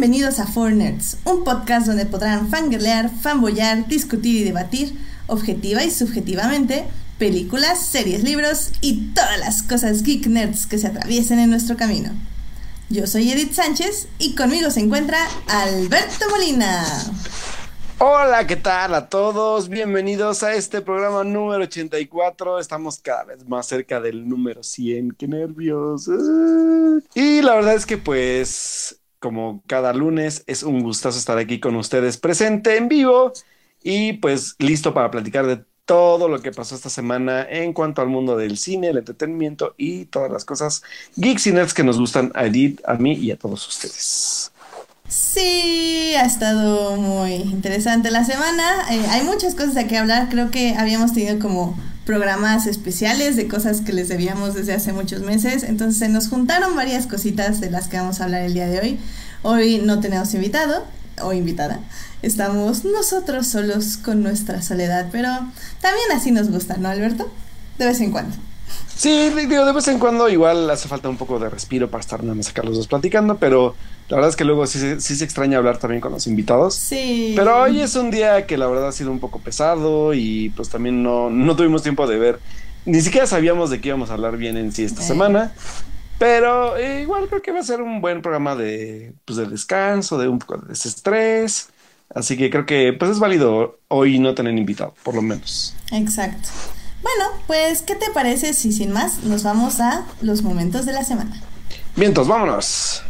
Bienvenidos a Four Nerds, un podcast donde podrán fangirlear, fanboyar, discutir y debatir, objetiva y subjetivamente, películas, series, libros y todas las cosas geek nerds que se atraviesen en nuestro camino. Yo soy Edith Sánchez y conmigo se encuentra Alberto Molina. Hola, ¿qué tal a todos? Bienvenidos a este programa número 84. Estamos cada vez más cerca del número 100. ¡Qué nervios! Y la verdad es que pues, como cada lunes, es un gustazo estar aquí con ustedes presente en vivo y pues listo para platicar de todo lo que pasó esta semana en cuanto al mundo del cine, el entretenimiento y todas las cosas geeks y nerds que nos gustan a Edith, a mí y a todos ustedes. Sí, ha estado muy interesante la semana. Eh, hay muchas cosas de qué hablar. Creo que habíamos tenido como programas especiales de cosas que les debíamos desde hace muchos meses. Entonces se nos juntaron varias cositas de las que vamos a hablar el día de hoy. Hoy no tenemos invitado o invitada. Estamos nosotros solos con nuestra soledad, pero también así nos gusta, ¿no, Alberto? De vez en cuando. Sí, digo, de vez en cuando igual hace falta un poco de respiro para estar nada más acá los dos platicando, pero la verdad es que luego sí, sí, se extraña hablar también con los invitados. Sí. Pero hoy es un día que la verdad ha sido un poco pesado y pues también no, no tuvimos tiempo de ver, ni siquiera sabíamos de qué íbamos a hablar bien en sí esta semana. Pero eh, igual creo que va a ser un buen programa de, pues, de descanso, de un poco de desestrés. Así que creo que pues es válido hoy no tener invitado, por lo menos. Exacto. Bueno, pues, ¿qué te parece si sin más nos vamos a los momentos de la semana? Vientos, vámonos.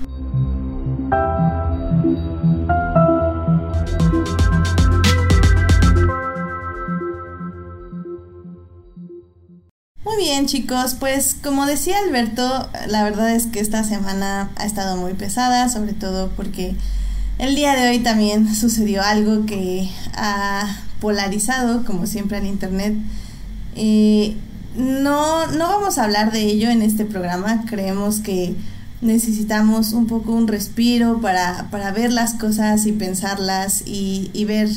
Muy bien chicos, pues como decía Alberto, la verdad es que esta semana ha estado muy pesada, sobre todo porque el día de hoy también sucedió algo que ha polarizado, como siempre en Internet, eh, no, no vamos a hablar de ello en este programa. Creemos que necesitamos un poco un respiro para, para ver las cosas y pensarlas y, y ver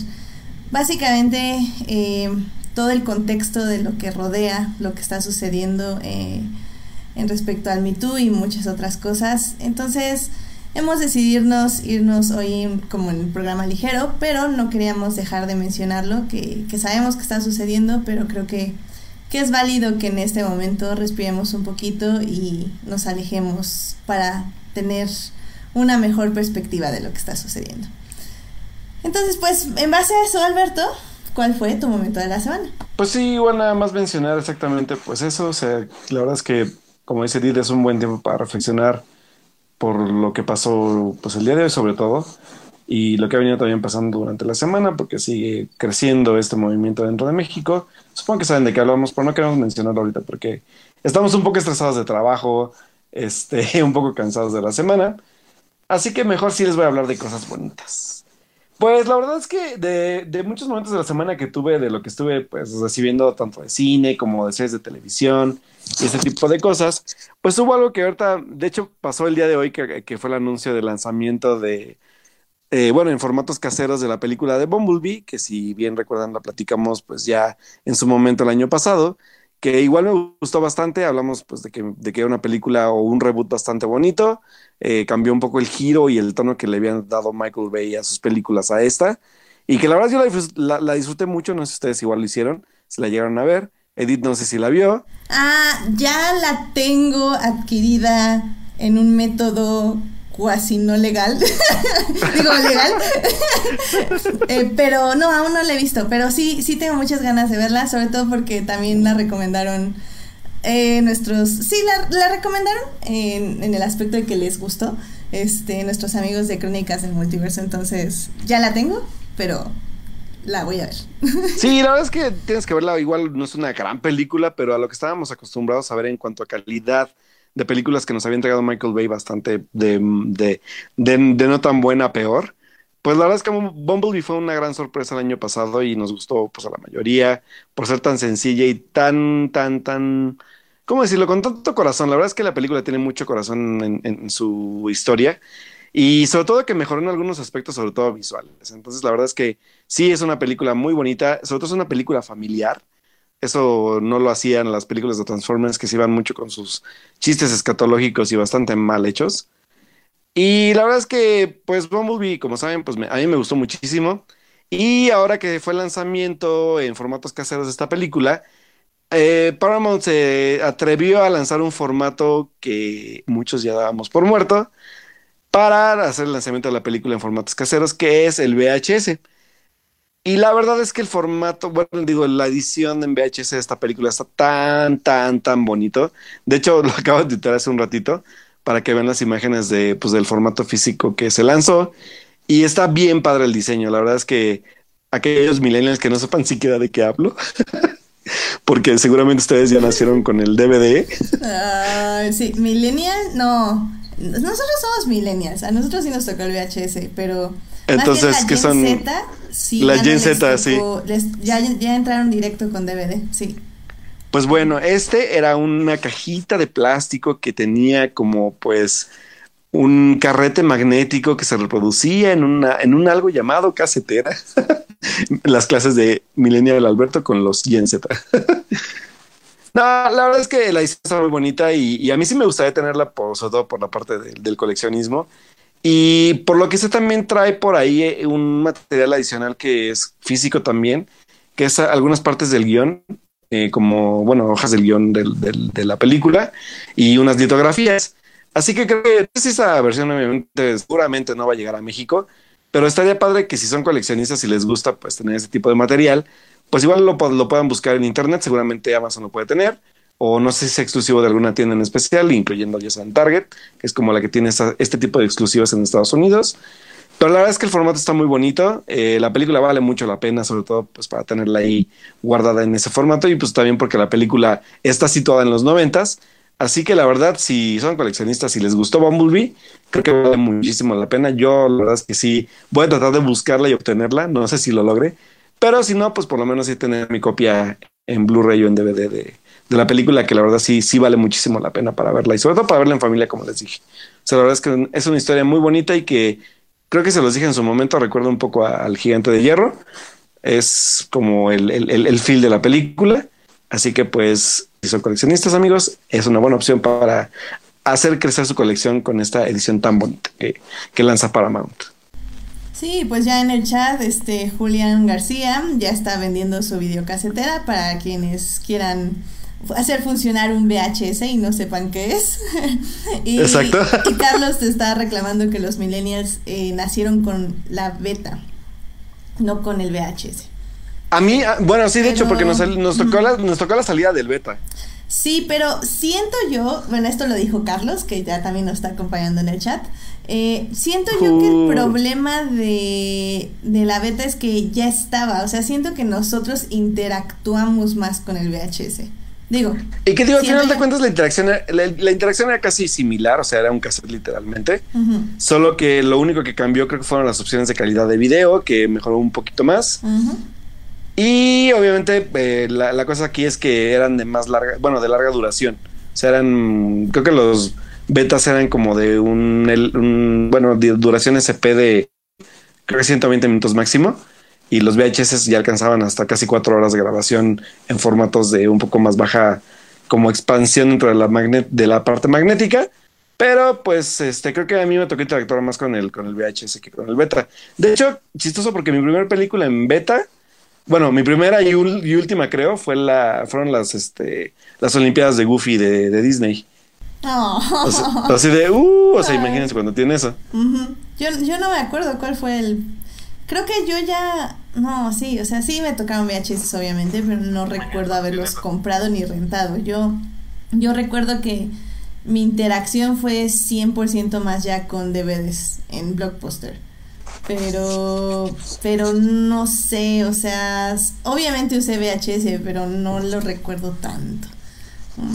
básicamente eh, todo el contexto de lo que rodea lo que está sucediendo eh, en respecto al Me y muchas otras cosas. Entonces, hemos decidido irnos hoy como en el programa ligero, pero no queríamos dejar de mencionarlo, que, sabemos que está sucediendo, pero creo que, que, es válido que en este momento respiremos un poquito y nos alejemos para tener una mejor perspectiva de lo que está sucediendo. Entonces, pues, en base a eso, Alberto, ¿cuál fue tu momento de la semana? Pues sí, bueno, nada más mencionar exactamente pues eso, o sea, la verdad es que, como dice Did, es un buen tiempo para reflexionar por lo que pasó pues el día de hoy sobre todo y lo que ha venido también pasando durante la semana porque sigue creciendo este movimiento dentro de México. Supongo que saben de qué hablamos, pero no queremos mencionarlo ahorita porque estamos un poco estresados de trabajo, este, un poco cansados de la semana. Así que mejor sí les voy a hablar de cosas bonitas. Pues la verdad es que de, de, muchos momentos de la semana que tuve, de lo que estuve pues recibiendo tanto de cine como de series de televisión, y ese tipo de cosas, pues hubo algo que ahorita, de hecho, pasó el día de hoy, que, que fue el anuncio del lanzamiento de, eh, bueno, en formatos caseros de la película de Bumblebee, que si bien recuerdan la platicamos pues ya en su momento el año pasado, que igual me gustó bastante, hablamos pues de que, de que era una película o un reboot bastante bonito, eh, cambió un poco el giro y el tono que le habían dado Michael Bay a sus películas a esta, y que la verdad yo la, disfruté mucho, no sé si ustedes igual lo hicieron, si la llegaron a ver. Edith, no sé si la vio. Ah, ya la tengo adquirida en un método cuasi no legal. Digo, legal. eh, pero no, aún no la he visto. Pero sí, sí tengo muchas ganas de verla, sobre todo porque también la recomendaron eh, nuestros. Sí, la, la recomendaron en, en, el aspecto de que les gustó. Este, nuestros amigos de Crónicas del Multiverso. Entonces, ya la tengo, pero la voy a ver. Sí, la verdad es que tienes que verla. Igual no es una gran película, pero a lo que estábamos acostumbrados a ver en cuanto a calidad de películas que nos había entregado Michael Bay bastante de, de, de, de no tan buena a peor. Pues la verdad es que Bumblebee fue una gran sorpresa el año pasado y nos gustó pues a la mayoría por ser tan sencilla y tan, tan, tan, ¿cómo decirlo? Con tanto corazón. La verdad es que la película tiene mucho corazón en, en su historia y sobre todo que mejoró en algunos aspectos, sobre todo visuales. Entonces, la verdad es que sí es una película muy bonita, sobre todo es una película familiar. Eso no lo hacían las películas de Transformers que se iban mucho con sus chistes escatológicos y bastante mal hechos. Y la verdad es que, pues, Bumblebee, como saben, pues a mí me gustó muchísimo. Y ahora que fue el lanzamiento en formatos caseros de esta película, eh, Paramount se atrevió a lanzar un formato que muchos ya dábamos por muerto para hacer el lanzamiento de la película en formatos caseros, que es el VHS. Y la verdad es que el formato, bueno, digo, la edición en VHS de esta película está tan, tan, tan bonito. De hecho, lo acabo de editar hace un ratito para que vean las imágenes de, pues, del formato físico que se lanzó. Y está bien padre el diseño. La verdad es que aquellos millennials que no sepan siquiera de qué hablo, porque seguramente ustedes ya nacieron con el DVD. sí, millennial, no. Nosotros somos millennials, a nosotros sí nos tocó el VHS, pero... Entonces, ¿qué son? Z, sí, la Gen Z, sí. ya, ya entraron directo con DVD, sí. Pues bueno, este era una cajita de plástico que tenía como pues un carrete magnético que se reproducía en una en un algo llamado casetera. Las clases de Millennial Alberto con los Gen Z. no, la verdad es que la historia está muy bonita y, a mí sí me gustaría tenerla, por, sobre todo por la parte del coleccionismo. Y por lo que sé también trae por ahí eh, un material adicional que es físico también, que es algunas partes del guion eh, como, bueno, hojas del guion de la película y unas litografías. Así que creo que esa versión obviamente seguramente no va a llegar a México, pero estaría padre que si son coleccionistas y les gusta pues tener ese tipo de material, pues igual lo, lo puedan buscar en internet, seguramente Amazon lo puede tener, o no sé si es exclusivo de alguna tienda en especial, incluyendo ya en Target, que es como la que tiene este tipo de exclusivas en Estados Unidos. Pero la verdad es que el formato está muy bonito. Eh, la película vale mucho la pena, sobre todo pues para tenerla ahí guardada en ese formato y pues también porque la película está situada en los noventas. Así que la verdad, si son coleccionistas y les gustó Bumblebee, creo que vale muchísimo la pena. Yo la verdad es que sí, voy a tratar de buscarla y obtenerla. No sé si lo logre, pero si no, pues por lo menos sí tener mi copia en Blu-ray o en DVD de, de la película, que la verdad sí, sí vale muchísimo la pena para verla y sobre todo para verla en familia, como les dije. O sea, la verdad es que es una historia muy bonita y que Creo que se los dije en su momento, recuerdo un poco al gigante de hierro. Es como el, el, feel de la película. Así que pues, si son coleccionistas amigos, es una buena opción para hacer crecer su colección con esta edición tan bonita que, que lanza Paramount. Sí, pues ya en el chat, este Julián García ya está vendiendo su videocasetera para quienes quieran hacer funcionar un VHS y no sepan qué es. y, Exacto. y Carlos te está reclamando que los millennials eh, nacieron con la beta, no con el VHS. A mí, ah, bueno, sí, de hecho, porque nos, nos, tocó la, nos tocó la salida del beta. Sí, pero siento yo, bueno, esto lo dijo Carlos, que ya también nos está acompañando en el chat. Eh, siento yo que el problema de, de la beta es que ya estaba, o sea, siento que nosotros interactuamos más con el VHS. Digo. Y que digo, al final de cuentas la interacción, la, interacción era casi similar, o sea, era un cassette literalmente. Solo que lo único que cambió creo que fueron las opciones de calidad de video, que mejoró un poquito más. Y obviamente eh, la, cosa aquí es que eran de más larga, bueno, de larga duración. O sea, eran, creo que los betas eran como de un, un bueno, de duración SP de creo que 120 minutos máximo y los VHS ya alcanzaban hasta casi cuatro horas de grabación en formatos de un poco más baja como expansión dentro de la, magnet de la parte magnética. Pero pues este creo que a mí me tocó interactuar más con el, con el VHS que con el beta. De hecho, chistoso porque mi primera película en beta, bueno, mi primera y, última creo fue la, fueron las, este, las Olimpiadas de Goofy de, Disney. Oh. así de, uh, o sea, imagínense cuando tiene eso. yo, yo no me acuerdo cuál fue el Creo que yo ya, no, sí, o sea, sí me tocaron VHS obviamente, pero no recuerdo haberlos comprado ni rentado. Yo, yo recuerdo que mi interacción fue 100% más ya con DVDs en Blockbuster. Pero, pero no sé, o sea, obviamente usé VHS, pero no lo recuerdo tanto.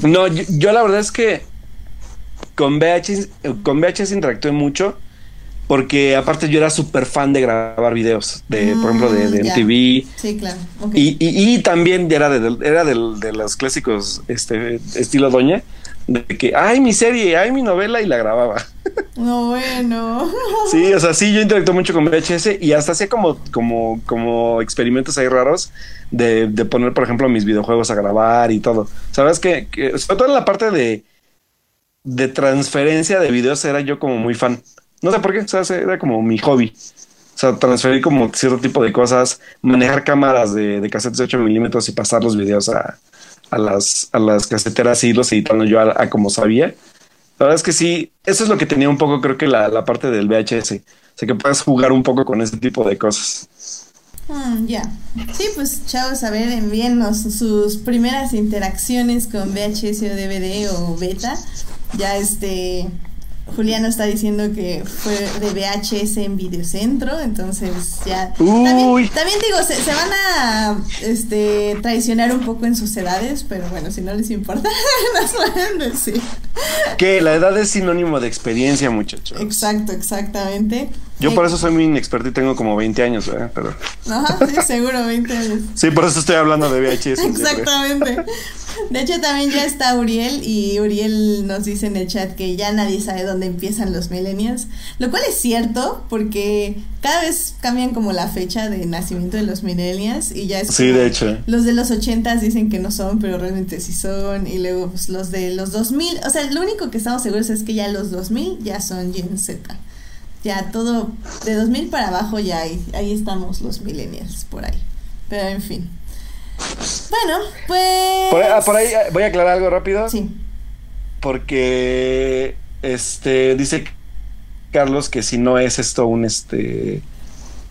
No, yo, yo la verdad es que con VHS, con VHS interactué mucho porque aparte yo era súper fan de grabar videos, de, por ejemplo, de, de MTV. Sí, claro. Y, y, también era de, era de, los clásicos este estilo doña, de que, ay, mi serie, ay, mi novela, y la grababa. No, bueno. Sí, o sea, sí, yo interactué mucho con VHS y hasta hacía como, como, como experimentos ahí raros de, de poner, por ejemplo, mis videojuegos a grabar y todo. Sabes que, que sobre todo en la parte de, de transferencia de videos era yo como muy fan. No sé por qué, o sea, era como mi hobby. O sea, transferir como cierto tipo de cosas, manejar cámaras de, de de 8 milímetros y pasar los videos a, a, las, a las caseteras y irlos editando yo a, como sabía. La verdad es que sí, eso es lo que tenía un poco, creo que la, la parte del VHS. O sea, que puedes jugar un poco con ese tipo de cosas. Mm, ya. Sí, pues chavos, a ver, envíennos sus primeras interacciones con VHS o DVD o beta. Ya este Juliano está diciendo que fue de VHS en Videocentro, entonces ya. También, también, digo, se, se, van a este, traicionar un poco en sus edades, pero bueno, si no les importa, nos pueden decir. Que la edad es sinónimo de experiencia, muchachos. Exacto, exactamente. Yo por eso soy muy inexperto y tengo como 20 años, ¿verdad? Pero... Ajá, sí, seguro 20 años. Sí, por eso estoy hablando de VHS. Exactamente. De hecho, también ya está Uriel y Uriel nos dice en el chat que ya nadie sabe dónde empiezan los millennials, lo cual es cierto porque cada vez cambian como la fecha de nacimiento de los millennials y ya es Sí, de hecho. Los de los 80 dicen que no son, pero realmente sí son y luego pues, los de los 2000, o sea, lo único que estamos seguros es que ya los 2000 ya son Gen Z. Ya todo de 2000 para abajo ya hay, ahí estamos los millennials por ahí. Pero en fin. Bueno, pues. Por ahí, ah, voy a aclarar algo rápido. Sí. Porque este dice Carlos que si no es esto un este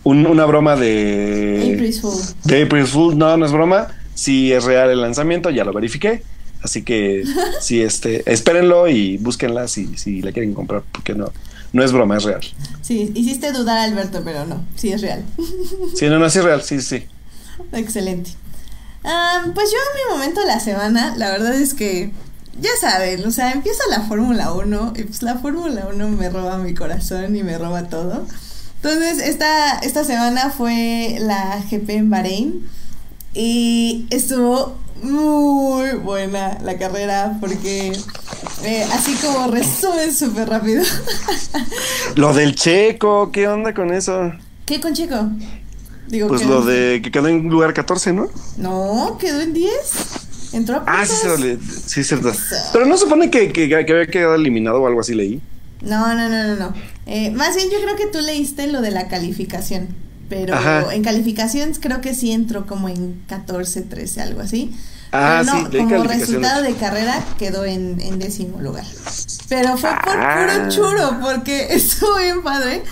una broma de April Fool. De April Fool, no, no es broma. Si es real el lanzamiento, ya lo verifiqué. Así que sí, este, espérenlo y búsquenla si, si la quieren comprar, porque no, no es broma, es real. Sí, hiciste dudar Alberto, pero no, sí es real. Sí, no, no, sí es real, sí, sí. Excelente pues yo en mi momento de la semana, la verdad es que, ya saben, o sea, empieza la Fórmula 1 y pues la Fórmula 1 me roba mi corazón y me roba todo. Entonces, esta, esta semana fue la GP en Bahrein y estuvo muy buena la carrera porque eh, así como resumen súper rápido. Lo del checo, ¿qué onda con eso? ¿Qué con checo? Pues lo de que quedó en lugar 14, ¿no? No, quedó en 10. Entró a Ah, sí, sí, sí, cierto. Pero no supone que, que, había quedado eliminado o algo así leí. No, no, no, no, no. Eh, más bien yo creo que tú leíste lo de la calificación. Pero en calificación creo que sí entró como en 14, 13, algo así. Ah, no, sí, como resultado de carrera quedó en, en décimo lugar. Pero fue por puro ah. churo, porque estuvo bien padre.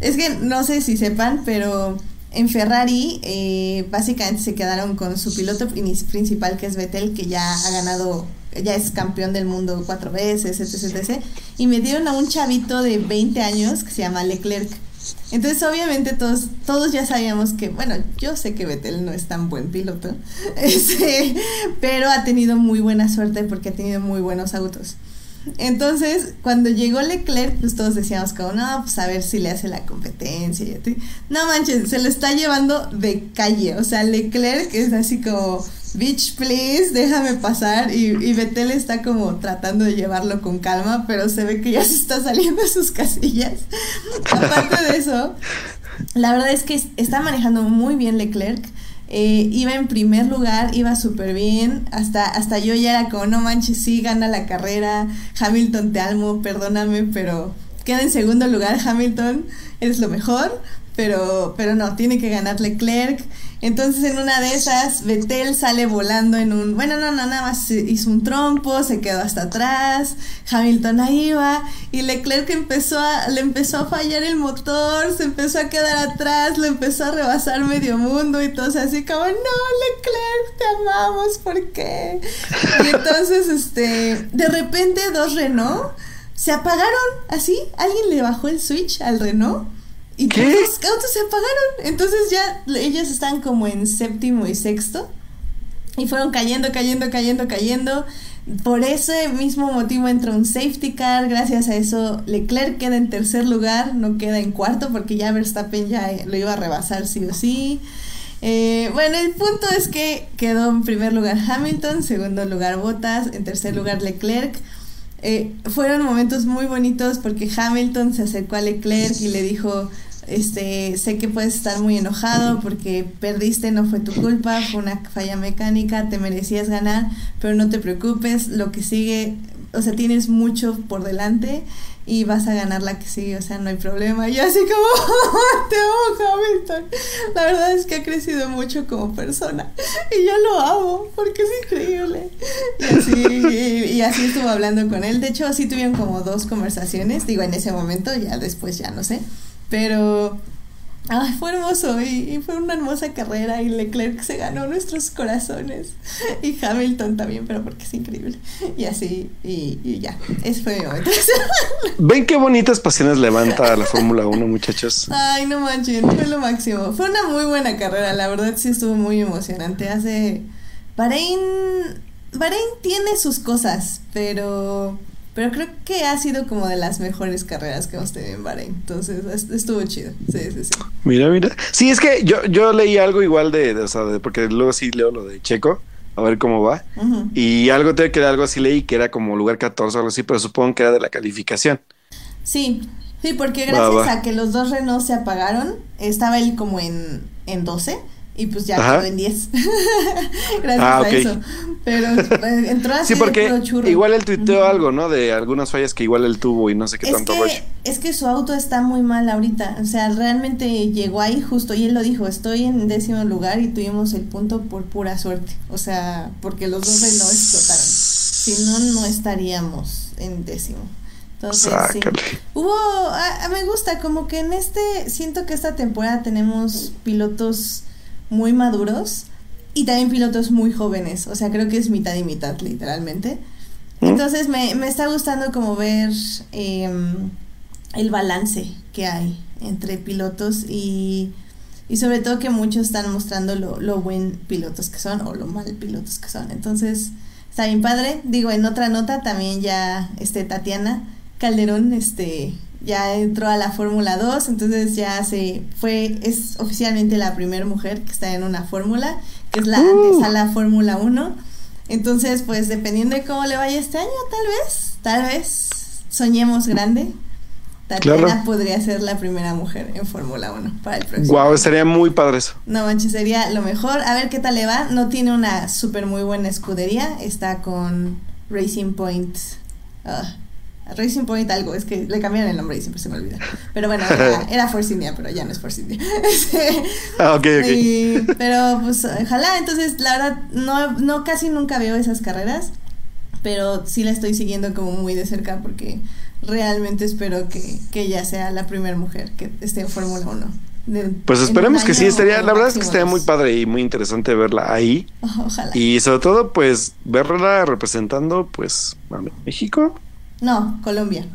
Es que no sé si sepan, pero en Ferrari, eh, básicamente se quedaron con su piloto principal, que es Vettel, que ya ha ganado, ya es campeón del mundo cuatro veces, etc, etc. Y metieron a un chavito de 20 años que se llama Leclerc. Entonces, obviamente, todos, todos ya sabíamos que, bueno, yo sé que Vettel no es tan buen piloto, este, pero ha tenido muy buena suerte porque ha tenido muy buenos autos. Entonces, cuando llegó Leclerc, pues todos decíamos como, no, pues a ver si le hace la competencia. Y no manches, se lo está llevando de calle. O sea, Leclerc es así como, bitch, please, déjame pasar. Y, y Betel está como tratando de llevarlo con calma, pero se ve que ya se está saliendo de sus casillas. Aparte de eso, la verdad es que está manejando muy bien Leclerc. Eh, iba en primer lugar, iba súper bien, hasta, hasta yo ya era como, no manches, sí, gana la carrera, Hamilton te almo, perdóname, pero queda en segundo lugar Hamilton, es lo mejor, pero, pero no, tiene que ganar Leclerc. Entonces en una de esas, Vettel sale volando en un, bueno, no, no, nada más hizo un trompo, se quedó hasta atrás, Hamilton ahí va, y Leclerc empezó le empezó a fallar el motor, se empezó a quedar atrás, le empezó a rebasar medio mundo y todo así como, no, Leclerc, te amamos, ¿por qué? Y entonces, este, de repente dos Renault se apagaron así, alguien le bajó el switch al Renault y ¿Qué? los autos se apagaron. Entonces ya ellos están como en séptimo y sexto. Y fueron cayendo, cayendo, cayendo, cayendo. Por ese mismo motivo entra un safety car. Gracias a eso Leclerc queda en tercer lugar, no queda en cuarto porque ya Verstappen ya lo iba a rebasar sí o sí. Eh, bueno, el punto es que quedó en primer lugar Hamilton, segundo lugar Bottas, en tercer lugar Leclerc. Eh, fueron momentos muy bonitos porque Hamilton se acercó a Leclerc y le dijo, este, sé que puedes estar muy enojado porque perdiste, no fue tu culpa, fue una falla mecánica, te merecías ganar, pero no te preocupes, lo que sigue o sea, tienes mucho por delante y vas a ganar la que sigue, o sea, no hay problema. Y así como, te amo, Hamilton. La verdad es que ha crecido mucho como persona y yo lo amo porque es increíble. Y así, y, así estuvo hablando con él. De hecho, así tuvieron como dos conversaciones, digo, en ese momento, ya después ya no sé, pero Ay, fue hermoso y, fue una hermosa carrera y Leclerc se ganó nuestros corazones y Hamilton también, pero porque es increíble. Y así, y, ya, ese fue mi momento. ¿Ven qué bonitas pasiones levanta la Fórmula 1, muchachos? Ay, no manches, fue lo máximo. Fue una muy buena carrera, la verdad sí estuvo muy emocionante. Hace... Bahrein... Bahrein tiene sus cosas, pero pero creo que ha sido como de las mejores carreras que hemos tenido en Bahrein. Entonces estuvo chido. Sí, sí, sí. Mira, mira. Sí, es que yo, yo leí algo igual de, o sea, porque luego sí leo lo de Checo, a ver cómo va. Y algo te que algo así leí que era como lugar 14 o algo así, pero supongo que era de la calificación. Sí, sí, porque gracias a que los dos Renault se apagaron, estaba él como en, en 12 y pues ya quedó en 10. Gracias ah, a eso. Pero eh, entró así Sí, porque igual él tuiteó algo, ¿no? De algunas fallas que igual él tuvo y no sé qué es tanto que, Es que su auto está muy mal ahorita. O sea, realmente llegó ahí justo y él lo dijo, estoy en décimo lugar y tuvimos el punto por pura suerte. O sea, porque los dos no explotaron. Si no, no estaríamos en décimo. Entonces, sí. Hubo, me gusta, como que en este, siento que esta temporada tenemos pilotos muy maduros y también pilotos muy jóvenes. O sea, creo que es mitad y mitad, literalmente. ¿Mm? Entonces me, me, está gustando como ver em, el balance que hay entre pilotos y, y sobre todo que muchos están mostrando lo, lo buen pilotos que son o lo mal pilotos que son. Entonces, está bien padre. Digo, en otra nota también ya este Tatiana Calderón, este ya entró a la Fórmula 2, entonces ya se fue, es oficialmente la primera mujer que está en una fórmula, que es la uh. antesala Fórmula 1. Entonces, pues dependiendo de cómo le vaya este año, tal vez, tal vez soñemos grande. Tatiana podría ser la primera mujer en Fórmula 1 para el próximo. Wow, estaría muy padre eso. No manches, sería lo mejor. A ver qué tal le va. No tiene una súper muy buena escudería. Está con Racing Point. Ah, Racing Point algo, es que le cambiaron el nombre y siempre se me olvida. Pero bueno, era, Force India, pero ya no es Force India. ah, ok, ok. pero pues ojalá, entonces la verdad no, no casi nunca veo esas carreras, pero sí la estoy siguiendo como muy de cerca porque realmente espero que, que ella sea la primera mujer que esté en Fórmula 1. pues esperemos que sí, estaría, la verdad es que estaría muy padre y muy interesante verla ahí. Ojalá. Y sobre todo, pues, verla representando, pues, a México. No, Colombia.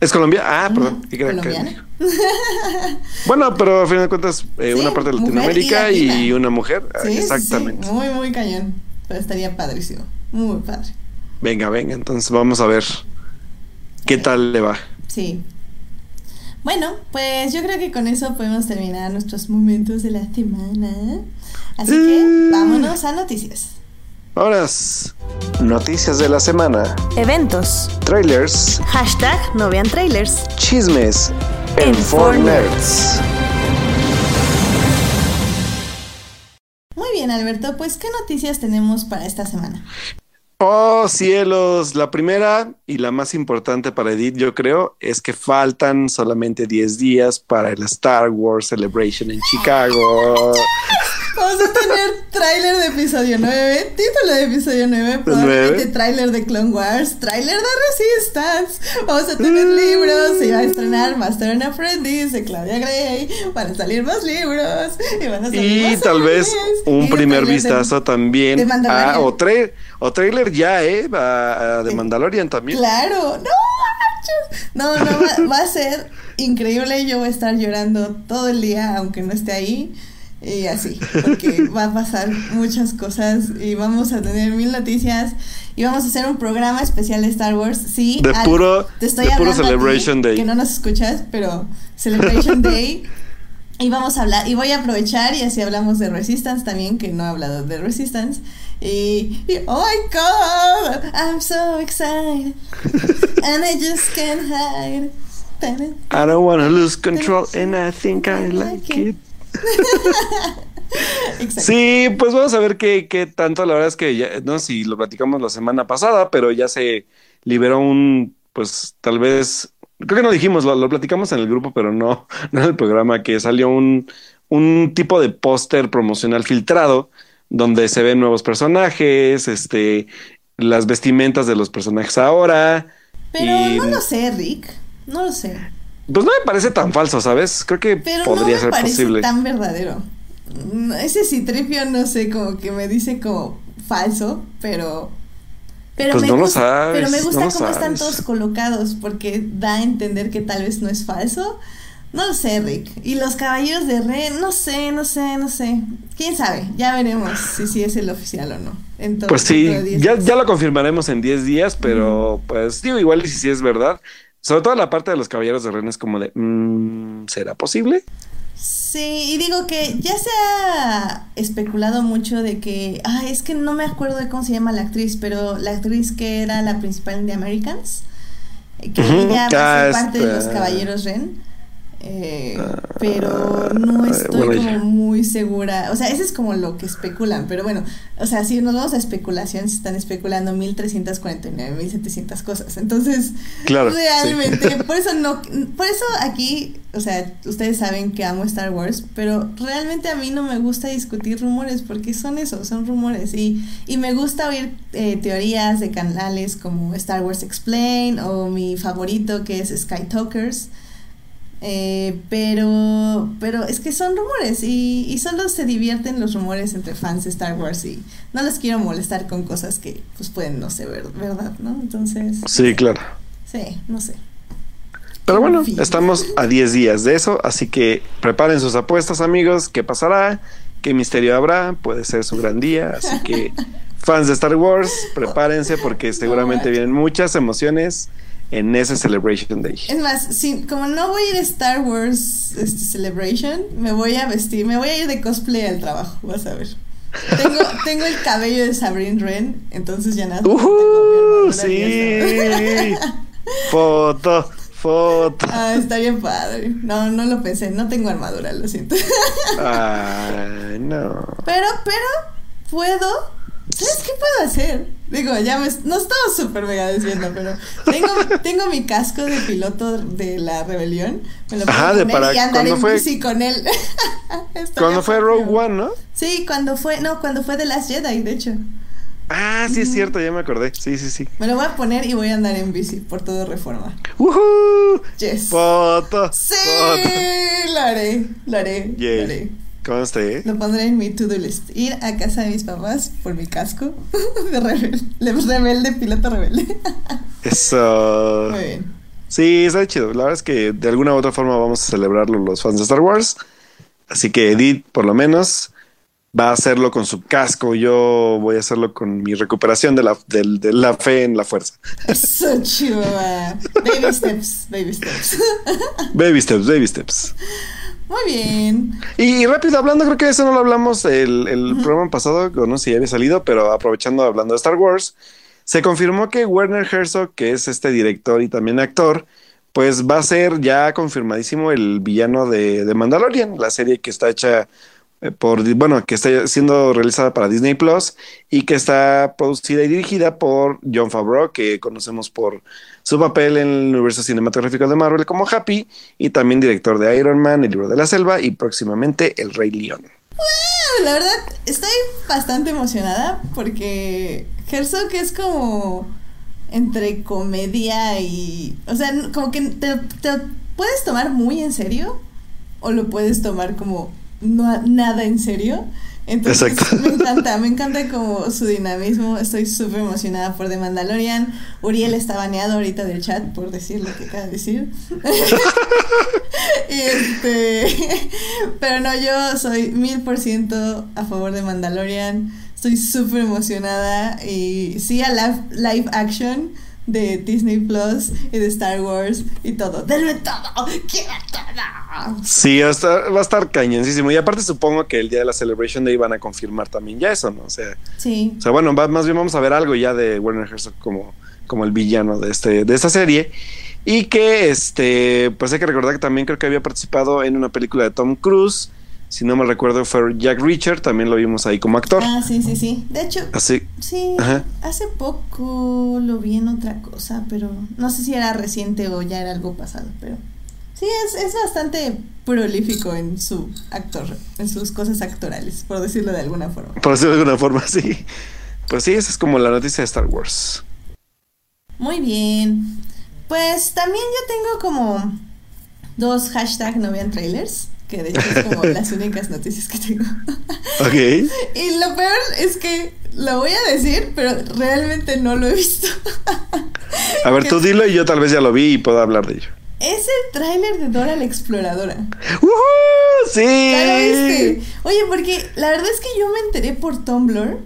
¿Es Colombia? Ah, perdón. Colombiana. bueno, pero a fin de cuentas, eh, una parte de Latinoamérica y, una mujer. Ah, exactamente. muy, muy cañón. Pero estaría padrísimo. Muy padre. Venga, venga. Entonces vamos a ver qué tal le va. Sí. Bueno, pues yo creo que con eso podemos terminar nuestros momentos de la semana. Así que vámonos a noticias. Ahora, noticias de la semana. Eventos. Trailers. Hashtag no vean trailers. Chismes. En, Nerds. Muy bien, Alberto. Pues, ¿qué noticias tenemos para esta semana? Oh, cielos. La primera y la más importante para Edith, yo creo, es que faltan solamente 10 días para el Star Wars Celebration en Chicago. Vamos a tener tráiler de episodio 9, título de episodio 9, probablemente tráiler de Clone Wars, tráiler de Resistance. Vamos a tener libros, se va a estrenar Master and Apprentice de Claudia Gray, van a salir más libros y van a salir Y tal vez un primer vistazo también de a, o, o trailer ya, ¿eh? A, de Mandalorian también. Claro, no. No, no, va, va a ser increíble. Yo voy a estar llorando todo el día, aunque no esté ahí. Y así, porque va a pasar muchas cosas y vamos a tener mil noticias y vamos a hacer un programa especial de Star Wars. Sí, de puro, te estoy de puro Celebration Day. Que no nos escuchas, pero Celebration Day. Y vamos a hablar, y voy a aprovechar y así hablamos de Resistance también, que no he hablado de Resistance. Y, y oh my god, I'm so excited. and I just can't hide. I don't want to lose control and I think I like it. Sí, pues vamos a ver qué, qué tanto, la verdad es que ya, no sé si lo platicamos la semana pasada, pero ya se liberó un, pues tal vez, creo que no dijimos, lo, lo platicamos en el grupo, pero no, no en el programa, que salió un, un tipo de póster promocional filtrado donde se ven nuevos personajes, este, las vestimentas de los personajes ahora. Pero no lo sé, Rick, no lo sé. Pues no me parece tan falso, ¿sabes? Creo que Pero podría no me ser parece posible. tan verdadero. Mm, Ese citripio, no sé, como que me dice como falso, pero... Pero Pues me no lo gusta, sabes, Pero me no gusta lo cómo están todos colocados, porque da a entender que tal vez no es falso. No lo sé, Rick. Y los caballeros de Ren, no sé, no sé, no sé. ¿Quién sabe? Ya veremos si sí es el oficial o no. En todo- Pues sí, dentro de 10 ya, ya lo confirmaremos en 10 días, pero pues digo, igual si sí es verdad. Sobre todo la parte de los caballeros de Ren es como de, mm, ¿será posible? Sí, y digo que ya se ha especulado mucho de que, ah, es que no me acuerdo de cómo se llama la actriz, pero la actriz que era la principal de Americans, que ella Ah, parte de los esta- Caballeros Ren. Eh, pero no estoy bueno, como muy segura. O sea, eso es como lo que especulan. Pero bueno, o sea, si nos vamos a especulación, se están especulando 1349, 1700 cosas. Entonces, Claro, sí. realmente, por eso no, por eso aquí, o sea, ustedes saben que amo Star Wars, pero realmente a mí no me gusta discutir rumores porque son eso, son rumores y, y me gusta oír eh, teorías de canales como Star Wars Explain o mi favorito que es Sky Talkers. Eh, pero, pero es que son rumores y, y solo se divierten los rumores entre fans de Star Wars y no los quiero molestar con cosas que pues pueden no ser ver- verdad, ¿no? Entonces, Sí, claro. sí, no sé. Pero bueno, estamos a 10 días de eso, así que preparen sus apuestas, amigos. ¿Qué pasará? ¿Qué misterio habrá? Puede ser su gran día. Así que, fans de Star Wars, prepárense porque seguramente vienen muchas emociones en ese Celebration Day. Es más, si, como no voy a ir a Star Wars este, Celebration, me voy a vestir, me voy a ir de cosplay al trabajo, vas a ver. Tengo, tengo el cabello de Sabrine Wren, entonces ya nada. ¡Uh! Sí. Foto, foto. Ah, estaría padre. No, no lo pensé, no tengo armadura, lo siento. Ay, no. Pero, pero, puedo. ¿Sabes qué puedo hacer? Digo, ya me, no estamos súper mega desviando, pero tengo, tengo mi casco de piloto de la rebelión. Me lo Ajá, de poner para- y andar cuando en fue- bici con él. Cuando fue. Rogue One, ¿no? Sí, cuando fue, no, cuando fue The Last Jedi, de hecho. Ah, sí es cierto, ya me acordé. Sí, sí, sí. Me lo voy a poner y voy a andar en bici por todo Reforma. ¡Woohoo! Yes. Foto. Sí, foto. lo haré, lo haré, Yay. lo haré. Conste, ¿eh? Lo pondré en mi to-do list. Ir a casa de mis papás por mi casco de rebelde, de rebelde, piloto rebelde. Eso. Muy bien. Sí, está chido. La verdad es que de alguna u otra forma vamos a celebrarlo los fans de Star Wars. Así que Edith, por lo menos, va a hacerlo con su casco. Yo voy a hacerlo con mi recuperación de la, del- de la fe en la fuerza. Eso chido. va. Baby steps, baby steps. Baby steps, baby steps. Muy bien. Y rápido hablando, creo que eso no lo hablamos el, el programa pasado, no sé si ya había salido, pero aprovechando hablando de Star Wars, se confirmó que Werner Herzog, que es este director y también actor, pues va a ser ya confirmadísimo el villano de, de Mandalorian, la serie que está hecha por, bueno, que está siendo realizada para Disney Plus y que está producida y dirigida por John Favreau, que conocemos por su papel en el universo cinematográfico de Marvel como Happy y también director de Iron Man, El libro de la selva y próximamente El Rey León. Ah, La verdad, estoy bastante emocionada porque Herzog es como entre comedia y... O sea, como que te, te puedes tomar muy en serio o lo puedes tomar como no, nada en serio. Entonces Exacto. me encanta, me encanta como su dinamismo. Estoy súper emocionada por The Mandalorian. Uriel está baneado ahorita del chat por decir lo que acaba de decir. Y este, pero no, yo soy mil por ciento a favor de Mandalorian. Estoy súper emocionada y sí a live, live action de Disney Plus y de Star Wars y todo. ¡Denme todo! ¡Quiero todo! Sí, va a estar, va a estar cañoncísimo. Y aparte supongo que el día de la Celebration Day van a confirmar también ya eso, ¿no? O sea, Sí. o sea bueno, va- más bien vamos a ver algo ya de Werner Herzog como, como el villano de, este, de esta serie. Y que, este, pues hay que recordar que también creo que había participado en una película de Tom Cruise si no me recuerdo, fue Jack Richard, también lo vimos ahí como actor. Ah, sí, sí, sí. De hecho, Así, sí, Ajá. hace poco lo vi en otra cosa, pero no sé si era reciente o ya era algo pasado, pero sí, es, es bastante prolífico en su actor, en sus cosas actorales, por decirlo de alguna forma. por decirlo de alguna forma, sí. Pues sí, esa es como la noticia de Star Wars. Muy bien. Pues también yo tengo como dos hashtag no vean trailers, que de hecho es como las únicas noticias que tengo. Ok. Y lo peor es que lo voy a decir, pero realmente no lo he visto. A ver, tú dilo y yo tal vez ya lo vi y puedo hablar de ello. Es el tráiler de Dora la Exploradora. ¡Sí! ¿Ya lo viste? Oye, porque la verdad es que yo me enteré por Tumblr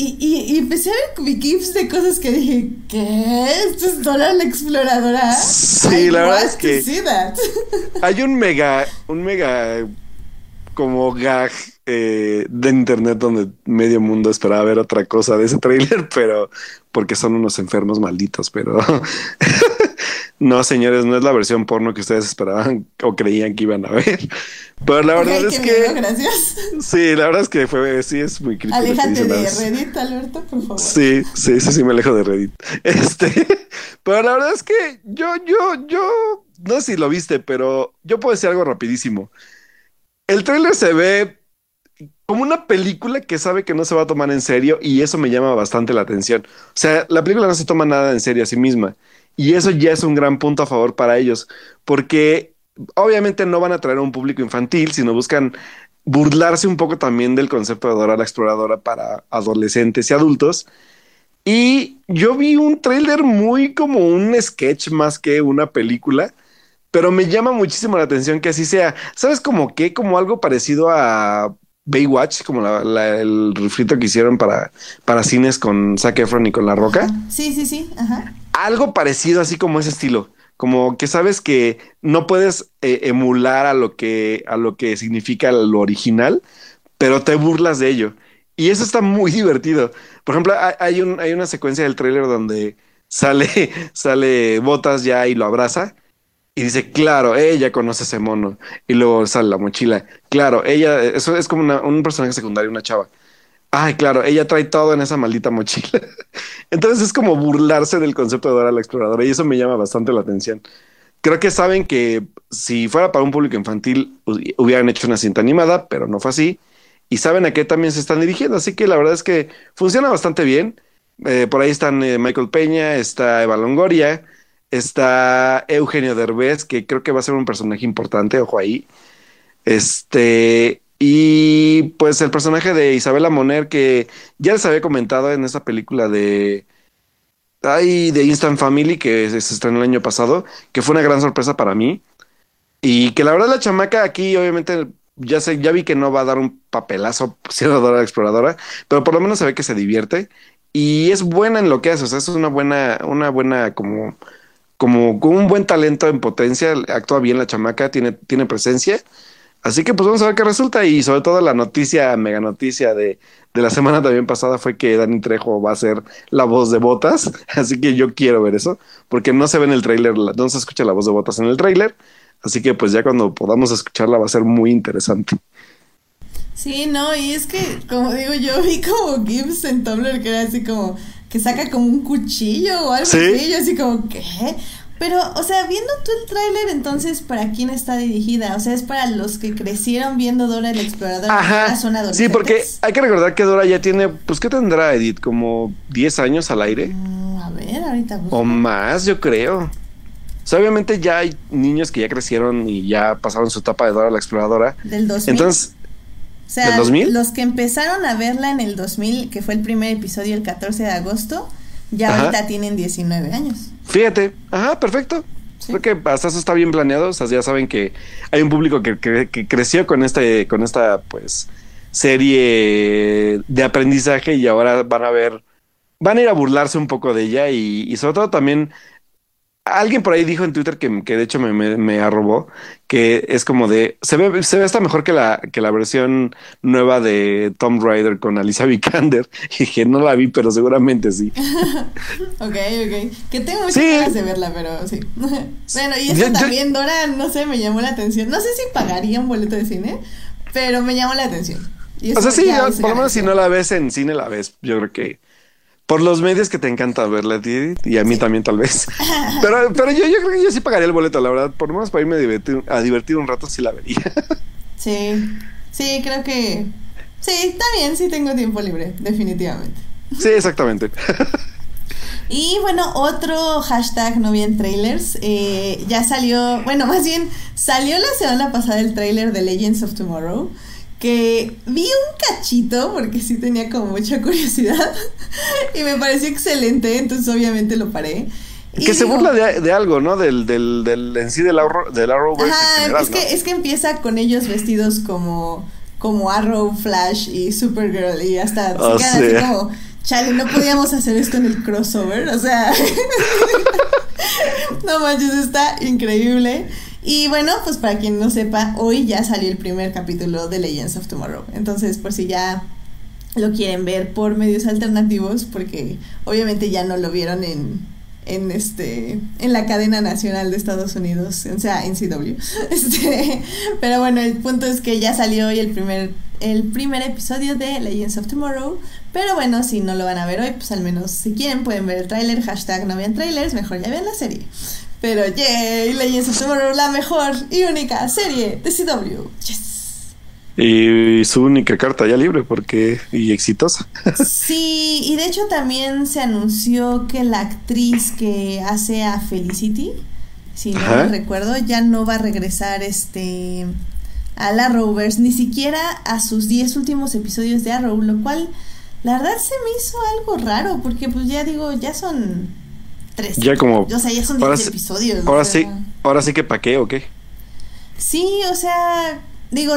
y, y, y empecé a ver GIFs de cosas que dije, ¿qué? ¿Esto es Dora la Exploradora? Sí, I la verdad es que-. Hay un mega, un mega como gag eh, de internet donde medio mundo esperaba ver otra cosa de ese tráiler, pero porque son unos enfermos malditos, pero no, señores, no es la versión porno que ustedes esperaban o creían que iban a ver. Pero la verdad es miedo, que gracias. sí, la verdad es que fue, sí es muy crítico. Aléjate de Reddit, Alberto, por favor. Sí, sí, sí, sí, me alejo de Reddit. Este, pero la verdad es que yo, yo, yo, no sé si lo viste, pero yo puedo decir algo rapidísimo. El tráiler se ve como una película que sabe que no se va a tomar en serio y eso me llama bastante la atención. O sea, la película no se toma nada en serio a sí misma y eso ya es un gran punto a favor para ellos, porque obviamente no van a traer a un público infantil, sino buscan burlarse un poco también del concepto de Dora la Exploradora para adolescentes y adultos. Y yo vi un tráiler muy como un sketch más que una película, pero me llama muchísimo la atención que así sea. ¿Sabes como qué? Como algo parecido a Baywatch, como la- la- el refrito que hicieron para, para cines con Zac Efron y con La Roca. Sí, sí, sí. Ajá. Algo parecido así como ese estilo. Como que sabes que no puedes eh, emular a lo que, a lo que significa lo original, pero te burlas de ello. Y eso está muy divertido. Por ejemplo, hay, un, hay una secuencia del tráiler donde sale, sale Botas ya y lo abraza. Y dice, claro, ella conoce ese mono. Y luego sale la mochila. Claro, ella, eso es como una- un personaje secundario, una chava. Ay, claro, ella trae todo en esa maldita mochila. Entonces es como burlarse del concepto de Dora la Exploradora y eso me llama bastante la atención. Creo que saben que si fuera para un público infantil hu- hubieran hecho una cinta animada, pero no fue así. Y saben a qué también se están dirigiendo, así que la verdad es que funciona bastante bien. Eh, por ahí están eh, Michael Peña, está Eva Longoria, está Eugenio Derbez, que creo que va a ser un personaje importante, ojo ahí. Este, y pues el personaje de Isabela Moner, que ya les había comentado en esa película de, ay, de Instant Family, que se estrenó el año pasado, que fue una gran sorpresa para mí. Y que la verdad la chamaca aquí, obviamente, ya sé, ya vi que no va a dar un papelazo siendo Dora la Exploradora, pero por lo menos se ve que se divierte y es buena en lo que hace, o sea, es una buena, una buena como, como con un buen talento en potencia, actúa bien la chamaca, tiene, tiene presencia. Así que pues vamos a ver qué resulta y sobre todo la noticia, mega noticia de, de la semana también pasada fue que Dani Trejo va a ser la voz de Botas, así que yo quiero ver eso, porque no se ve en el tráiler, no se escucha la voz de Botas en el tráiler, así que pues ya cuando podamos escucharla va a ser muy interesante. Sí, no, y es que, como digo, yo vi como GIFs en Tumblr que era así como que saca como un cuchillo o algo Sí. así, yo así como, ¿qué? Pero, o sea, viendo tú el tráiler, entonces, ¿para quién está dirigida? O sea, ¿es para los que crecieron viendo Dora el Explorador Ajá, son sí, porque hay que recordar que Dora ya tiene, pues ¿qué tendrá Edith? Como 10 años al aire. Mm, a ver, ahorita busco. O más, yo creo. O sea, obviamente ya hay niños que ya crecieron y ya pasaron su etapa de Dora la Exploradora. Del 2000. Entonces, o sea, ¿del 2000? los que empezaron a verla en el 2000, que fue el primer episodio el 14 de agosto, ya Ajá. ahorita tienen 19 años. fíjate, ajá, perfecto. Sí. Creo que hasta eso está bien planeado. O sea, ya saben que hay un público que, que- que creció con este, con esta, pues, serie de aprendizaje y ahora van a ver, van a ir a burlarse un poco de ella y, y sobre todo también alguien por ahí dijo en Twitter que, que de hecho me, me, me arrobó que es como de se ve, se ve hasta mejor que la, que la versión nueva de Tom Rider con Alicia Vikander. Y dije, no la vi, pero seguramente sí. Ok, ok. Que tengo muchas Sí. ganas de verla, pero sí. bueno, y eso yo- también, Dora, no sé, me llamó la atención. No sé si pagaría un boleto de cine, pero me llamó la atención. o sea, sí, por lo menos si no la ves en cine, la ves. Yo creo que por los medios que te encanta verla a ti y a mí también tal vez. pero, pero yo, yo creo que yo sí pagaría el boleto, la verdad. Por menos para irme a divertir, a divertir un rato sí la vería. sí, sí, creo que... Sí, está bien, sí tengo tiempo libre, definitivamente. Sí, exactamente. Y bueno, otro hashtag no bien trailers. Eh, ya salió, bueno, más bien salió la semana pasada el trailer de Legends of Tomorrow que vi un cachito porque sí tenía como mucha curiosidad y me pareció excelente, entonces obviamente lo paré. que se burla de, algo, ¿no? Del, del, del, en sí del, Arrow, del Arrowverse es, que, es que empieza con ellos vestidos como, como Arrow, Flash y Supergirl y hasta se oh, así como, chale, no podíamos hacer esto en el crossover, o sea, no manches, está increíble. Y bueno, pues para quien no sepa, hoy ya salió el primer capítulo de Legends of Tomorrow. Entonces, por si ya lo quieren ver por medios alternativos, porque obviamente ya no lo vieron en, en este en la cadena nacional de Estados Unidos, o sea, en CW. Este, pero bueno, el punto es que ya salió hoy el primer el primer episodio de Legends of Tomorrow. Pero bueno, si no lo van a ver hoy, pues al menos si quieren pueden ver el tráiler, hashtag no vean trailers, mejor ya vean la serie. Pero yay, Legends of Tomorrow, la mejor y única serie de CW. Yes. Y su única carta ya libre porque y exitosa. Sí, y de hecho también se anunció que la actriz que hace a Felicity, si no me recuerdo, ya no va a regresar este a la Rovers, ni siquiera a sus 10 últimos episodios de Arrow, lo cual la verdad se me hizo algo raro porque pues ya digo, ya son ya como. O sea, ya son 10 episodios. Ahora sí, ahora sí que pa' qué o qué. Sí, o sea, digo,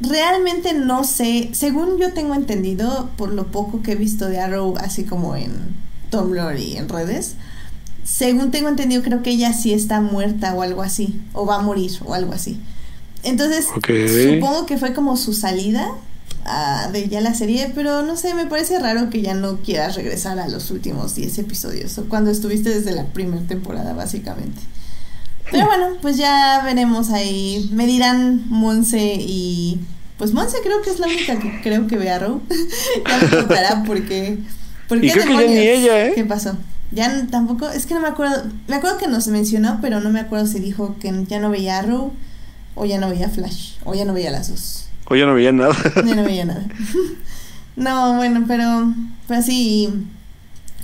realmente no sé. Según yo tengo entendido, por lo poco que he visto de Arrow, así como en Tumblr y en redes, según tengo entendido, creo que ella sí está muerta o algo así, o va a morir o algo así. Entonces, supongo que fue como su salida de ya la serie, pero no sé, me parece raro que ya no quieras regresar a los últimos 10 episodios, o cuando estuviste desde la primera temporada, básicamente. Pero bueno, pues ya veremos ahí. Me dirán Monse y. Pues Monse creo que es la única que creo que ve Arrow. ya me contará porque. ¿Por qué ella, ¿eh? ¿Qué pasó? Ya tampoco. Es que no me acuerdo. Me acuerdo que nos mencionó, pero no me acuerdo si dijo que ya no veía Arrow o ya no veía Flash o ya no veía las dos. O ya no veía nada. No veía nada. no, bueno, pero, pero sí.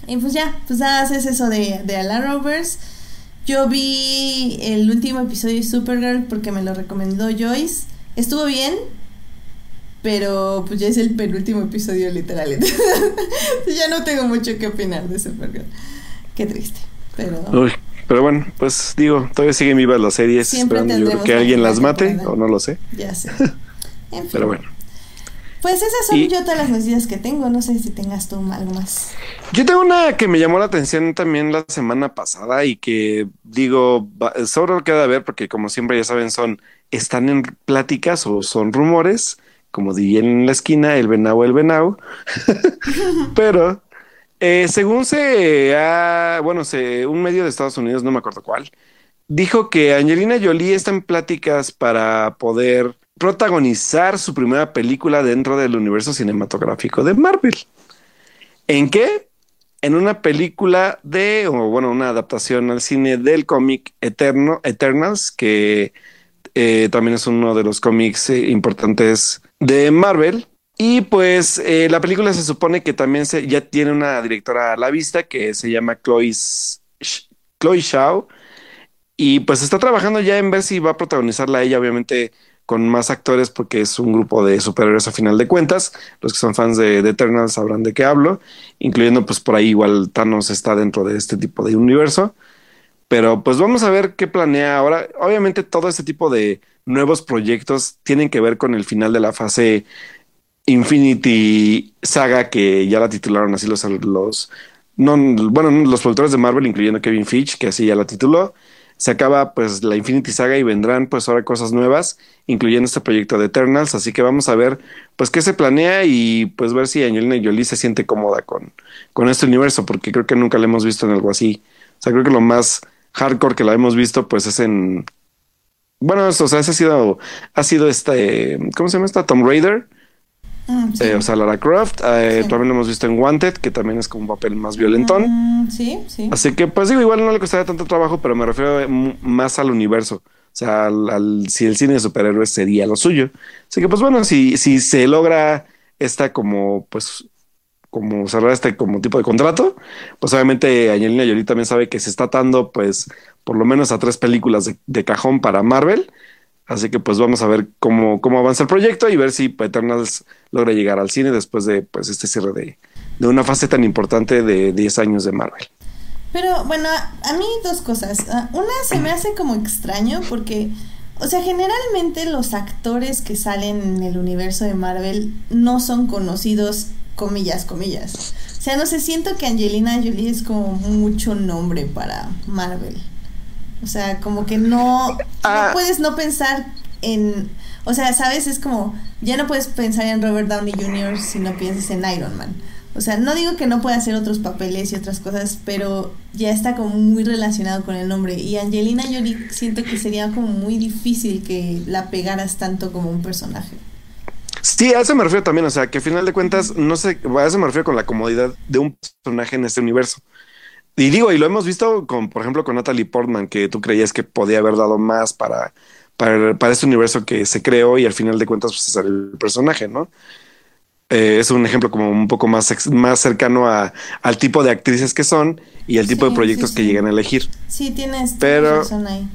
Y pues ya, pues haces eso de, de Alan Rovers. Yo vi el último episodio de Supergirl porque me lo recomendó Joyce. Estuvo bien, pero pues ya es el penúltimo episodio literal. ya no tengo mucho que opinar de Supergirl. Qué triste, pero... pero bueno, pues digo, todavía siguen vivas las series. Siempre esperando que alguien las mate, o no lo sé. Ya sé. Pero bueno. Pues esas son yo todas las noticias que tengo. No sé si tengas tú algo más. Yo tengo una que me llamó la atención también la semana pasada y que digo, solo queda ver porque como siempre ya saben, son, están en pláticas o son rumores, como diría en la esquina, el venao, el venao. Pero eh, según se ha, bueno, se, un medio de Estados Unidos, no me acuerdo cuál, dijo que Angelina Jolie está en pláticas para poder protagonizar su primera película dentro del universo cinematográfico de Marvel. ¿En qué? En una película de, o bueno, una adaptación al cine del cómic Eterno, Eternals, que eh, también es uno de los cómics eh, importantes de Marvel. Y pues eh, la película se supone que también se, ya tiene una directora a la vista que se llama Chloe, Chloe Shaw. Y pues está trabajando ya en ver si va a protagonizarla ella, obviamente con más actores porque es un grupo de superhéroes a final de cuentas. Los que son fans de, de, Eternal sabrán de qué hablo, incluyendo pues por ahí igual Thanos está dentro de este tipo de universo. Pero pues vamos a ver qué planea ahora. Obviamente todo este tipo de nuevos proyectos tienen que ver con el final de la fase Infinity Saga que ya la titularon así los, los no, bueno, los productores de Marvel, incluyendo Kevin Feige, que así ya la tituló se acaba pues la Infinity Saga y vendrán pues ahora cosas nuevas, incluyendo este proyecto de Eternals, así que vamos a ver pues qué se planea y pues ver si Angelina Jolie se siente cómoda con, con este universo, porque creo que nunca la hemos visto en algo así. O sea, creo que lo más hardcore que la hemos visto pues es en bueno, o sea, ese ha sido, ha sido este, ¿cómo se llama esta? Tom Raider. Sí. Eh, o sea, Lara Croft. Eh, Sí. También lo hemos visto en Wanted, que también es como un papel más violentón. Mm, sí, sí. Así que, pues digo, igual no le costaría tanto trabajo, pero me refiero más al universo. O sea, al, al- si el cine de superhéroes sería lo suyo. Así que, pues bueno, si, si se logra esta como, pues, como cerrar este como tipo de contrato, pues obviamente Angelina Jolie también sabe que se está atando, pues, por lo menos a tres películas de, de cajón para Marvel. Así que, pues, vamos a ver cómo, cómo avanza el proyecto y ver si Eternals logra llegar al cine después de, pues, este cierre de, de una fase tan importante de 10 años de Marvel. Pero bueno, a, mí dos cosas. Ah, Una se me hace como extraño porque, o sea, generalmente los actores que salen en el universo de Marvel no son conocidos, comillas, comillas. O sea, no sé, siento que Angelina Jolie es como mucho nombre para Marvel. O sea, como que no, Ah. no puedes no pensar en... O sea, ¿sabes? Es como, ya no puedes pensar en Robert Downey Jr. si no piensas en Iron Man. O sea, no digo que no pueda hacer otros papeles y otras cosas, pero ya está como muy relacionado con el nombre. Y Angelina Jolie siento que sería como muy difícil que la pegaras tanto como un personaje. Sí, a eso me refiero también, o sea, que al final de cuentas, no sé, a eso me refiero con la comodidad de un personaje en este universo. Y digo, y lo hemos visto con, por ejemplo, con Natalie Portman, que tú creías que podía haber dado más para, para, para este universo que se creó y al final de cuentas, pues es el personaje, ¿no? Eh, es un ejemplo como un poco más, más cercano a, al tipo de actrices que son y el tipo Sí, de proyectos sí, que llegan a elegir. Sí, tienes, Pero- razón ahí.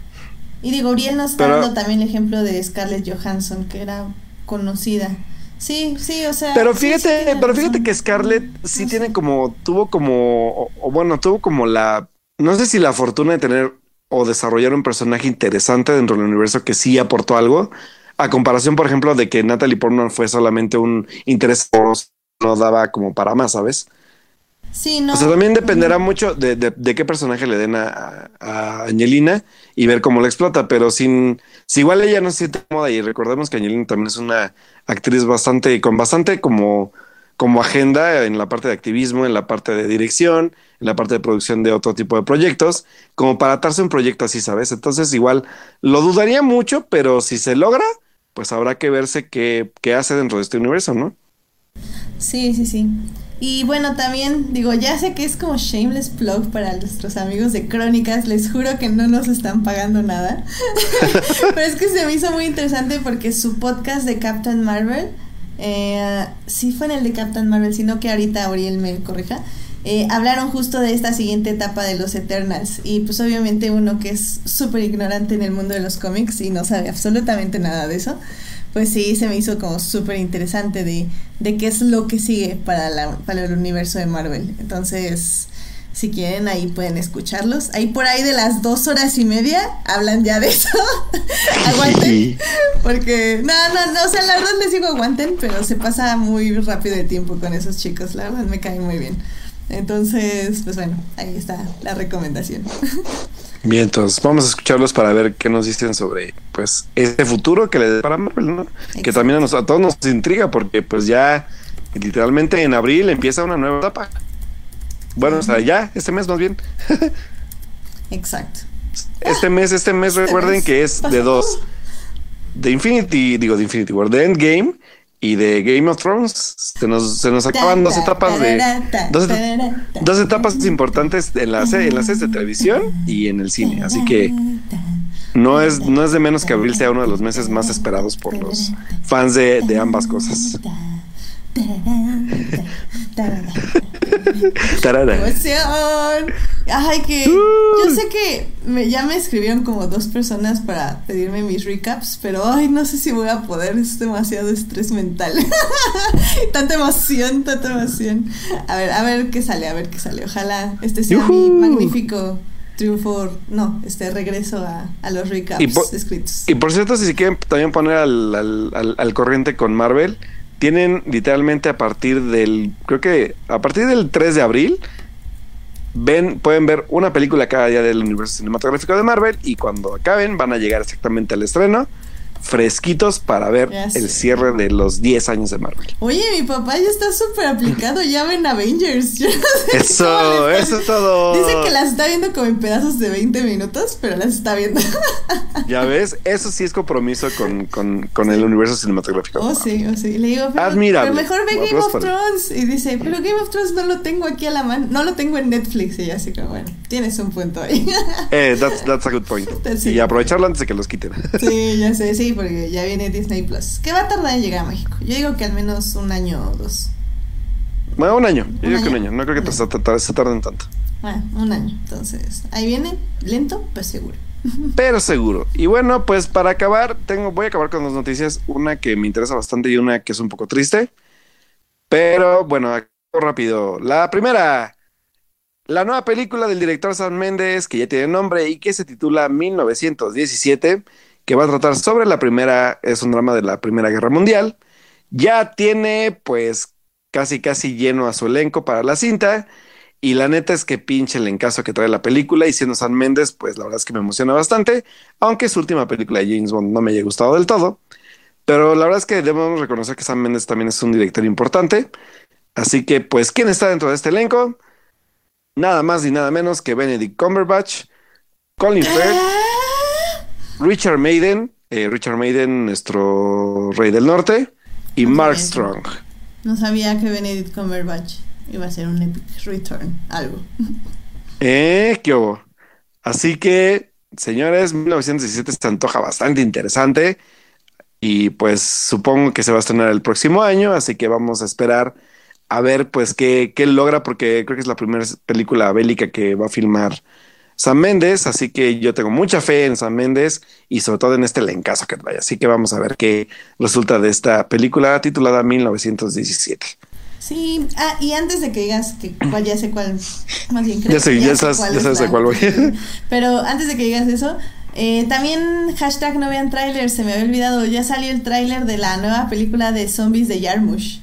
Y digo, Uriel nos está Pero- dando también el ejemplo de Scarlett Johansson, que era conocida. Sí, sí, o sea. Pero sí, sí fíjate, pero fíjate razón. que Scarlett sí No tiene sé. como, tuvo como, o, o bueno, tuvo como la, no sé si la fortuna de tener o desarrollar un personaje interesante dentro del universo que sí aportó algo, a comparación, por ejemplo, de que Natalie Portman fue solamente un interés no daba como para más, ¿sabes? Sí, no. O sea, también dependerá mucho de, de- de qué personaje le den a, a Angelina y ver cómo la explota, pero sin, si igual ella no se siente cómoda y recordemos que Angelina también es una actriz bastante, con bastante como, como agenda en la parte de activismo, en la parte de dirección, en la parte de producción de otro tipo de proyectos, como para atarse un proyecto así, ¿sabes? Entonces igual lo dudaría mucho, pero si se logra, pues habrá que verse qué, qué hace dentro de este universo, ¿no? Sí, sí, sí. Y bueno, también digo, ya sé que es como shameless plug para nuestros amigos de Crónicas, les juro que no nos están pagando nada. Pero es que se me hizo muy interesante porque su podcast de Captain Marvel, eh, sí fue en el de Captain Marvel, sino que ahorita Auriel me corrija, eh, hablaron justo de esta siguiente etapa de los Eternals. Y pues obviamente uno que es súper ignorante en el mundo de los cómics y no sabe absolutamente nada de eso, pues sí, se me hizo como súper interesante de, de qué es lo que sigue para, la, para el universo de Marvel. Entonces, si quieren, ahí pueden escucharlos. Ahí por ahí de las dos horas y media hablan ya de eso. aguanten. Porque, no, no, no, o sea, la verdad les digo aguanten, pero se pasa muy rápido el tiempo con esos chicos. La verdad me caen muy bien. Entonces, pues bueno, ahí está la recomendación. Bien, entonces vamos a escucharlos para ver qué nos dicen sobre pues este futuro que le depara Marvel, ¿no? Que también a, nos- a todos nos intriga porque pues ya literalmente en abril empieza una nueva etapa. Bueno, o sea, ya, este mes más bien. Exacto. Este mes, este mes recuerden mes que es de dos. De Infinity, digo de Infinity War, de Endgame y de Game of Thrones. Se nos, se nos acaban dos etapas de dos, dos etapas importantes en las en las series de televisión y en el cine. Así que no es, no es de menos que abril sea uno de los meses más esperados por los fans de, de ambas cosas. Tarara. ¡Emoción! Ay, que yo sé que me, ya me escribieron como dos personas para pedirme mis recaps, pero ay, no sé si voy a poder, es demasiado estrés mental. tanta emoción, tanta emoción. A ver, a ver qué sale, a ver qué sale. Ojalá este sea mi magnífico triunfo, no, este regreso a, a los recaps Y escritos. Y por cierto, si se quieren también poner al, al- al- al corriente con Marvel, tienen literalmente a partir del, creo que a partir del 3 de abril, ven, pueden ver una película cada día del universo cinematográfico de Marvel y cuando acaben van a llegar exactamente al estreno fresquitos para ver el cierre de los 10 años de Marvel. Oye, mi papá ya está súper aplicado, ya ven Avengers. eso, eso es todo. Dice que las está viendo como en pedazos de 20 minutos, pero las está viendo. ya ves, eso sí es compromiso con, con, con el universo cinematográfico. Oh, sí, oh, sí. Le digo, pero, mejor ve Game of Thrones. Y dice, pero Game of Thrones no lo tengo aquí a la mano, no lo tengo en Netflix. Y así que, bueno, tienes un punto ahí. eh, that's, that's a good point. Y aprovecharlo antes de que los quiten. sí, ya sé, sí, porque ya viene Disney Plus. ¿Qué va a tardar en llegar a México? Yo digo que al menos un año o dos. Bueno, un año. Yo digo que un año. No creo que se tarden tanto. Bueno, un año. Entonces, ahí viene, lento, pero seguro. Pero seguro. Y bueno, pues para acabar, tengo, voy a acabar con dos noticias. Una que me interesa bastante y una que es un poco triste. Pero bueno, rápido. La primera. La nueva película del director Sam Méndez, que ya tiene nombre y que se titula 1917, que va a tratar sobre la primera, es un drama de la Primera Guerra Mundial. Ya tiene pues casi casi lleno a su elenco para la cinta. Y la neta es que pinche el encaso que trae la película. Y siendo San Méndez, pues la verdad es que me emociona bastante. Aunque su última película de James Bond no me haya gustado del todo. Pero la verdad es que debemos reconocer que Sam Méndez también es un director importante. Así que, pues, ¿quién está dentro de este elenco? Nada más y nada menos que Benedict Cumberbatch, Colin Firth. Richard Maiden, eh, Richard Maiden, nuestro rey del norte, y Mark Strong. No sabía que Benedict Cumberbatch iba a ser un epic return, algo. Eh, qué hubo. Así que, señores, 1917 se antoja bastante interesante. Y pues supongo que se va a estrenar el próximo año, así que vamos a esperar a ver pues qué, qué logra, porque creo que es la primera película bélica que va a filmar San Méndez, así que yo tengo mucha fe en San Méndez y sobre todo en este lencazo que trae. Así que vamos a ver qué resulta de esta película titulada 1917. Sí, ah, y antes de que digas que cuál ya sé cuál, más bien creo ya sé, ya, sabes, ya sabes de cuál voy. Pero antes de que digas eso, eh, también hashtag no vean trailers, se me había olvidado, ya salió el tráiler de la nueva película de zombies de Yarmush.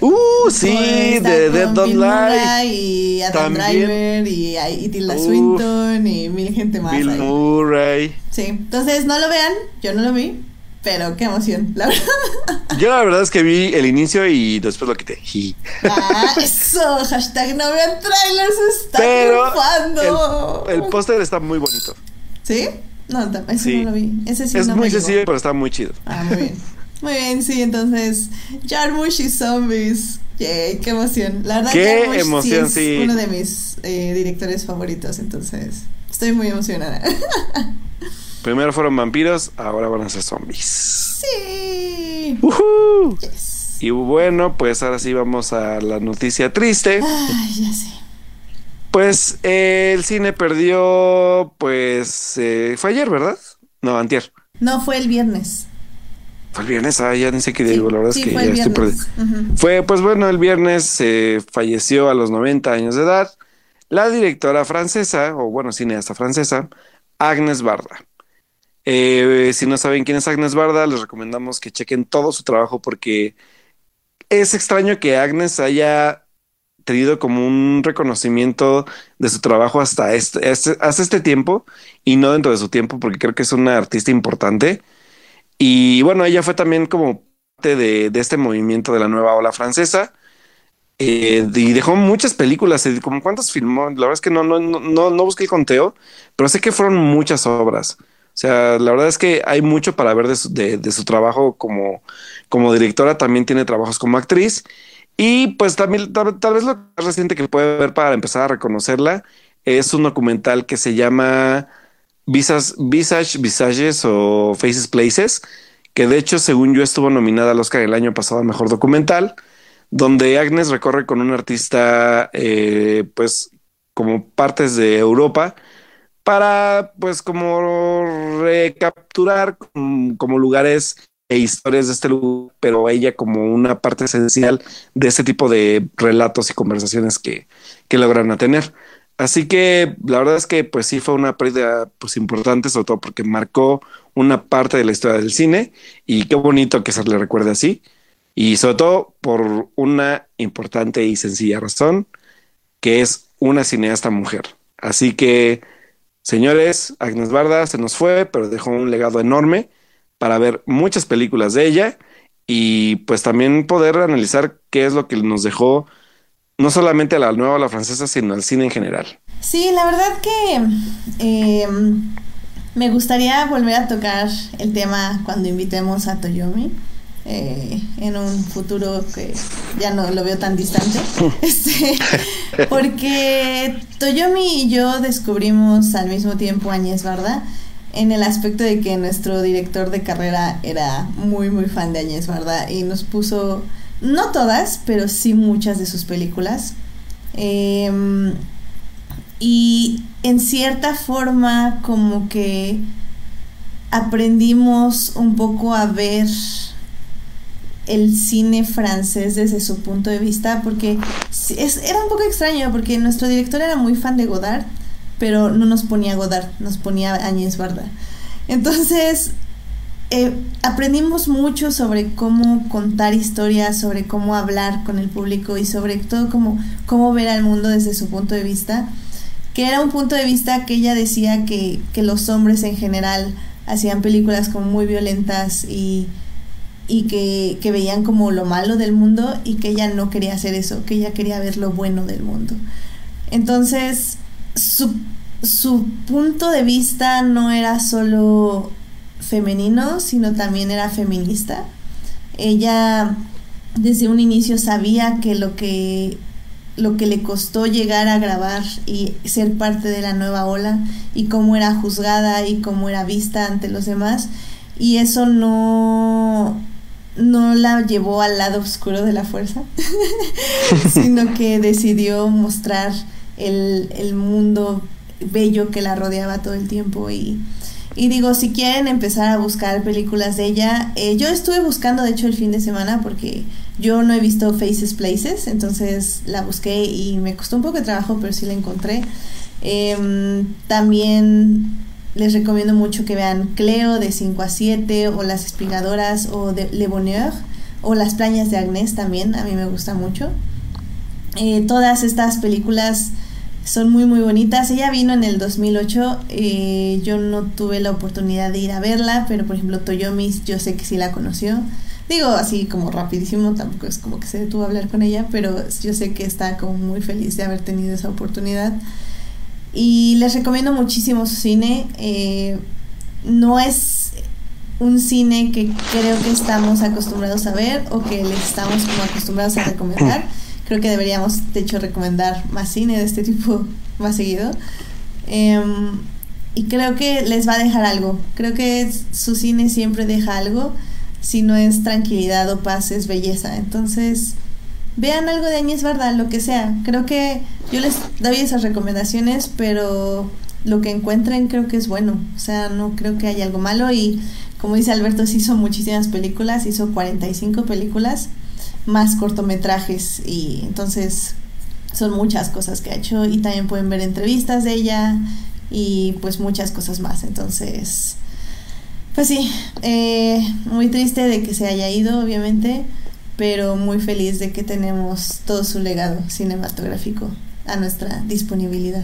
Uh, sí, de Dead Don't Lie. Y Adam Driver y, y Tilda Swinton y mil gente más. Bill Murray. Sí, entonces no lo vean, yo no lo vi, pero qué emoción, la verdad. Yo la verdad es que vi el inicio y después lo quité. Ah, eso, hashtag no vean trailers, está pero El, el póster está muy bonito. ¿Sí? No, ese no lo vi. Ese sí es no muy sencillo, pero está muy chido. Ah, muy bien. Muy bien, sí, entonces, Jarmusch y Zombies. Yay, qué emoción. La verdad, qué emoción, sí es uno de mis eh, directores favoritos, entonces estoy muy emocionada. Primero fueron vampiros, ahora van a ser zombies. Sí. Y bueno, pues ahora sí vamos a la noticia triste. Ay, ya sé. Pues eh, el cine perdió, pues eh, fue ayer, ¿verdad? No, antier. No, fue el viernes. Fue el viernes, ah, ya ni sé qué digo, la verdad es que ya estoy perdido. Fue, pues bueno, el viernes se falleció a los 90 años de edad la directora francesa, o bueno, cineasta francesa, Agnes Barda. Eh, si no saben quién es Agnes Barda, les recomendamos que chequen todo su trabajo porque es extraño que Agnes haya tenido como un reconocimiento de su trabajo hasta este, hasta este tiempo y no dentro de su tiempo porque creo que es una artista importante. Y bueno, ella fue también como parte de, este movimiento de la nueva ola francesa. Eh, y dejó muchas películas, eh, como cuántas filmó, la verdad es que no, no, no, no busqué el conteo, pero sé que fueron muchas obras. O sea, la verdad es que hay mucho para ver de su, de, su trabajo como, como directora, también tiene trabajos como actriz. Y pues también, tal, vez lo más reciente que puede ver para empezar a reconocerla es un documental que se llama Visas, Visage, Visages o Faces Places, que de hecho, según yo, estuvo nominada al Oscar el año pasado a Mejor Documental, donde Agnes recorre con un artista, eh, pues, como partes de Europa, para, pues, como recapturar como, lugares e historias de este lugar, pero ella como una parte esencial de este tipo de relatos y conversaciones que, que logran tener. Así que la verdad es que pues sí fue una pérdida pues importante, sobre todo porque marcó una parte de la historia del cine y qué bonito que se le recuerde así. Y sobre todo por una importante y sencilla razón, que es una cineasta mujer. Así que, señores, Agnes Barda se nos fue, pero dejó un legado enorme para ver muchas películas de ella y pues también poder analizar qué es lo que nos dejó no solamente a la nueva la francesa, sino al cine en general. Sí, la verdad que em, me gustaría volver a tocar el tema cuando invitemos a Toyomi. Eh, en un futuro que ya no lo veo tan distante. Este, porque Toyomi y yo descubrimos al mismo tiempo Añez Barda en el aspecto de que nuestro director de carrera era muy muy fan de Añez Barda y nos puso, no todas, pero sí muchas de sus películas. Em, y en cierta forma como que aprendimos un poco a ver el cine francés desde su punto de vista, porque es, era un poco extraño, porque nuestro director era muy fan de Godard, pero no nos ponía Godard, nos ponía Agnès Varda. Entonces, eh, aprendimos mucho sobre cómo contar historias, sobre cómo hablar con el público y sobre todo cómo, cómo ver al mundo desde su punto de vista, que era un punto de vista que ella decía que, que los hombres en general hacían películas como muy violentas y y que, que, veían como lo malo del mundo y que ella no quería hacer eso, que ella quería ver lo bueno del mundo. Entonces, su, su punto de vista no era solo femenino, sino también era feminista. Ella desde un inicio sabía que lo que lo que le costó llegar a grabar y ser parte de la nueva ola y cómo era juzgada y cómo era vista ante los demás y eso no no la llevó al lado oscuro de la fuerza, sino que decidió mostrar el, mundo bello que la rodeaba todo el tiempo y, y digo, si quieren empezar a buscar películas de ella, eh, yo estuve buscando de hecho el fin de semana porque yo no he visto Faces Places, entonces la busqué y me costó un poco de trabajo, pero sí la encontré. Em, también les recomiendo mucho que vean Cleo de 5 a 7 o Las Espigadoras o de Le Bonheur o Las Plañas de Agnès también, a mí me gusta mucho. Eh, todas estas películas son muy muy bonitas. Ella vino en el 2008, eh, yo no tuve la oportunidad de ir a verla, pero por ejemplo Toyomi yo sé que sí la conoció. Digo así como rapidísimo, tampoco es como que se detuvo a hablar con ella, pero yo sé que está como muy feliz de haber tenido esa oportunidad. Y les recomiendo muchísimo su cine. Eh, no es un cine que creo que estamos acostumbrados a ver o que les estamos como acostumbrados a recomendar. Creo que deberíamos, de hecho, recomendar más cine de este tipo más seguido. Em, y creo que les va a dejar algo. Creo que su cine siempre deja algo. Si no es tranquilidad o paz, es belleza. Entonces, vean algo de Añez Barda, lo que sea. Creo que yo les doy esas recomendaciones, pero lo que encuentren creo que es bueno. O sea, no creo que haya algo malo. Y como dice Alberto, se hizo muchísimas películas, hizo 45 películas, más cortometrajes. Y entonces son muchas cosas que ha hecho. Y también pueden ver entrevistas de ella y pues muchas cosas más. Entonces, pues sí, eh, muy triste de que se haya ido, obviamente pero muy feliz de que tenemos todo su legado cinematográfico a nuestra disponibilidad.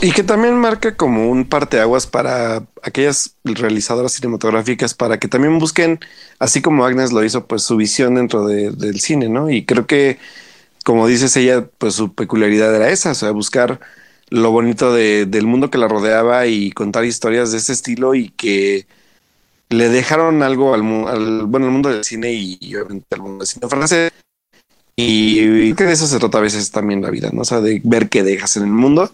Y que también marca como un parteaguas para aquellas realizadoras cinematográficas para que también busquen, así como Agnes lo hizo, pues su visión dentro del cine, ¿no? Y creo que, como dices ella, pues su peculiaridad era esa, o sea, buscar lo bonito del mundo que la rodeaba y contar historias de ese estilo y que le dejaron algo al, bueno, al mundo del cine y, obviamente al mundo del cine francés. Y, creo que de eso se trata a veces también la vida, ¿no? O sea, de ver qué dejas en el mundo.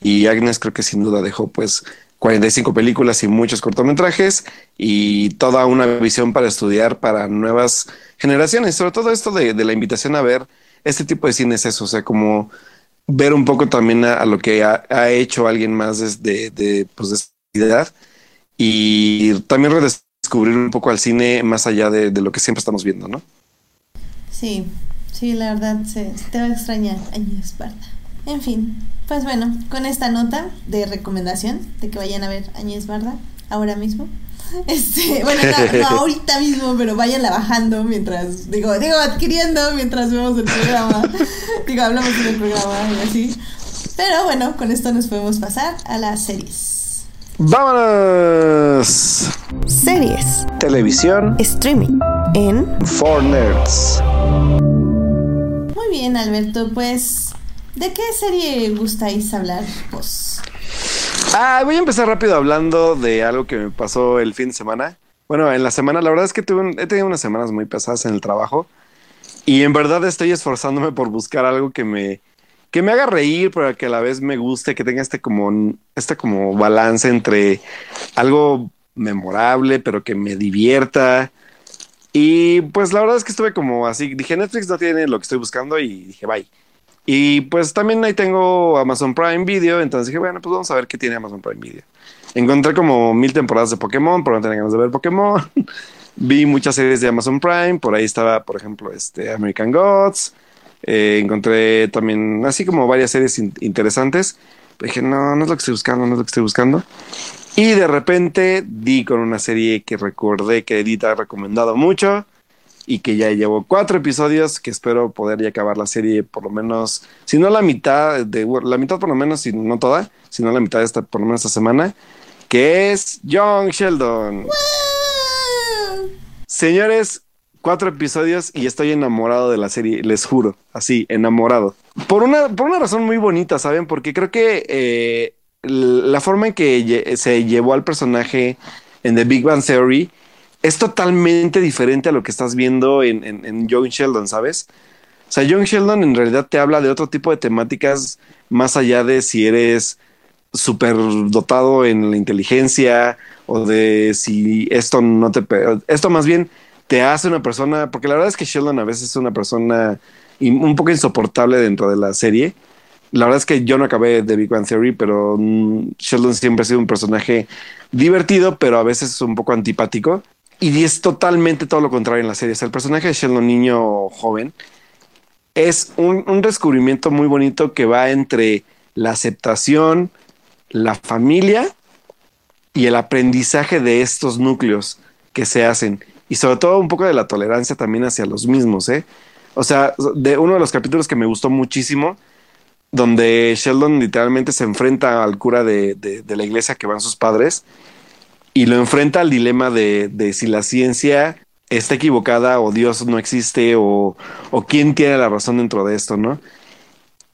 Y Agnes creo que sin duda dejó pues 45 películas y muchos cortometrajes y toda una visión para estudiar para nuevas generaciones. Sobre todo esto de, la invitación a ver este tipo de cine es eso, o sea, como ver un poco también a, lo que ha, hecho alguien más desde de, pues, de edad y también redescubrir un poco al cine más allá de, lo que siempre estamos viendo, ¿no? Sí, sí, la verdad se, te va a extrañar Añez Esparta. En fin, pues bueno, con esta nota de recomendación de que vayan a ver Añez Barda ahora mismo. Este, bueno, no, ahorita mismo, pero váyanla bajando mientras, digo, digo, adquiriendo mientras vemos el programa. digo, hablamos del programa y así. Pero bueno, con esto nos podemos pasar a las series. ¡Vámonos! Series, Televisión, streaming en... For Nerds. Muy bien, Alberto, pues... ¿De qué serie gustáis hablar vos? Ah, voy a empezar rápido hablando de algo que me pasó el fin de semana. Bueno, en la semana, la verdad es que tuve un- he tenido unas semanas muy pesadas en el trabajo y en verdad estoy esforzándome por buscar algo que me, que me haga reír, pero que a la vez me guste, que tenga este como, este como balance entre algo memorable, pero que me divierta. Y pues la verdad es que estuve como así, dije Netflix no tiene lo que estoy buscando y dije bye. Y pues también ahí tengo Amazon Prime Video, entonces dije, bueno, pues vamos a ver qué tiene Amazon Prime Video. Encontré como mil temporadas de Pokémon, pero no tenía ganas de ver Pokémon. Vi muchas series de Amazon Prime, por ahí estaba, por ejemplo, este American Gods. Eh, encontré también así como varias series in- interesantes. Dije, no, no es lo que estoy buscando, no es lo que estoy buscando. Y de repente di con una serie que recordé que Edith ha recomendado mucho y que ya llevo cuatro episodios que espero poder ya acabar la serie por lo menos, si no la mitad, de la mitad por lo menos, si no toda, si no la mitad de esta, por lo menos esta semana, que es Young Sheldon. Señores, cuatro episodios y estoy enamorado de la serie, les juro, así, enamorado. Por una, por una razón muy bonita, ¿saben? Porque creo que eh, la forma en que se llevó al personaje en The Big Bang Theory es totalmente diferente a lo que estás viendo en, en, en Young Sheldon, ¿sabes? O sea, Young Sheldon en realidad te habla de otro tipo de temáticas más allá de si eres súper dotado en la inteligencia o de si esto no te... Esto más bien te hace una persona, porque la verdad es que Sheldon a veces es una persona un poco insoportable dentro de la serie. La verdad es que yo no acabé de Big Bang Theory, pero mm, Sheldon siempre ha sido un personaje divertido, pero a veces un poco antipático. Y es totalmente todo lo contrario en la serie. O sea, el personaje de Sheldon, niño joven, es un, un descubrimiento muy bonito que va entre la aceptación, la familia y el aprendizaje de estos núcleos que se hacen. Y sobre todo un poco de la tolerancia también hacia los mismos, ¿eh? O sea, de uno de los capítulos que me gustó muchísimo, donde Sheldon literalmente se enfrenta al cura de, de- de la iglesia que van sus padres y lo enfrenta al dilema de, de si la ciencia está equivocada o Dios no existe o, o quién tiene la razón dentro de esto, ¿no?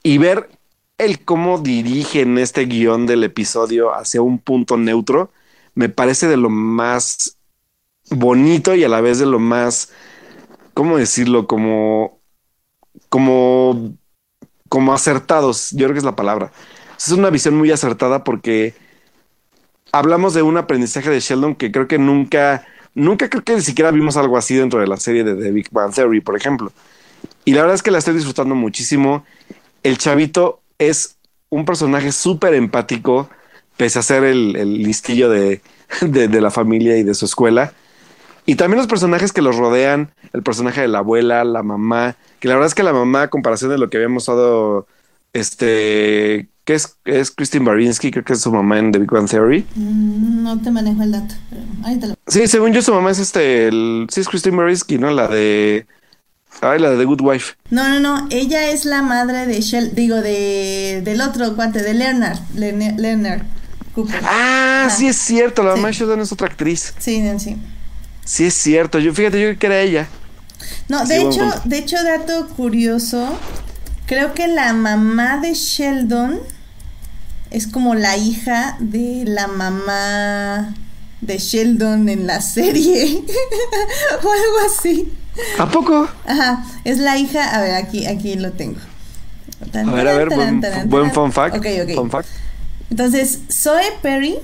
Y ver el cómo dirigen este guion del episodio hacia un punto neutro me parece de lo más bonito y a la vez de lo más, ¿cómo decirlo? Como, como, como acertados, yo creo que es la palabra. Es una visión muy acertada porque hablamos de un aprendizaje de Sheldon que creo que nunca, nunca creo que ni siquiera vimos algo así dentro de la serie de The Big Theory, por ejemplo. Y la verdad es que la estoy disfrutando muchísimo. El chavito es un personaje súper empático, pese a ser el, listillo de, de, de la familia y de su escuela. Y también los personajes que los rodean, el personaje de la abuela, la mamá, que la verdad es que la mamá, a comparación de lo que habíamos dado, este, que es, es Christine Barinski, creo que es su mamá en The Big Bang Theory. Mm, No te manejo el dato, pero ahorita lo... Sí, según yo, su mamá es este, el, sí es Christine Barinski, ¿no? La de, ay, la de The Good Wife. No, no, no, ella es la madre de Shell, digo, de del otro cuate, de Leonard, Lene- Leonard Cooper. Ah, Ah. sí es cierto, la mamá de Sí. Sheldon es otra actriz. Sí, Nancy. Sí es cierto, yo fíjate, yo que era ella. No, Sí, de hecho, de hecho, dato curioso, creo que la mamá de Sheldon es como la hija de la mamá de Sheldon en la serie o algo así. ¿A poco? Ajá, es la hija, a ver, aquí aquí lo tengo. A ver, a ver, buen, buen fun fact. Ok, ok. Fun fact. Entonces, Zoe Perry,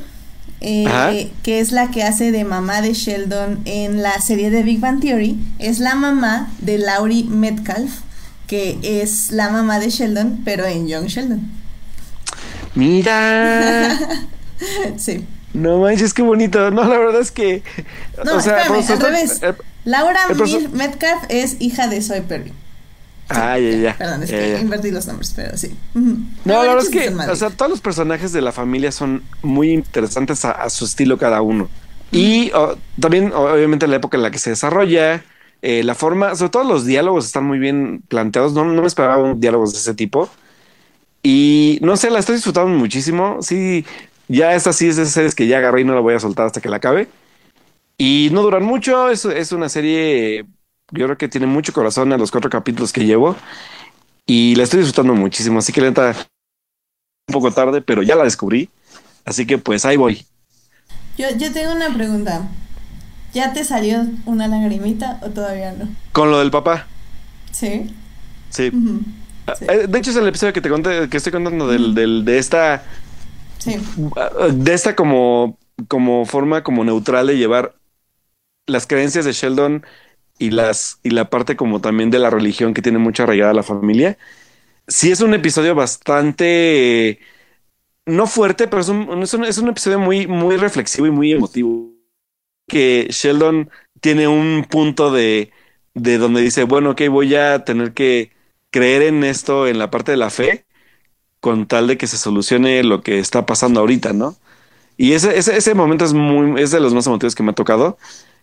eh, que es la que hace de mamá de Sheldon en la serie de Big Bang Theory, es la mamá de Laurie Metcalf, que es la mamá de Sheldon, pero en Young Sheldon. Mira. sí. No manches, qué bonito. No, la verdad es que. No, o sea, espérame, al revés. Laura el Metcalf es hija de Zoe Perry. ah, ya, ya. Perdón, es ya, que ya. invertí los nombres, pero sí. No, la verdad es que, o sea, todos los personajes de la familia son muy interesantes a, a su estilo cada uno. Y oh, también, obviamente, la época en la que se desarrolla, eh, la forma, sobre todo los diálogos están muy bien planteados. No, no me esperaba un diálogos de ese tipo. Y no sé, la estoy disfrutando muchísimo. Sí, Ya esta sí es de esas series que ya agarré y no la voy a soltar hasta que la acabe. Y no duran mucho, es, es una serie, yo creo que tiene mucho corazón a los cuatro capítulos que llevo y la estoy disfrutando muchísimo, así que lenta un poco tarde, pero ya la descubrí, así que pues ahí voy. Yo, yo tengo una pregunta. ¿Ya te salió una lagrimita o todavía no? Con lo del papá. Sí. Sí. Eh, de hecho, es el episodio que te conté, que estoy contando del, del, de esta. Sí. De esta como, como forma como neutral de llevar las creencias de Sheldon y las y la parte como también de la religión que tiene mucha arraigada la familia. Sí es un episodio bastante no fuerte, pero es un, es un, es un episodio muy, muy reflexivo y muy emotivo. Que Sheldon tiene un punto de, de donde dice, bueno, ok, voy a tener que creer en esto, en la parte de la fe, con tal de que se solucione lo que está pasando ahorita, ¿no? Y ese, ese, ese momento es muy, es de los más emotivos que me ha tocado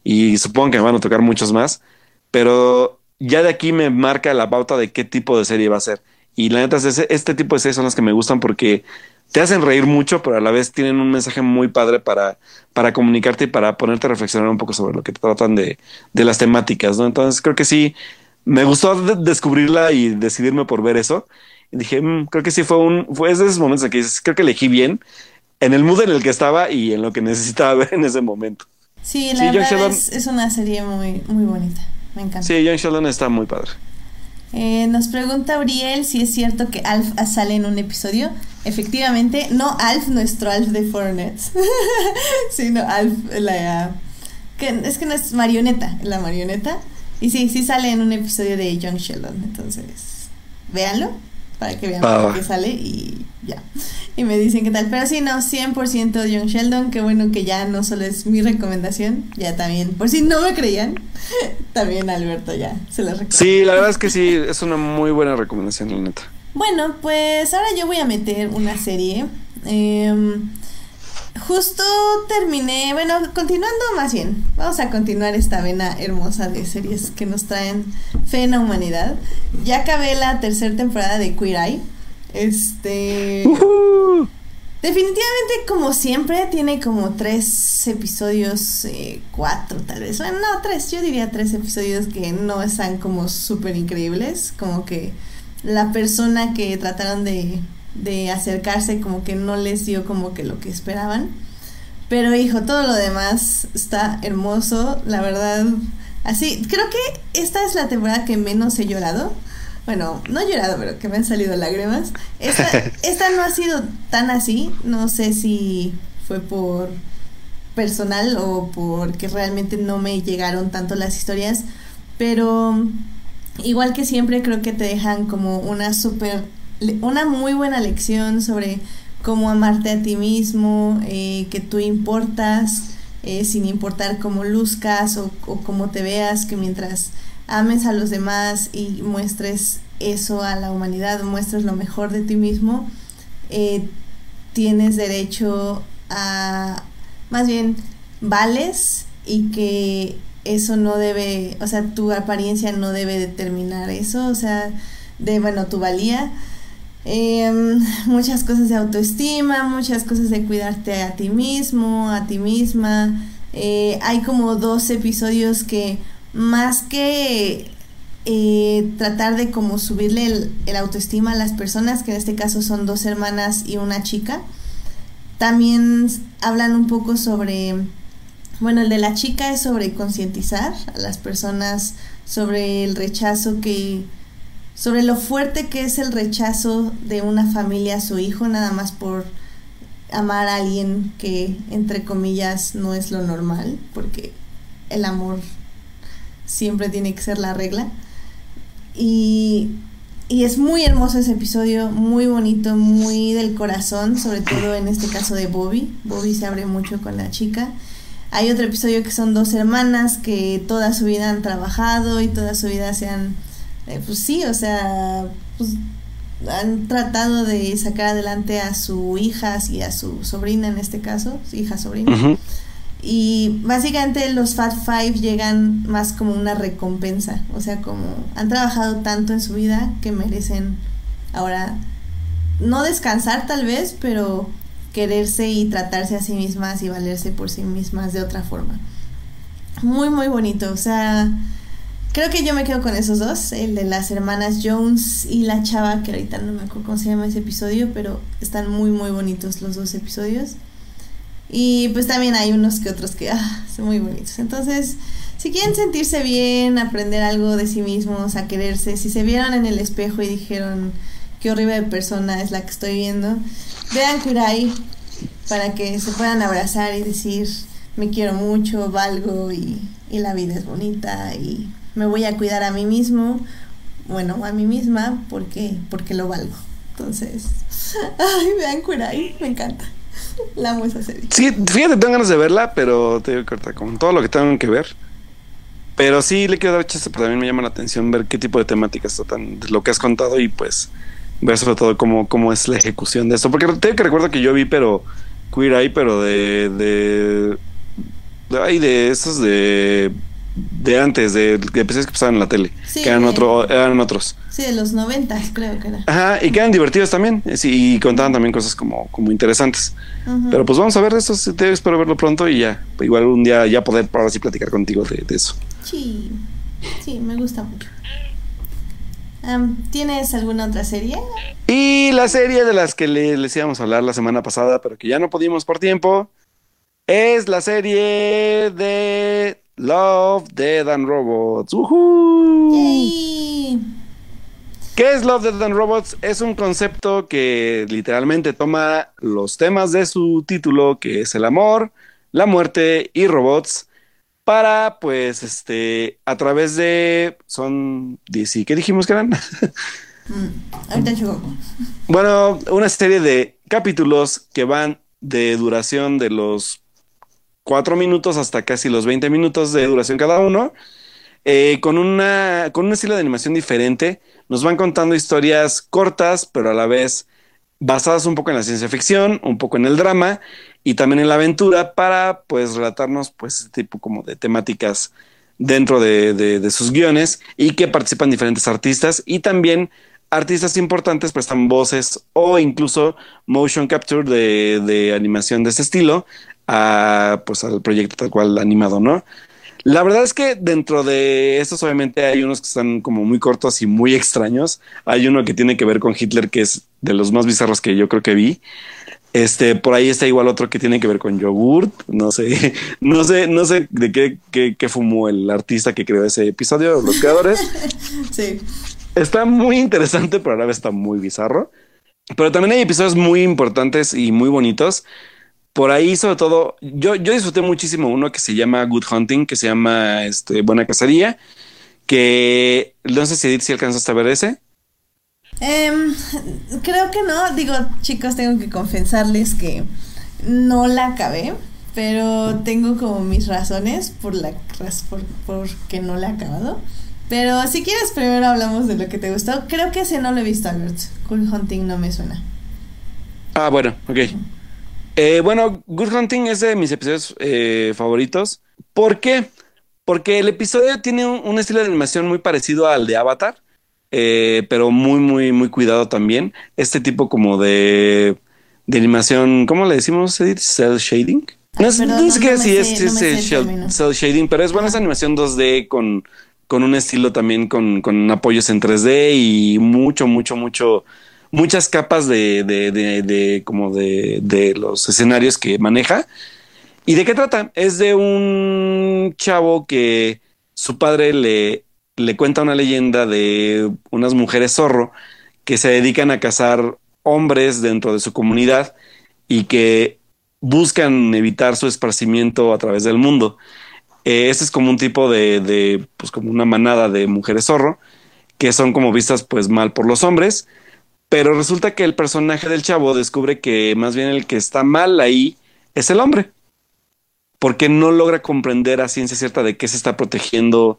y supongo que me van a tocar muchos más, pero ya de aquí me marca la pauta de qué tipo de serie va a ser. Y la neta, es este tipo de series son las que me gustan porque te hacen reír mucho, pero a la vez tienen un mensaje muy padre para, para comunicarte y para ponerte a reflexionar un poco sobre lo que tratan de, de las temáticas, ¿no? Entonces creo que sí, me gustó descubrirla y decidirme por ver eso. Y dije, mm, creo que sí fue un, fue de esos momentos en que creo que elegí bien en el mood en el que estaba y en lo que necesitaba ver en ese momento. Sí, la verdad es, una serie muy, muy bonita. Me encanta. Sí, Young Sheldon está muy padre. Eh, nos pregunta Uriel si es cierto que Alf sale en un episodio. Efectivamente, no Alf, nuestro Alf de Fortnite, sino Alf, la. Que, es que no es marioneta, la marioneta. Y sí, sí sale en un episodio de Young Sheldon. Entonces, véanlo para que vean ah. qué sale y ya. Y me dicen qué tal. Pero sí, no, 100% Young Sheldon. Qué bueno que ya no solo es mi recomendación, ya también, por si no me creían, también Alberto ya se las recomiendo. Sí, la verdad es que sí, es una muy buena recomendación, la neta. Bueno, pues ahora yo voy a meter una serie. Eh, justo terminé, bueno, continuando más bien, vamos a continuar esta vena hermosa de series que nos traen fe en la humanidad. Ya acabé la tercera temporada de Queer Eye. Este... Definitivamente, como siempre, tiene como tres episodios, eh, cuatro tal vez. Bueno, no, tres, yo diría tres episodios que no están como súper increíbles. Como que la persona que trataron de de acercarse como que no les dio como que lo que esperaban. Pero hijo, todo lo demás está hermoso, la verdad. Así, creo que esta es la temporada que menos he llorado. Bueno, no he llorado, pero que me han salido lágrimas. Esta, esta no ha sido tan así. No sé si fue por personal o porque realmente no me llegaron tanto las historias. Pero igual que siempre creo que te dejan como una súper una muy buena lección sobre cómo amarte a ti mismo, eh, que tú importas, eh, sin importar cómo luzcas o, cómo te veas, que mientras ames a los demás y muestres eso a la humanidad, muestres lo mejor de ti mismo, eh, tienes derecho a, más bien, vales y que eso no debe, o sea, tu apariencia no debe determinar eso, o sea, de, bueno, tu valía Em, muchas cosas de autoestima, muchas cosas de cuidarte a ti mismo, a ti misma. Eh, hay como dos episodios que más que eh, tratar de como subirle el, el, autoestima a las personas, que en este caso son dos hermanas y una chica, también hablan un poco sobre, bueno, el de la chica es sobre concientizar a las personas sobre el rechazo que sobre lo fuerte que es el rechazo de una familia a su hijo nada más por amar a alguien que entre comillas no es lo normal, porque el amor siempre tiene que ser la regla. Y, y es muy hermoso ese episodio, muy bonito, muy del corazón, sobre todo en este caso de Bobby. Bobby se abre mucho con la chica. Hay otro episodio que son dos hermanas que toda su vida han trabajado y toda su vida se han eh, pues sí, o sea, pues han tratado de sacar adelante a su hija y a su sobrina en este caso, su hija sobrina. Y básicamente los Fat Five llegan más como una recompensa, o sea, como han trabajado tanto en su vida que merecen ahora no descansar tal vez, pero quererse y tratarse a sí mismas y valerse por sí mismas de otra forma. Muy, muy bonito. O sea, creo que yo me quedo con esos dos, el de las hermanas Jones y la chava, que ahorita no me acuerdo cómo se llama ese episodio, pero están muy, muy bonitos los dos episodios. Y pues también hay unos que otros que ah, son muy bonitos. Entonces, si quieren sentirse bien, aprender algo de sí mismos, a quererse, si se vieron en el espejo y dijeron qué horrible persona es la que estoy viendo, vean Kurai para que se puedan abrazar y decir me quiero mucho, valgo y, y la vida es bonita y me voy a cuidar a mí mismo, bueno, a mí misma porque, porque lo valgo. Entonces, ay, vean Kurai, me encanta. La amo esa serie. Sí, fíjate, tengo ganas de verla, pero te digo que con todo lo que tengo que ver. Pero sí le quiero dar chiste, pero también me llama la atención ver qué tipo de temáticas tratan lo que has contado y pues ver sobre todo cómo, cómo es la ejecución de esto. Porque tengo que recuerdo que yo vi, pero Queer Eye, pero de. de. de, ay, de esos de de antes, de, episodios que pasaban en la tele, que eran, otro, eran otros. Sí, de los 90 creo que era. Ajá, y que eran divertidos también, eh, y contaban también cosas como, como interesantes. Pero pues vamos a ver eso, espero verlo pronto y ya, igual un día ya poder ahora sí platicar contigo de, eso. Sí, sí, me gusta mucho. ¿Tienes alguna otra serie? Y la serie de las que le, les íbamos a hablar la semana pasada, pero que ya no pudimos por tiempo, es la serie de Love, Dead and Robots. ¿Qué es Love, Dead and Robots? Es un concepto que literalmente toma los temas de su título, que es el amor, la muerte y robots, para, pues, este, a través de. Son. ¿Sí? ¿Qué dijimos que eran? Mm, bueno, una serie de capítulos que van de duración de los cuatro minutos hasta casi los 20 minutos de duración cada uno, eh, con, una, con un estilo de animación diferente. Nos van contando historias cortas, pero a la vez basadas un poco en la ciencia ficción, un poco en el drama y también en la aventura para pues relatarnos pues este tipo como de temáticas dentro de, sus guiones y que participan diferentes artistas y también artistas importantes prestan voces o incluso motion capture de, de animación de ese estilo a, pues, al proyecto tal cual animado, ¿no? La verdad es que dentro de estos obviamente hay unos que están como muy cortos y muy extraños. Hay uno que tiene que ver con Hitler, que es de los más bizarros que yo creo que vi. Este, por ahí está igual otro que tiene que ver con yogurt. No sé, no sé, no sé de qué, qué, fumó el artista que creó ese episodio, los creadores. Sí. Está muy interesante, pero a la vez está muy bizarro. Pero también hay episodios muy importantes y muy bonitos por ahí, sobre todo, yo, yo disfruté muchísimo uno que se llama Good Hunting, que se llama este, Buena Cacería, que no sé si Edith si alcanzaste a ver ese. Em, creo que no. Digo, chicos, tengo que confesarles que no la acabé, pero tengo como mis razones por la por, por que no la he acabado. Pero si quieres, primero hablamos de lo que te gustó. Creo que ese no lo he visto, Albert. Good Hunting no me suena. Ah, bueno, ok. Eh, bueno, Good Hunting es de mis episodios eh, favoritos. ¿Por qué? Porque el episodio tiene un, estilo de animación muy parecido al de Avatar, eh, pero muy, muy, muy cuidado también. Este tipo como de, de animación, ¿cómo le decimos, Edith? Cell shading. No, sé qué si es, cell shading, pero es buena esa animación 2D con, con un estilo también con, con apoyos en 3D y mucho, mucho, mucho muchas capas de, de, de, como de, de los escenarios que maneja. ¿Y de qué trata? Es de un chavo que su padre le, le cuenta una leyenda de unas mujeres zorro que se dedican a cazar hombres dentro de su comunidad y que buscan evitar su esparcimiento a través del mundo. Eh, este es como un tipo de, de, pues como una manada de mujeres zorro que son como vistas pues mal por los hombres pero resulta que el personaje del chavo descubre que más bien el que está mal ahí es el hombre. Porque no logra comprender a ciencia cierta de qué se está protegiendo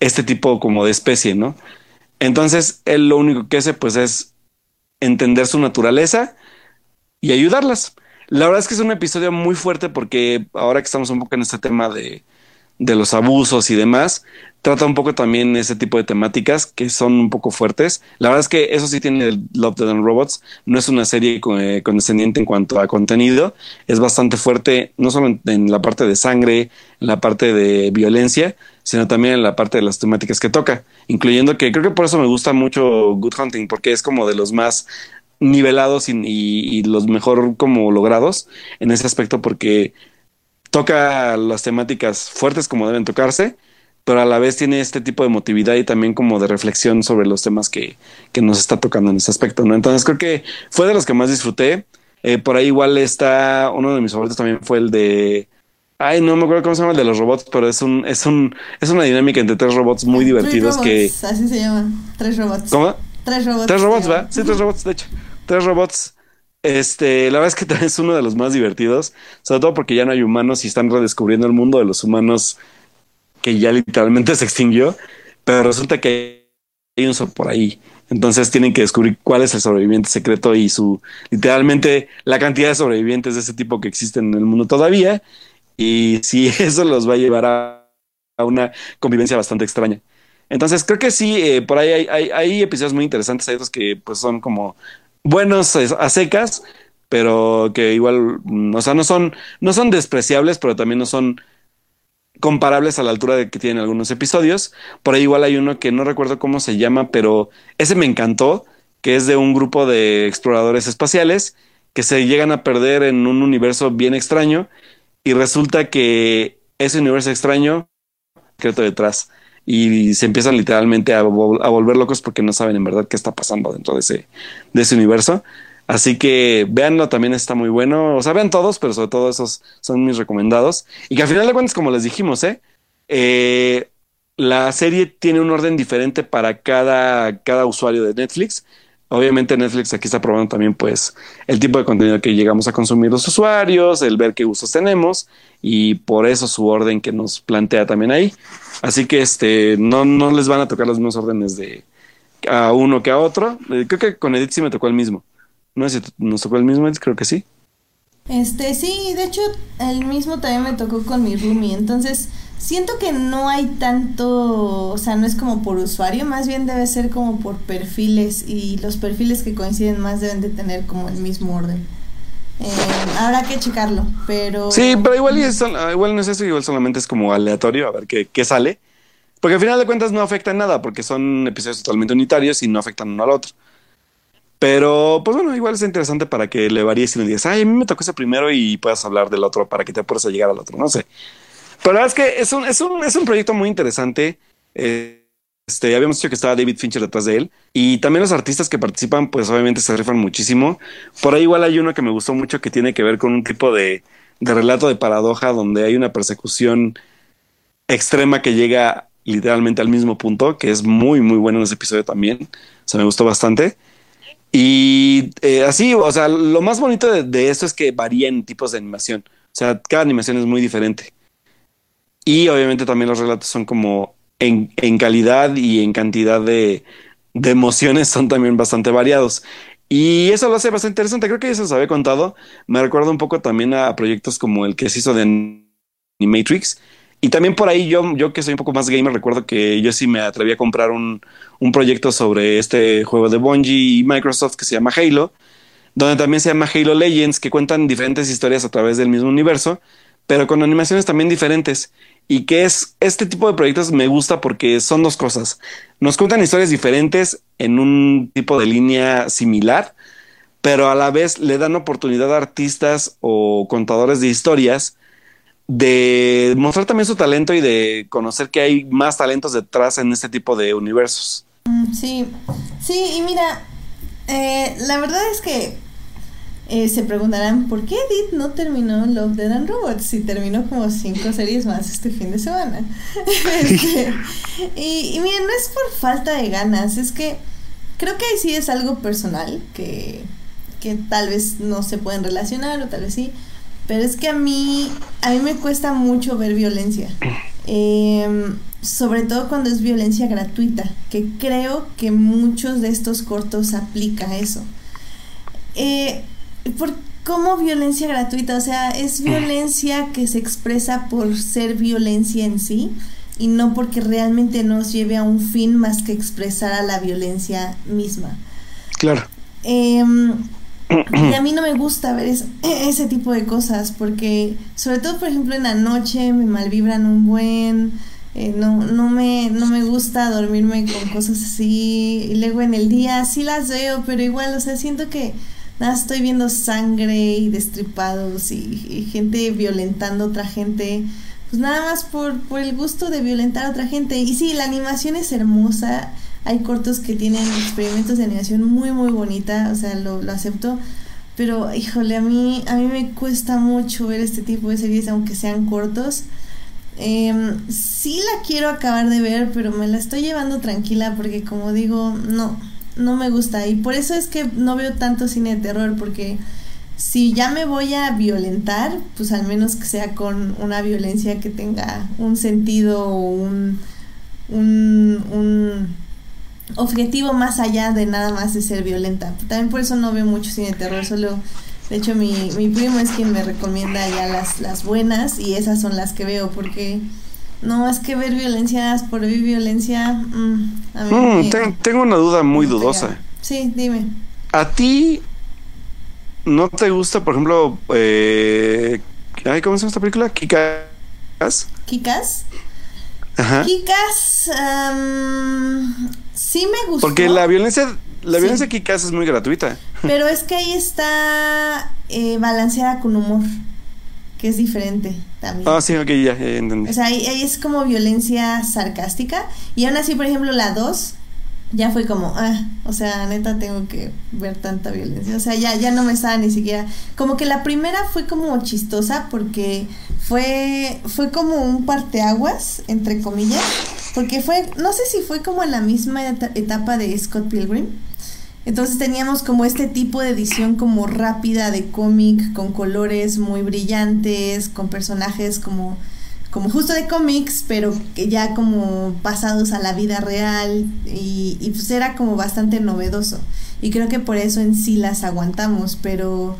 este tipo como de especie, ¿no? Entonces, él lo único que hace pues es entender su naturaleza y ayudarlas. La verdad es que es un episodio muy fuerte porque ahora que estamos un poco en este tema de, de los abusos y demás, trata un poco también ese tipo de temáticas que son un poco fuertes. La verdad es que eso sí tiene el Love, Dead and Robots. No es una serie eh, condescendiente en cuanto a contenido. Es bastante fuerte, no solo en, la parte de sangre, en la parte de violencia, sino también en la parte de las temáticas que toca. Incluyendo que creo que por eso me gusta mucho Good Hunting, porque es como de los más nivelados y, y los mejor como logrados en ese aspecto, porque toca las temáticas fuertes como deben tocarse pero a la vez tiene este tipo de motividad y también como de reflexión sobre los temas que, que nos está tocando en ese aspecto, ¿no? Entonces creo que fue de los que más disfruté. Eh, por ahí igual está, uno de mis favoritos también fue el de... Ay, no me acuerdo cómo se llama el de los robots, pero es un, es un, es una dinámica entre tres robots muy divertidos que. Así se llama. Tres robots. ¿Cómo? Tres robots. Tres robots, ¿va? Sí, tres robots, de hecho. Tres robots. Este, la verdad es que también es uno de los más divertidos, sobre todo porque ya no hay humanos y están redescubriendo el mundo de los humanos que ya literalmente se extinguió, pero resulta que hay un por ahí. Entonces tienen que descubrir cuál es el sobreviviente secreto y su literalmente la cantidad de sobrevivientes de ese tipo que existen en el mundo todavía. Y si eso los va a llevar a, una convivencia bastante extraña. Entonces creo que sí, eh, por ahí hay, hay, episodios muy interesantes, hay otros que pues son como buenos a secas, pero que igual, mm, o sea, no son, no son despreciables, pero también no son comparables a la altura de que tienen algunos episodios. Por ahí igual hay uno que no recuerdo cómo se llama, pero ese me encantó, que es de un grupo de exploradores espaciales que se llegan a perder en un universo bien extraño y resulta que ese universo extraño secreto detrás y se empiezan literalmente a, a, volver locos porque no saben en verdad qué está pasando dentro de ese, de ese universo. Así que véanlo, también está muy bueno. O sea, vean todos, pero sobre todo esos son mis recomendados. Y que al final de cuentas, como les dijimos, ¿eh? eh la serie tiene un orden diferente para cada, cada usuario de Netflix. Obviamente Netflix aquí está probando también pues el tipo de contenido que llegamos a consumir los usuarios, el ver qué gustos tenemos y por eso su orden que nos plantea también ahí. Así que este no, no les van a tocar los mismos órdenes de a uno que a otro. Eh, creo que con Edith sí me tocó el mismo. No sé si nos tocó el mismo, creo que sí. Este, sí, de hecho, el mismo también me tocó con mi roomie. Entonces, siento que no hay tanto, o sea, no es como por usuario, más bien debe ser como por perfiles. Y los perfiles que coinciden más deben de tener como el mismo orden. Eh, habrá que checarlo, pero. Sí, pero igual, igual no es eso, igual solamente es como aleatorio, a ver qué, qué sale. Porque al final de cuentas no afecta en nada, porque son episodios totalmente unitarios y no afectan uno al otro. Pero, pues bueno, igual es interesante para que le varíes y le digas, ay, a mí me tocó ese primero y puedas hablar del otro para que te puedas llegar al otro, no sé. Pero la verdad es que es un, es un, es un proyecto muy interesante. este, habíamos dicho que estaba David Fincher detrás de él. Y también los artistas que participan, pues obviamente se rifan muchísimo. Por ahí igual hay uno que me gustó mucho que tiene que ver con un tipo de, de relato de paradoja donde hay una persecución extrema que llega literalmente al mismo punto, que es muy, muy bueno en ese episodio también. O sea, me gustó bastante. Y eh, así, o sea, lo más bonito de, esto es que varían tipos de animación. O sea, cada animación es muy diferente. Y obviamente también los relatos son como en, en calidad y en cantidad de, de, emociones son también bastante variados. Y eso lo hace bastante interesante. Creo que eso se había contado. Me recuerda un poco también a proyectos como el que se hizo de Animatrix, y también por ahí yo, yo que soy un poco más gamer, recuerdo que yo sí me atreví a comprar un, un proyecto sobre este juego de Bungie y Microsoft que se llama Halo, donde también se llama Halo Legends, que cuentan diferentes historias a través del mismo universo, pero con animaciones también diferentes. Y que es este tipo de proyectos me gusta porque son dos cosas. Nos cuentan historias diferentes en un tipo de línea similar, pero a la vez le dan oportunidad a artistas o contadores de historias de mostrar también su talento y de conocer que hay más talentos detrás en este tipo de universos. Mm, sí, sí, y mira, eh, la verdad es que eh, se preguntarán por qué Edith no terminó Love, Dead and Robots si terminó como cinco series más este fin de semana. Este, y, y miren, no es por falta de ganas, es que creo que ahí sí es algo personal que, que tal vez no se pueden relacionar o tal vez sí. Pero es que a mí, a mí me cuesta mucho ver violencia. Em, sobre todo cuando es violencia gratuita, que creo que muchos de estos cortos aplica eso. Eh, como violencia gratuita, o sea, es violencia que se expresa por ser violencia en sí y no porque realmente nos lleve a un fin más que expresar a la violencia misma. Claro. Em, y a mí no me gusta ver ese tipo de cosas porque, sobre todo, por ejemplo, en la noche me malvibran un buen... Eh, no, no, me, no me gusta dormirme con cosas así. Y luego en el día sí las veo, pero igual, o sea, siento que nada, estoy viendo sangre y destripados y, gente violentando a otra gente. Pues nada más por, por el gusto de violentar a otra gente. Y sí, la animación es hermosa. Hay cortos que tienen experimentos de animación muy, muy bonita. O sea, lo, acepto. Pero, híjole, a mí, a mí me cuesta mucho ver este tipo de series, aunque sean cortos. Eh, sí la quiero acabar de ver, pero me la estoy llevando tranquila porque como digo, no, no me gusta. Y por eso es que no veo tanto cine de terror, porque si ya me voy a violentar, pues al menos que sea con una violencia que tenga un sentido o un, un, un objetivo más allá de nada más de ser violenta. También por eso no veo mucho cine de terror, solo... De hecho, mi, mi primo es quien me recomienda ya las, las buenas y esas son las que veo porque no, es que ver violencia por ver violencia. Mm, mm, tengo una duda muy dudosa. Sí, dime. ¿A ti no te gusta, por ejemplo, eh, ¿cómo se llama esta película? Kikas. ¿Kikas? Ajá. Kikas. sí me gustó. Porque la violencia, la violencia Kikas es muy gratuita. Pero es que ahí está eh, balanceada con humor que es diferente también. Ah, sí, ok, ya, entendí. O sea, ahí, es como violencia sarcástica. Y aún así, por ejemplo, la 2 ya fue como, ah, o sea, neta tengo que ver tanta violencia. O sea, ya, ya no me estaba ni siquiera. Como que la primera fue como chistosa porque fue, fue como un parteaguas, entre comillas. Porque fue, no sé si fue como en la misma etapa de Scott Pilgrim entonces teníamos como este tipo de edición como rápida de cómic, con colores muy brillantes, con personajes como, como justo de cómics, pero que ya como pasados a la vida real y, pues era como bastante novedoso. Y creo que por eso en sí las aguantamos, pero...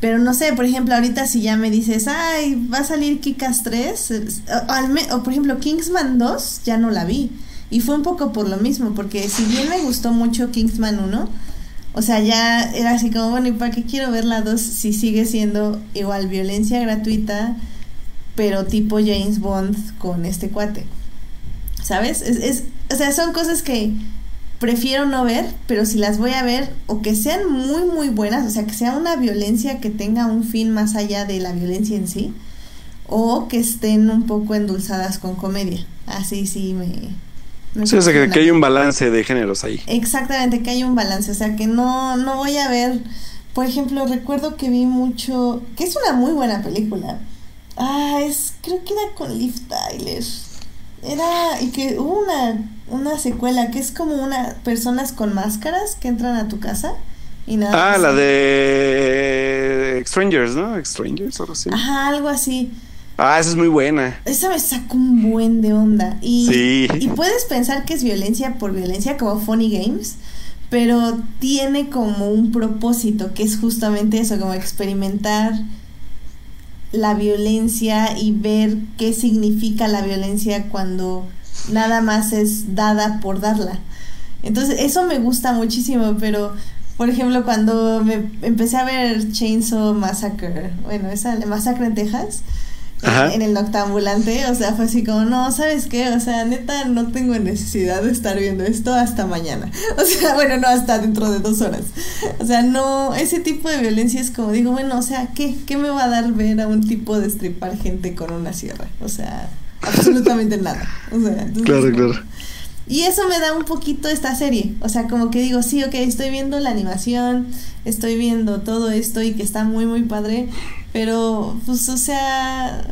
Pero no sé, por ejemplo, ahorita si ya me dices, ay, va a salir Kikas 3, o, o por ejemplo Kingsman 2, ya no la vi. Y fue un poco por lo mismo, porque si bien me gustó mucho Kingsman 1, o sea, ya era así como, bueno, ¿y para qué quiero ver la 2 si sigue siendo igual violencia gratuita, pero tipo James Bond con este cuate? ¿Sabes? Es, es, o sea, son cosas que prefiero no ver, pero si las voy a ver, o que sean muy, muy buenas, o sea, que sea una violencia que tenga un fin más allá de la violencia en sí, o que estén un poco endulzadas con comedia. Así sí me, Sí, o sea, que, hay un balance de géneros ahí. Exactamente, que hay un balance. O sea, que no, no voy a ver. Por ejemplo, recuerdo que vi mucho. que es una muy buena película. Ah, es. creo que era con Liv Tyler. Era. y que hubo una, una secuela que es como una. personas con máscaras que entran a tu casa. Y nada ah, la de. Strangers, ¿no? Strangers algo así. Ajá, algo así. Ah, esa es muy buena. Esa me saca un buen de onda. Y, y puedes pensar que es violencia por violencia, como Funny Games, pero tiene como un propósito, que es justamente eso, como experimentar la violencia y ver qué significa la violencia cuando nada más es dada por darla. Entonces, eso me gusta muchísimo, pero por ejemplo, cuando me empecé a ver Chainsaw Massacre, bueno, esa Masacre en Texas, en el noctambulante, o sea, fue así como, no, ¿sabes qué? O sea, neta, no tengo necesidad de estar viendo esto hasta mañana. O sea, bueno, no, hasta dentro de dos horas. O sea, no, ese tipo de violencia es como, digo, bueno, o sea, ¿qué, qué me va a dar ver a un tipo destripar gente con una sierra? O sea, absolutamente nada. O sea, claro, claro. Y eso me da un poquito esta serie. O sea, como que digo, sí, ok, estoy viendo la animación, estoy viendo todo esto y que está muy, muy padre. Pero, pues, o sea,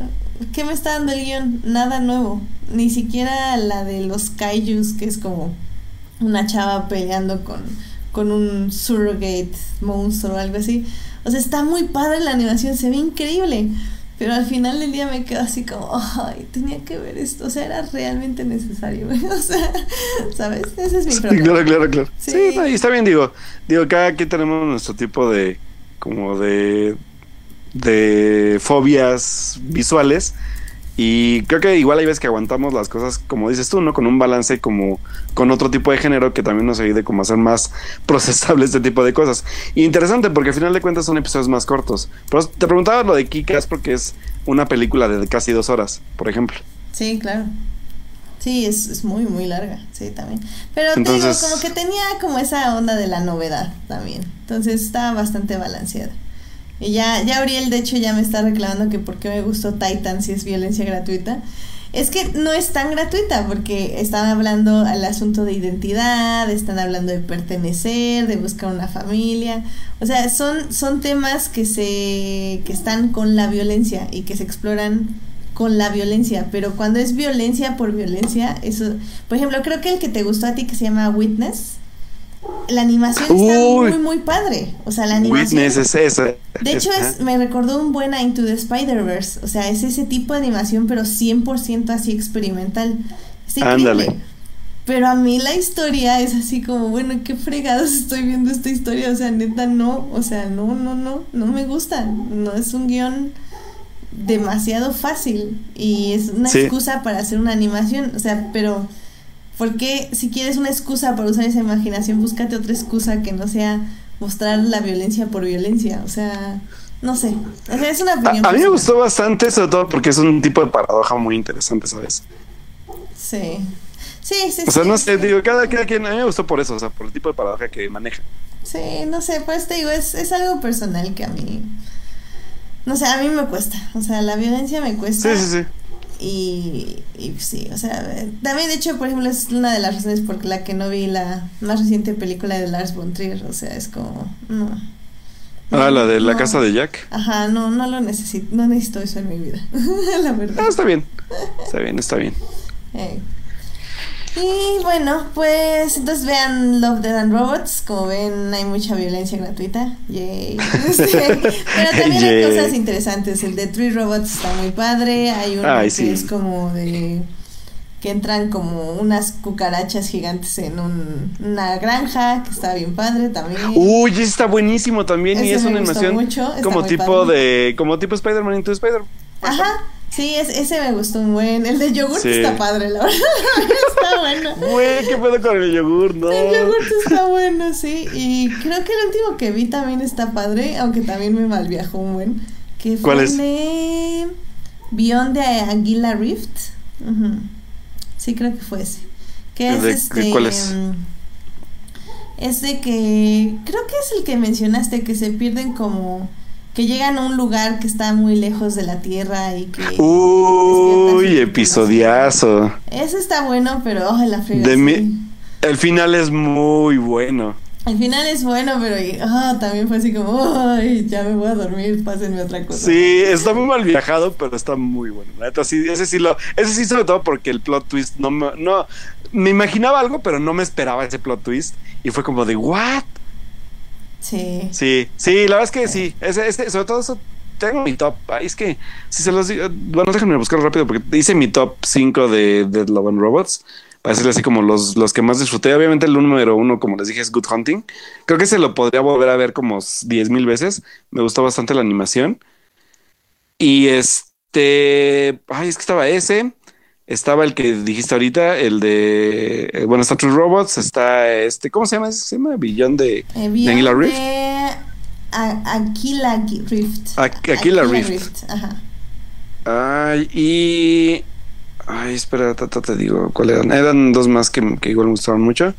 ¿qué me está dando el guion? Nada nuevo. Ni siquiera la de los kaijus, que es como una chava peleando con, con un surrogate monstruo o algo así. O sea, está muy padre la animación, se ve increíble. Pero al final del día me quedo así como, ay, tenía que ver esto. O sea, era realmente necesario. o sea, ¿sabes? Ese es mi problema. claro, claro, claro. Sí, sí está bien, digo. Digo, cada aquí tenemos nuestro tipo de como de, de fobias visuales. Y creo que igual hay veces que aguantamos las cosas, como dices tú, ¿no? Con un balance como con otro tipo de género que también nos ayude como a hacer más procesable este tipo de cosas. Y interesante porque al final de cuentas son episodios más cortos. Pero te preguntaba lo de Kikas porque es una película de casi dos horas, por ejemplo. Sí, claro. Sí, es, es muy, muy larga, sí, también. Pero te digo, como que tenía como esa onda de la novedad también. Entonces estaba bastante balanceada. Y ya, ya Uriel, de hecho, ya me está reclamando que por qué me gustó Titan si es violencia gratuita. Es que no es tan gratuita porque están hablando al asunto de identidad, están hablando de pertenecer, de buscar una familia. O sea, son, son temas que se que están con la violencia y que se exploran con la violencia, pero cuando es violencia por violencia, eso, por ejemplo, creo que el que te gustó a ti que se llama Witness, la animación está muy, muy padre. O sea, la animación. Witness es esa. De hecho, es, me recordó un buen Into the Spider-Verse. O sea, es ese tipo de animación, pero 100% así experimental. Ándale. Pero a mí la historia es así como, bueno, qué fregados estoy viendo esta historia. O sea, neta, no. O sea, no, no, no. No me gusta. No es un guion demasiado fácil. Y es una excusa para hacer una animación. O sea, pero porque si quieres una excusa para usar esa imaginación, búscate otra excusa que no sea mostrar la violencia por violencia. O sea, no sé. es una opinión. A, mí me gustó bastante, sobre todo porque es un tipo de paradoja muy interesante, ¿sabes? Sí. Sí, sí, O sea, no sé, digo, cada, quien, a mí me gustó por eso, o sea, por el tipo de paradoja que maneja. Sí, no sé, pues te digo, es, es algo personal que a mí, no sé, a mí me cuesta, o sea, la violencia me cuesta. Sí, sí, sí. Y, y, sí, o sea, también de hecho, por ejemplo, es una de las razones por la que no vi la más reciente película de Lars von Trier, o sea, es como, no. Ah, la de la casa de Jack. Ajá, no, no lo necesito, no necesito eso en mi vida, la verdad. Ah, está bien, está bien, está bien. Eh. Y bueno, pues entonces vean Love, Dead and Robots. Como ven, hay mucha violencia gratuita. Yay. Pero también hay cosas interesantes. El de Three Robots está muy padre. Hay uno que es como de. que entran como unas cucarachas gigantes en un, una granja, que está bien padre también. Uy, está buenísimo también. y es una animación como tipo de. como tipo Spider-Man into Spider-Man. Ajá. Sí, ese me gustó un buen. El de yogur está padre, la verdad. está bueno. Güey, ¿qué pedo con el yogur? No. El yogur está bueno, sí. Y creo que el último que vi también está padre, aunque también me malviajó un buen. Que fue ¿Cuál es? de Beyond de Aguila Rift. Sí, creo que fue ese. Que es este. ¿Cuál es? Mm, es de que. Creo que es el que mencionaste, que se pierden como que llegan a un lugar que está muy lejos de la Tierra y que... Uy, episodiazo. Eso está bueno, pero oh, la frega. El final es muy bueno. El final es bueno, pero oh, también fue así como, ay, ya me voy a dormir, pásenme otra cosa. Sí, está muy mal viajado, pero está muy bueno. sí, ese sí lo, ese sí sobre todo porque el plot twist no me, no, me imaginaba algo, pero no me esperaba ese plot twist y fue como de, ¿what? Sí. Sí, sí, la verdad es que sí. Ese, sobre todo eso tengo mi top. Es que si se los digo, bueno, déjenme buscarlo rápido porque hice mi top 5 de, de Love and Robots. Para decirle así como los, los que más disfruté. Obviamente el número uno, como les dije, es Good Hunting. Creo que se lo podría volver a ver como 10 mil veces. Me gustó bastante la animación. Y este, ay, es que estaba ese. Estaba el que dijiste ahorita, el de. Eh, bueno, está True Robots, está este. ¿Cómo se llama? ¿Se llama Beyond de, eh, de Rift? De Aquila Rift. Aquila, Rift. Ajá. Ay, y. Ay, espera, te, digo cuál eran. Eran dos más que, que, igual me gustaron mucho.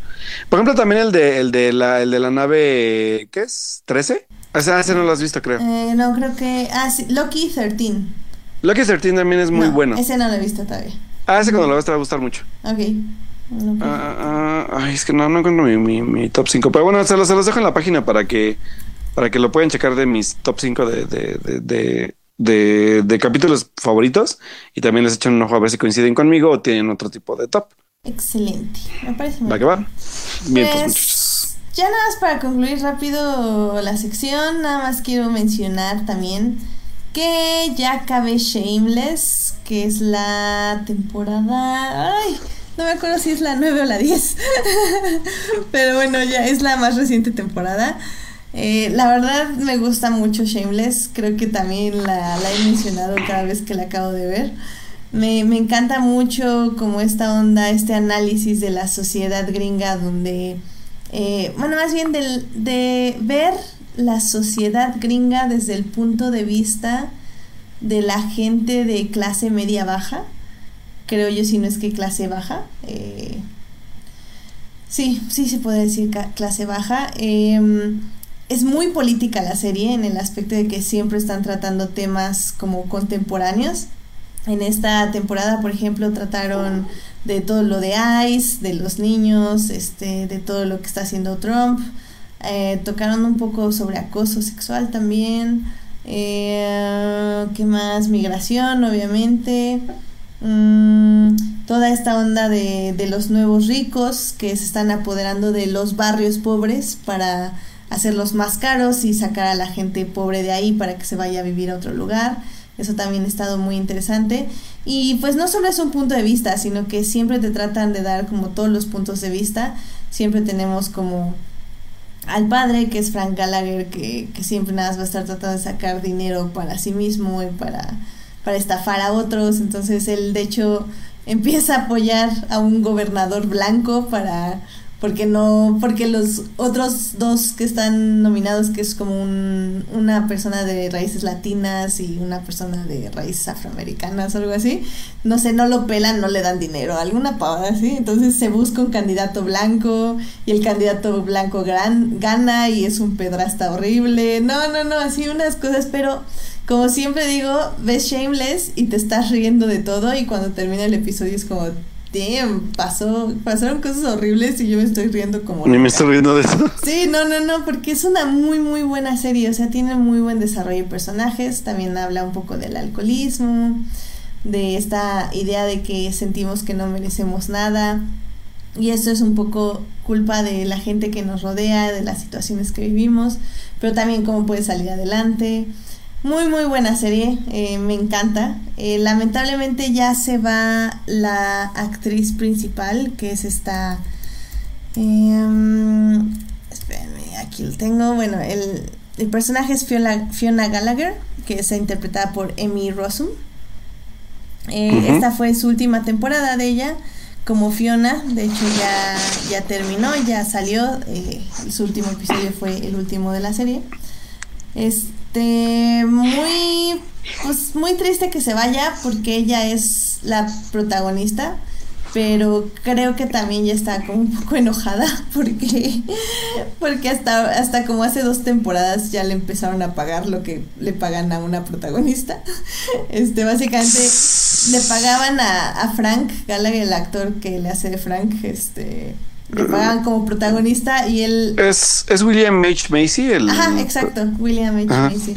Por ejemplo, también el de, el de, la, el de la nave. ¿Qué es? ¿13? Ese, ese no lo has visto, creo. Eh, no, creo que. Ah, sí, Loki 13. Loki 13 también es muy bueno. Ese no lo he visto todavía. Ah, ese cuando lo veas te va a gustar mucho. Ok. Ah, ah, ay, es que no, no encuentro mi, mi, top 5. Pero bueno, se los, se los, dejo en la página para que para que lo puedan checar de mis top 5 de, de, de, de, capítulos favoritos. Y también les echan un ojo a ver si coinciden conmigo o tienen otro tipo de top. Excelente. Me parece muy Va que va. Bien, pues, pues Ya nada más para concluir rápido la sección, nada más quiero mencionar también que ya acabé Shameless, que es la temporada... Ay, no me acuerdo si es la 9 o la 10. Pero bueno, ya es la más reciente temporada. Eh, la verdad me gusta mucho Shameless, creo que también la, la, he mencionado cada vez que la acabo de ver. Me, me encanta mucho como esta onda, este análisis de la sociedad gringa donde, eh, bueno, más bien de, de ver la sociedad gringa desde el punto de vista de la gente de clase media baja, creo yo si no es que clase baja. Eh, sí, sí se puede decir clase baja. Em, es muy política la serie en el aspecto de que siempre están tratando temas como contemporáneos. En esta temporada, por ejemplo, trataron de todo lo de ICE, de los niños, este, de todo lo que está haciendo Trump. Eh, tocaron un poco sobre acoso sexual también. Eh, ¿Qué más? Migración, obviamente. Mm, toda esta onda de, de los nuevos ricos que se están apoderando de los barrios pobres para hacerlos más caros y sacar a la gente pobre de ahí para que se vaya a vivir a otro lugar. Eso también ha estado muy interesante. Y pues no solo es un punto de vista, sino que siempre te tratan de dar como todos los puntos de vista. Siempre tenemos como al padre, que es Frank Gallagher, que, que siempre nada más va a estar tratando de sacar dinero para sí mismo y para, para estafar a otros. Entonces él de hecho empieza a apoyar a un gobernador blanco para porque no porque los otros dos que están nominados que es como un, una persona de raíces latinas y una persona de raíces afroamericanas o algo así no sé no lo pelan no le dan dinero alguna pavada así. Entonces se busca un candidato blanco y el candidato blanco gran, gana y es un pedrasta horrible. No no no así unas cosas pero como siempre digo ves Shameless y te estás riendo de todo y cuando termina el episodio es como damn, pasó, pasaron cosas horribles y yo me estoy riendo como... Ni me estoy riendo de eso. Sí, no, no, no, porque es una muy, muy buena serie, o sea, tiene muy buen desarrollo de personajes, también habla un poco del alcoholismo, de esta idea de que sentimos que no merecemos nada, y esto es un poco culpa de la gente que nos rodea, de las situaciones que vivimos, pero también cómo puede salir adelante. Muy, muy buena serie, eh, me encanta. Eh, lamentablemente ya se va la actriz principal, que es esta... Eh, espérenme, aquí lo tengo. Bueno, el, el personaje es Fiona, Fiona, Gallagher, que está interpretada por Emmy Rossum. Eh, Esta fue su última temporada de ella como Fiona. De hecho, ya, ya terminó, ya salió. Eh, su último episodio fue el último de la serie. Es este, muy, pues muy triste que se vaya porque ella es la protagonista, pero creo que también ya está como un poco enojada porque, porque hasta, hasta como hace dos temporadas ya le empezaron a pagar lo que le pagan a una protagonista. Este, básicamente le pagaban a, a Frank Gallagher, el actor que le hace de Frank, este, le pagan como protagonista y él... Es, es William H. Macy el... Ajá, exacto, William H. Macy.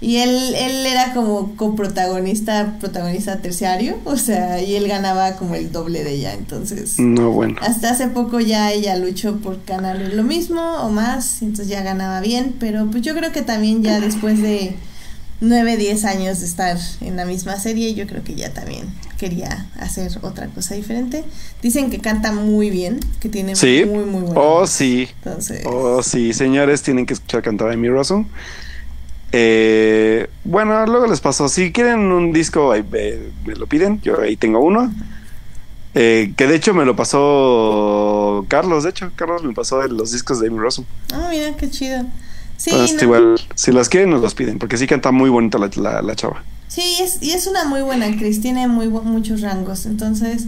Y él, él era como coprotagonista, protagonista terciario, o sea, y él ganaba como el doble de ella, entonces... No, bueno. Hasta hace poco ya ella luchó por ganar lo mismo o más, entonces ya ganaba bien, pero pues yo creo que también ya después de 9, 10 años de estar en la misma serie, yo creo que ya también quería hacer otra cosa diferente. Dicen que canta muy bien, que tiene ¿Sí? muy, muy buena Oh, voz. sí. Entonces, Oh, sí, señores, tienen que escuchar cantar a Amy Rossum. Eh, bueno, luego les paso. Si quieren un disco, ahí, me lo piden. Yo ahí tengo uno. Eh, que de hecho me lo pasó Carlos. De hecho, Carlos me pasó de los discos de Amy Rossum. ah, mira, qué chido. Sí, Entonces, no, igual, si las quieren, nos los piden. Porque sí canta muy bonita la, la, la chava. sí es, y es una muy buena actriz, tiene muy muchos rangos, entonces,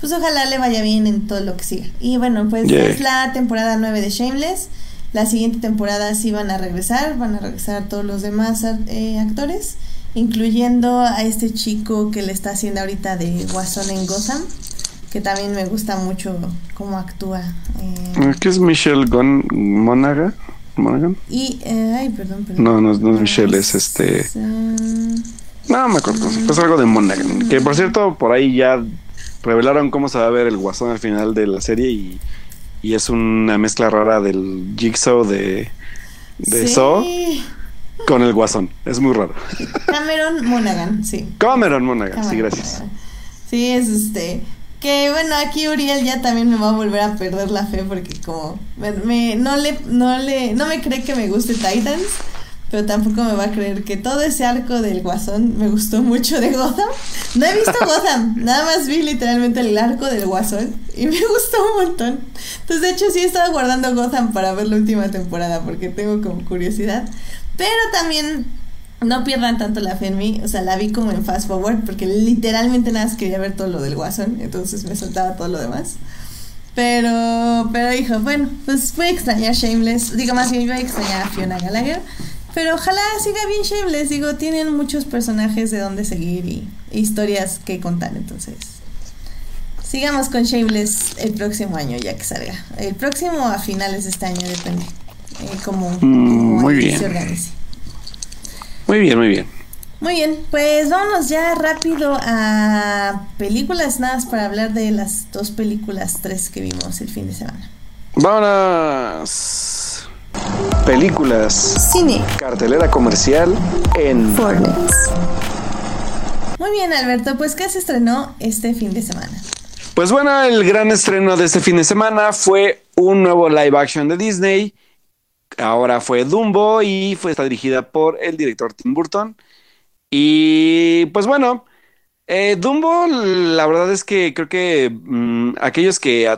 pues ojalá le vaya bien en todo lo que siga. Y bueno, pues Yeah. es la temporada 9 de Shameless. La siguiente temporada sí van a regresar, van a regresar todos los demás eh, actores, incluyendo a este chico que le está haciendo ahorita de Guasón en Gotham, que también me gusta mucho cómo actúa. eh, ¿Qué es Michelle Gon? ¿Monaghan? y, eh, ay, perdón, perdón. No, no, no es Michelle, es este. Mm, No me acuerdo. Es algo de Monaghan. Que por cierto, por ahí ya revelaron cómo se va a ver el guasón al final de la serie y, y es una mezcla rara del Jigsaw de, de sí. Saw con el guasón. Es muy raro. Cameron Monaghan, sí. Cameron Monaghan, sí, gracias. Monaghan. Sí, es este. Que bueno, aquí Uriel ya también me va a volver a perder la fe porque como me, no le no le no me cree que me guste Titans, pero tampoco me va a creer que todo ese arco del Guasón me gustó mucho de Gotham. No he visto Gotham, nada más vi literalmente el arco del Guasón y me gustó un montón. Entonces, de hecho sí he estado guardando Gotham para ver la última temporada porque tengo como curiosidad, pero también no pierdan tanto la fe en mí, o sea, la vi como en fast forward porque literalmente nada más quería ver todo lo del Guasón, entonces me soltaba todo lo demás. Pero, pero dijo, bueno, pues voy a extrañar Shameless, digo más bien voy a extrañar a Fiona Gallagher, pero ojalá siga bien Shameless, digo, tienen muchos personajes de donde seguir y historias que contar, entonces sigamos con Shameless el próximo año ya que salga. El próximo a finales de este año depende, eh, como, mm, muy bien. se organice. Muy bien, muy bien. Muy bien, pues vámonos ya rápido a películas, nada más para hablar de las dos películas, tres que vimos el fin de semana. Vámonos. Películas. Cine. Cartelera comercial en Fortnite. Muy bien, Alberto, pues ¿qué se estrenó este fin de semana? Pues bueno, el gran estreno de este fin de semana fue un nuevo live action de Disney ahora fue Dumbo y fue, está dirigida por el director Tim Burton. Y pues bueno, eh, Dumbo, la verdad es que creo que mm, aquellos que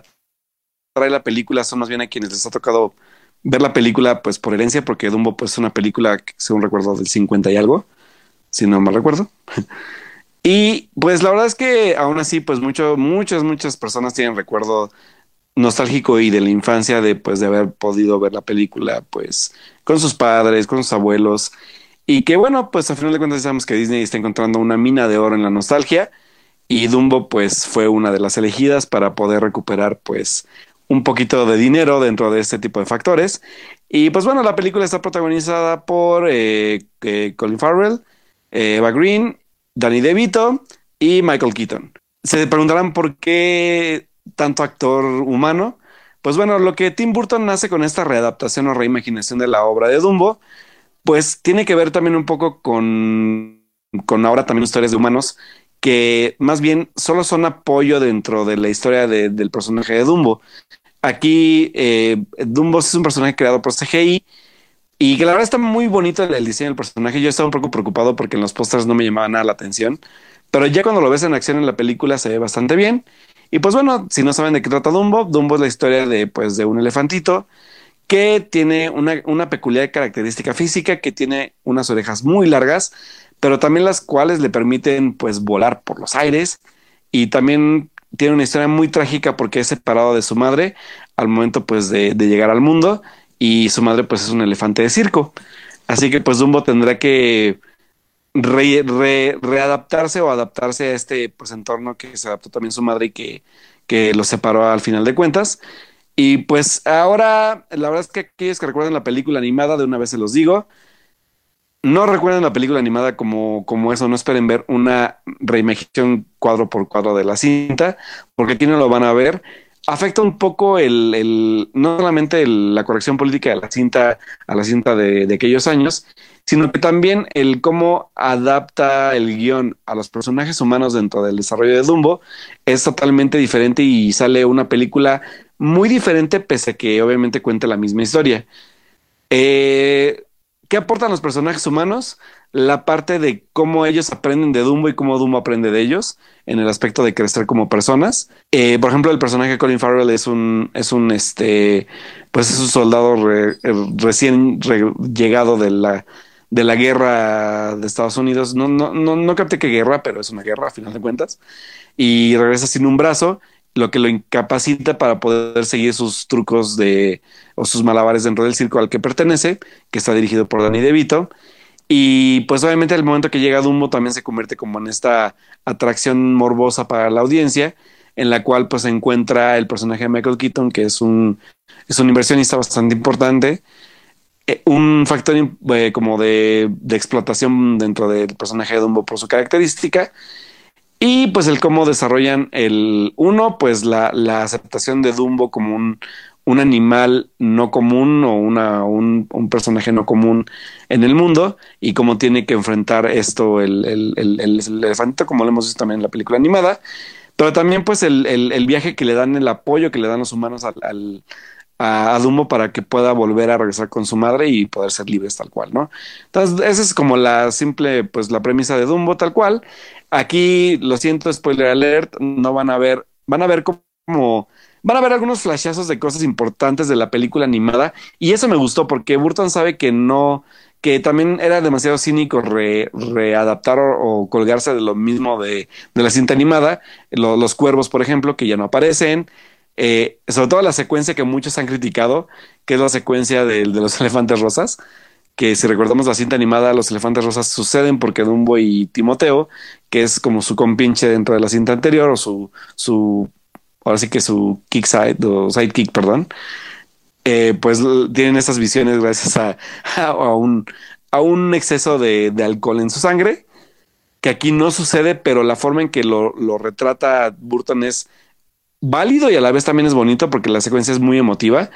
trae la película son más bien a quienes les ha tocado ver la película pues por herencia, porque Dumbo pues es una película, según recuerdo, del 50 y algo, si no mal recuerdo. y pues la verdad es que aún así pues mucho, muchas, muchas personas tienen recuerdo nostálgico y de la infancia de pues de haber podido ver la película pues con sus padres, con sus abuelos y que bueno, pues a final de cuentas sabemos que Disney está encontrando una mina de oro en la nostalgia y Dumbo pues fue una de las elegidas para poder recuperar pues un poquito de dinero dentro de este tipo de factores y pues bueno, la película está protagonizada por eh, eh, Colin Farrell, eh, Eva Green, Danny DeVito y Michael Keaton. Se preguntarán por qué tanto actor humano. Pues bueno, lo que Tim Burton hace con esta readaptación o reimaginación de la obra de Dumbo, pues tiene que ver también un poco con, con ahora también historias de humanos que más bien solo son apoyo dentro de la historia del personaje de Dumbo. Aquí eh, Dumbo es un personaje creado por CGI y que la verdad está muy bonito el, diseño del personaje. Yo estaba un poco preocupado porque en los pósters no me llamaba nada la atención, pero ya cuando lo ves en acción en la película se ve bastante bien. Y pues bueno, si no saben de qué trata Dumbo, Dumbo es la historia de, pues, de un elefantito que tiene una, una peculiar característica física, que tiene unas orejas muy largas, pero también las cuales le permiten pues volar por los aires y también tiene una historia muy trágica porque es separado de su madre al momento pues de, de llegar al mundo y su madre pues es un elefante de circo. Así que pues Dumbo tendrá que readaptarse o adaptarse a este pues, entorno que se adaptó también su madre y que, que lo separó al final de cuentas. Y pues ahora, la verdad es que aquellos que recuerdan la película animada, de una vez se los digo, no recuerden la película animada como, como eso, no esperen ver una reimaginación cuadro por cuadro de la cinta, porque aquí no lo van a ver. Afecta un poco el, el no solamente la corrección política de la cinta a la cinta de aquellos años, sino que también el cómo adapta el guion a los personajes humanos dentro del desarrollo de Dumbo es totalmente diferente y sale una película muy diferente pese a que obviamente cuente la misma historia. Eh, ¿Qué aportan los personajes humanos? La parte de cómo ellos aprenden de Dumbo y cómo Dumbo aprende de ellos en el aspecto de crecer como personas. Eh, por ejemplo, el personaje de Colin Farrell es un, es un, este, pues es un soldado recién llegado de la, de la guerra de Estados Unidos. No, no, no, no capté qué guerra, pero es una guerra a final de cuentas. Y regresa sin un brazo, lo que lo incapacita para poder seguir sus trucos de o sus malabares dentro del circo al que pertenece, que está dirigido por Danny DeVito. Y pues obviamente el momento que llega Dumbo también se convierte como en esta atracción morbosa para la audiencia, en la cual pues se encuentra el personaje de Michael Keaton, que es un, es un inversionista bastante importante, un factor eh, como de, explotación dentro del personaje de Dumbo por su característica. Y pues el cómo desarrollan el uno, pues la, aceptación de Dumbo como un, animal no común o una, un, personaje no común en el mundo y cómo tiene que enfrentar esto el, el, el, elefante, como lo hemos visto también en la película animada. pero también pues el, viaje que le dan, el apoyo que le dan los humanos al, a, Dumbo para que pueda volver a regresar con su madre y poder ser libres tal cual, ¿no? Entonces, esa es como la simple, pues la premisa de Dumbo tal cual. Aquí, lo siento, spoiler alert, no van a ver, van a ver como van a ver algunos flashazos de cosas importantes de la película animada y eso me gustó porque Burton sabe que no, que también era demasiado cínico readaptar o, colgarse de lo mismo de, de la cinta animada, los cuervos, por ejemplo, que ya no aparecen, eh, sobre todo la secuencia que muchos han criticado, que es la secuencia de, de, los elefantes rosas, que si recordamos la cinta animada, los elefantes rosas suceden porque Dumbo y Timoteo, que es como su compinche dentro de la cinta anterior, o su, su ahora sí que su kick side, o sidekick, perdón, eh, pues tienen esas visiones gracias a, a, un, a un exceso de, de, alcohol en su sangre, que aquí no sucede, pero la forma en que lo, lo retrata Burton es válido y a la vez también es bonito porque la secuencia es muy emotiva.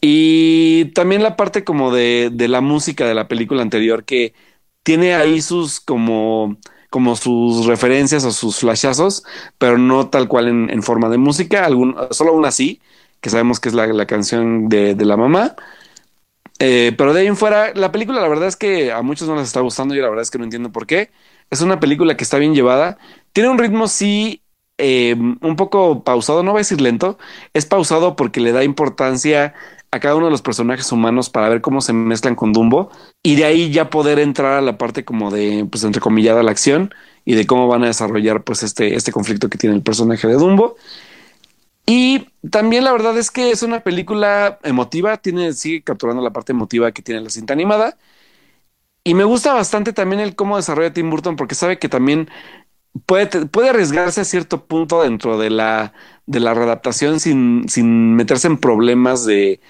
Y también la parte como de, de la música de la película anterior que tiene ahí sus como como sus referencias o sus flashazos, pero no tal cual en, forma de música, algún, solo una sí, que sabemos que es la, canción de, la mamá. Eh, pero de ahí en fuera, la película la verdad es que a muchos no les está gustando y la verdad es que no entiendo por qué. Es una película que está bien llevada, tiene un ritmo sí eh, un poco pausado, no voy a decir lento, es pausado porque le da importancia a cada uno de los personajes humanos para ver cómo se mezclan con Dumbo y de ahí ya poder entrar a la parte como de, pues entre comillada, la acción y de cómo van a desarrollar pues este, este conflicto que tiene el personaje de Dumbo. Y también la verdad es que es una película emotiva, tiene, sigue capturando la parte emotiva que tiene la cinta animada. Y me gusta bastante también el cómo desarrolla Tim Burton porque sabe que también puede, puede arriesgarse a cierto punto dentro de la, de la readaptación sin, sin meterse en problemas de,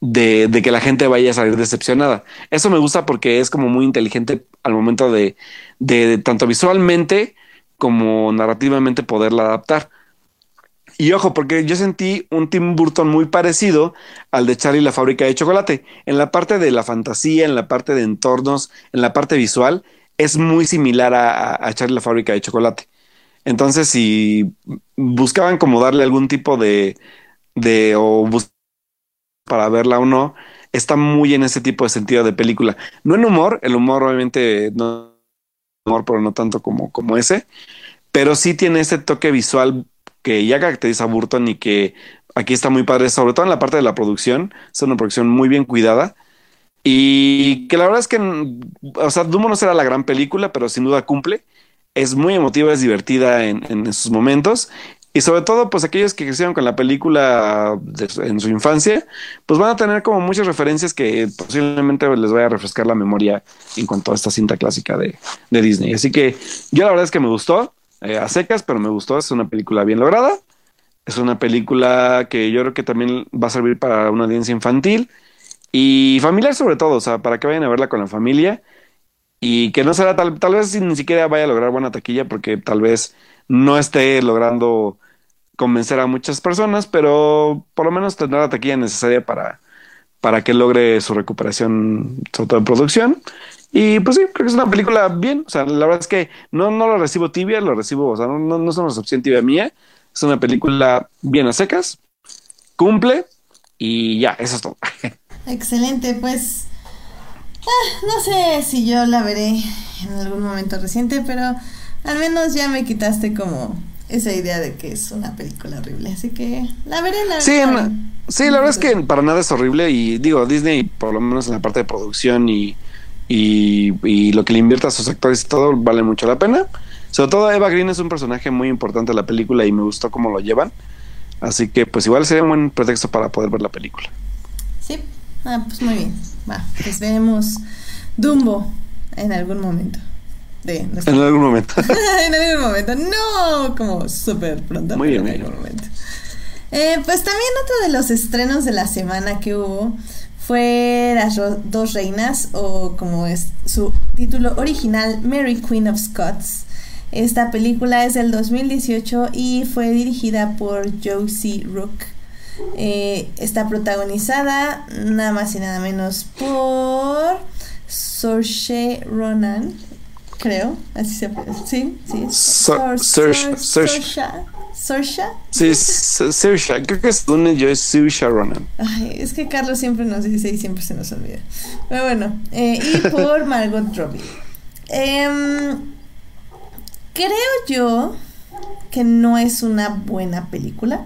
de, de, que la gente vaya a salir decepcionada. Eso me gusta porque es como muy inteligente al momento de, de tanto visualmente como narrativamente poderla adaptar. Y ojo, porque yo sentí un Tim Burton muy parecido al de Charlie la fábrica de chocolate. En la parte de la fantasía, en la parte de entornos, en la parte visual, es muy similar a, a la fábrica de chocolate. Entonces, si buscaban como darle algún tipo de, de o para verla o no, está muy en ese tipo de sentido de película. No en humor, el humor obviamente no humor, pero no tanto como, como ese, pero sí tiene ese toque visual que ya caracteriza a Burton y que aquí está muy padre, sobre todo en la parte de la producción, es una producción muy bien cuidada y que la verdad es que, o sea, Dumbo no será la gran película, pero sin duda cumple. Es muy emotiva, es divertida en, en sus momentos. Y sobre todo, pues aquellos que crecieron con la película en su infancia, pues van a tener como muchas referencias que posiblemente les vaya a refrescar la memoria en cuanto a esta cinta clásica de, de Disney. Así que yo la verdad es que me gustó, eh, a secas, pero me gustó. Es una película bien lograda. Es una película que yo creo que también va a servir para una audiencia infantil y familiar sobre todo, o sea, para que vayan a verla con la familia y que no será tal, tal vez ni siquiera vaya a lograr buena taquilla porque tal vez no esté logrando convencer a muchas personas, pero por lo menos tendrá la taquilla necesaria para, para que logre su recuperación, sobre todo en producción. Y pues sí, creo que es una película bien. O sea, la verdad es que no, no lo recibo tibia, lo recibo, o sea, no, no, no es una recepción tibia mía. Es una película bien a secas, cumple y ya, eso es todo. Excelente, pues ah, no sé si yo la veré en algún momento reciente, pero al menos ya me quitaste como esa idea de que es una película horrible, así que la veré, la Sí, sí la verdad es que para nada es horrible y digo, Disney, por lo menos en la parte de producción y, y, y lo que le invierta a sus actores y todo, vale mucho la pena. Sobre todo Eva Green es un personaje muy importante de la película y me gustó cómo lo llevan. Así que pues igual sería un buen pretexto para poder ver la película. Sí, Ah, pues muy bien. Va, pues veremos Dumbo en algún momento. De En algún momento. en algún momento. No, como súper pronto. Muy bien. En algún momento. Eh, pues también otro de los estrenos de la semana que hubo fue Las Dos Reinas, o como es su título original, Mary Queen of Scots. Esta película es del 2018 y fue dirigida por Josie Rook. Eh, está protagonizada nada más y nada menos por Saoirse Ronan, creo, así se. Sí, sí. Saoirse ¿Sorsha? Sí, Saoirse. Creo que es donde yo es Saoirse Ronan. Ay, es que Carlos siempre nos dice y siempre se nos olvida. Pero bueno, eh, y por Margot Robbie. Em, creo yo que no es una buena película.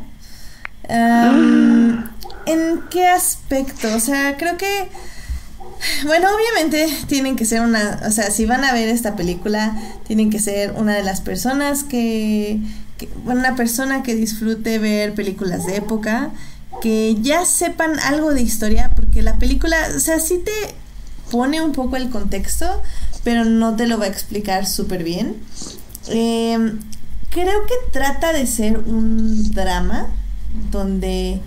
Em, ¿En qué aspecto? O sea, creo que bueno, obviamente tienen que ser una, o sea, si van a ver esta película, tienen que ser una de las personas que, bueno, una persona que disfrute ver películas de época, que ya sepan algo de historia, porque la película, o sea, sí te pone un poco el contexto, pero no te lo va a explicar súper bien. Em, creo que trata de ser un drama donde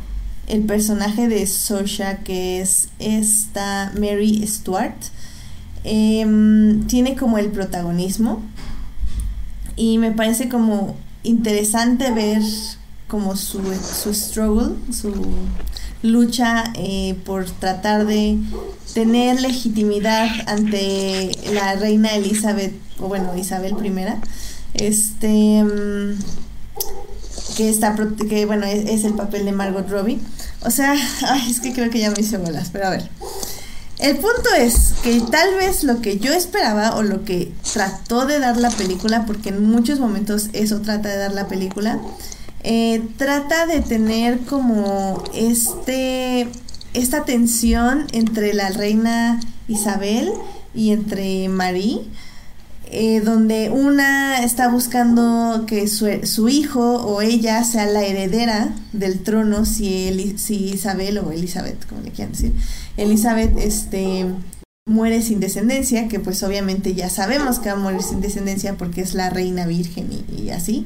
el personaje de Sosha, que es esta Mary Stuart, em, tiene como el protagonismo. Y me parece como interesante ver como su, su struggle, su lucha eh, por tratar de tener legitimidad ante la reina Elizabeth, o bueno, Isabel I. Este em, que está que bueno es, el papel de Margot Robbie. O sea ay, es que creo que ya me hice bolas pero a ver. El punto es que tal vez lo que yo esperaba o lo que trató de dar la película porque en muchos momentos eso trata de dar la película eh, trata de tener como este esta tensión entre la reina Isabel y entre Marie eh, donde una está buscando que su, hijo o ella sea la heredera del trono si, si Isabel o Elizabeth, como le quieran decir, Elizabeth este, muere sin descendencia, que pues obviamente ya sabemos que va a morir sin descendencia porque es la reina virgen y, y así.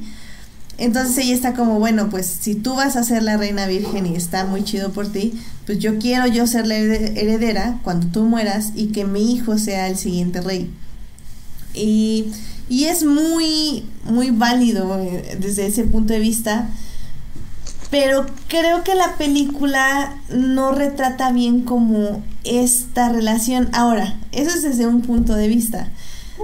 Entonces ella está como, bueno, pues si tú vas a ser la reina virgen y está muy chido por ti, pues yo quiero yo ser la heredera cuando tú mueras y que mi hijo sea el siguiente rey. Y, es muy, muy válido eh, desde ese punto de vista. Pero creo que la película no retrata bien como esta relación. Ahora, eso es desde un punto de vista.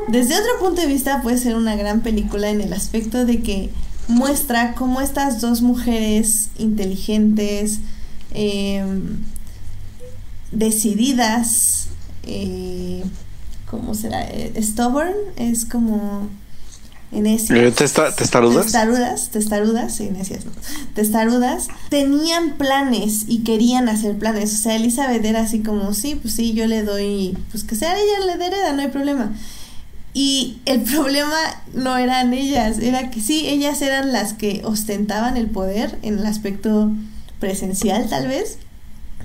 Desde otro punto de vista puede ser una gran película en el aspecto de que muestra cómo estas dos mujeres inteligentes, em, decididas, eh, ¿cómo será? Eh, stubborn es como en ese eh, ¿Testarudas? Testarudas, testarudas, sí, Testarudas, tenían planes y querían hacer planes. O sea, Elizabeth era así como, sí, pues sí, yo le doy, pues que sea ella le hereda, no hay problema. Y el problema no eran ellas, era que sí, ellas eran las que ostentaban el poder en el aspecto presencial tal vez,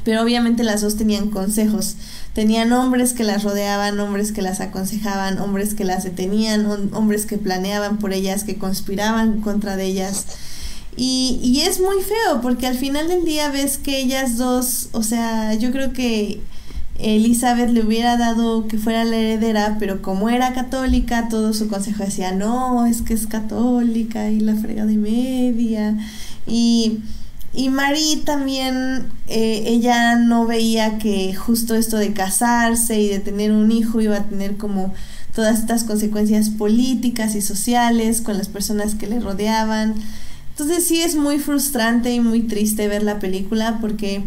pero obviamente las dos tenían consejos. Tenían hombres que las rodeaban, hombres que las aconsejaban, hombres que las detenían, hombres que planeaban por ellas, que conspiraban contra de ellas. Y, y es muy feo porque al final del día ves que ellas dos, o sea, yo creo que Elizabeth le hubiera dado que fuera la heredera, pero como era católica, todo su consejo decía, no, es que es católica y la frega de media. Y y Marie también, eh, ella no veía que justo esto de casarse y de tener un hijo iba a tener como todas estas consecuencias políticas y sociales con las personas que le rodeaban. Entonces sí es muy frustrante y muy triste ver la película porque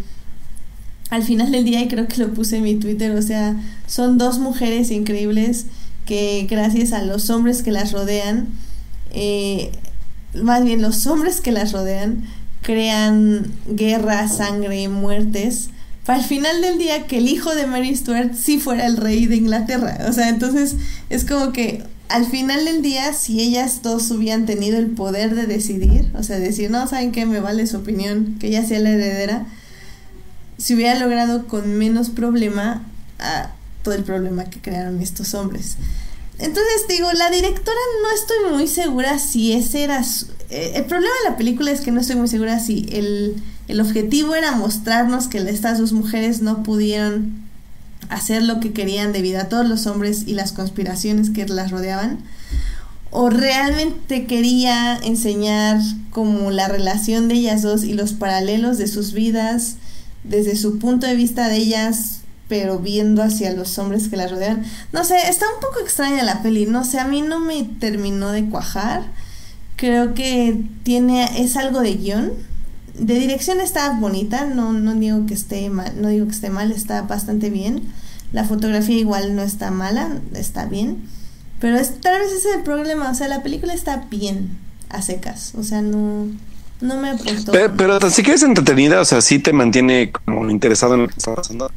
al final del día, y creo que lo puse en mi Twitter, o sea, son dos mujeres increíbles que gracias a los hombres que las rodean, eh, más bien los hombres que las rodean, crean guerra, sangre, muertes, para final del día que el hijo de Mary Stuart sí fuera el rey de Inglaterra. O sea, entonces es como que al final del día, si ellas dos hubieran tenido el poder de decidir, o sea, decir, no, ¿saben qué? Me vale su opinión, que ella sea la heredera, se hubiera logrado con menos problema a todo el problema que crearon estos hombres. Entonces digo, la directora no estoy muy segura si ese era su, eh, el problema de la película es que no estoy muy segura si el, el objetivo era mostrarnos que estas dos mujeres no pudieron hacer lo que querían debido a todos los hombres y las conspiraciones que las rodeaban o realmente quería enseñar como la relación de ellas dos y los paralelos de sus vidas desde su punto de vista de ellas pero viendo hacia los hombres que las rodean no sé está un poco extraña la peli no sé a mí no me terminó de cuajar Creo que tiene, es algo de guion. De dirección está bonita, no, no digo que esté mal, no digo que esté mal, está bastante bien. La fotografía igual no está mala, está bien. Pero es, tal vez ese es el problema, o sea, la película está bien a secas, o sea, no, no me aportó. Pero, pero sí que es entretenida, o sea, sí te mantiene como interesado en lo que está pasando.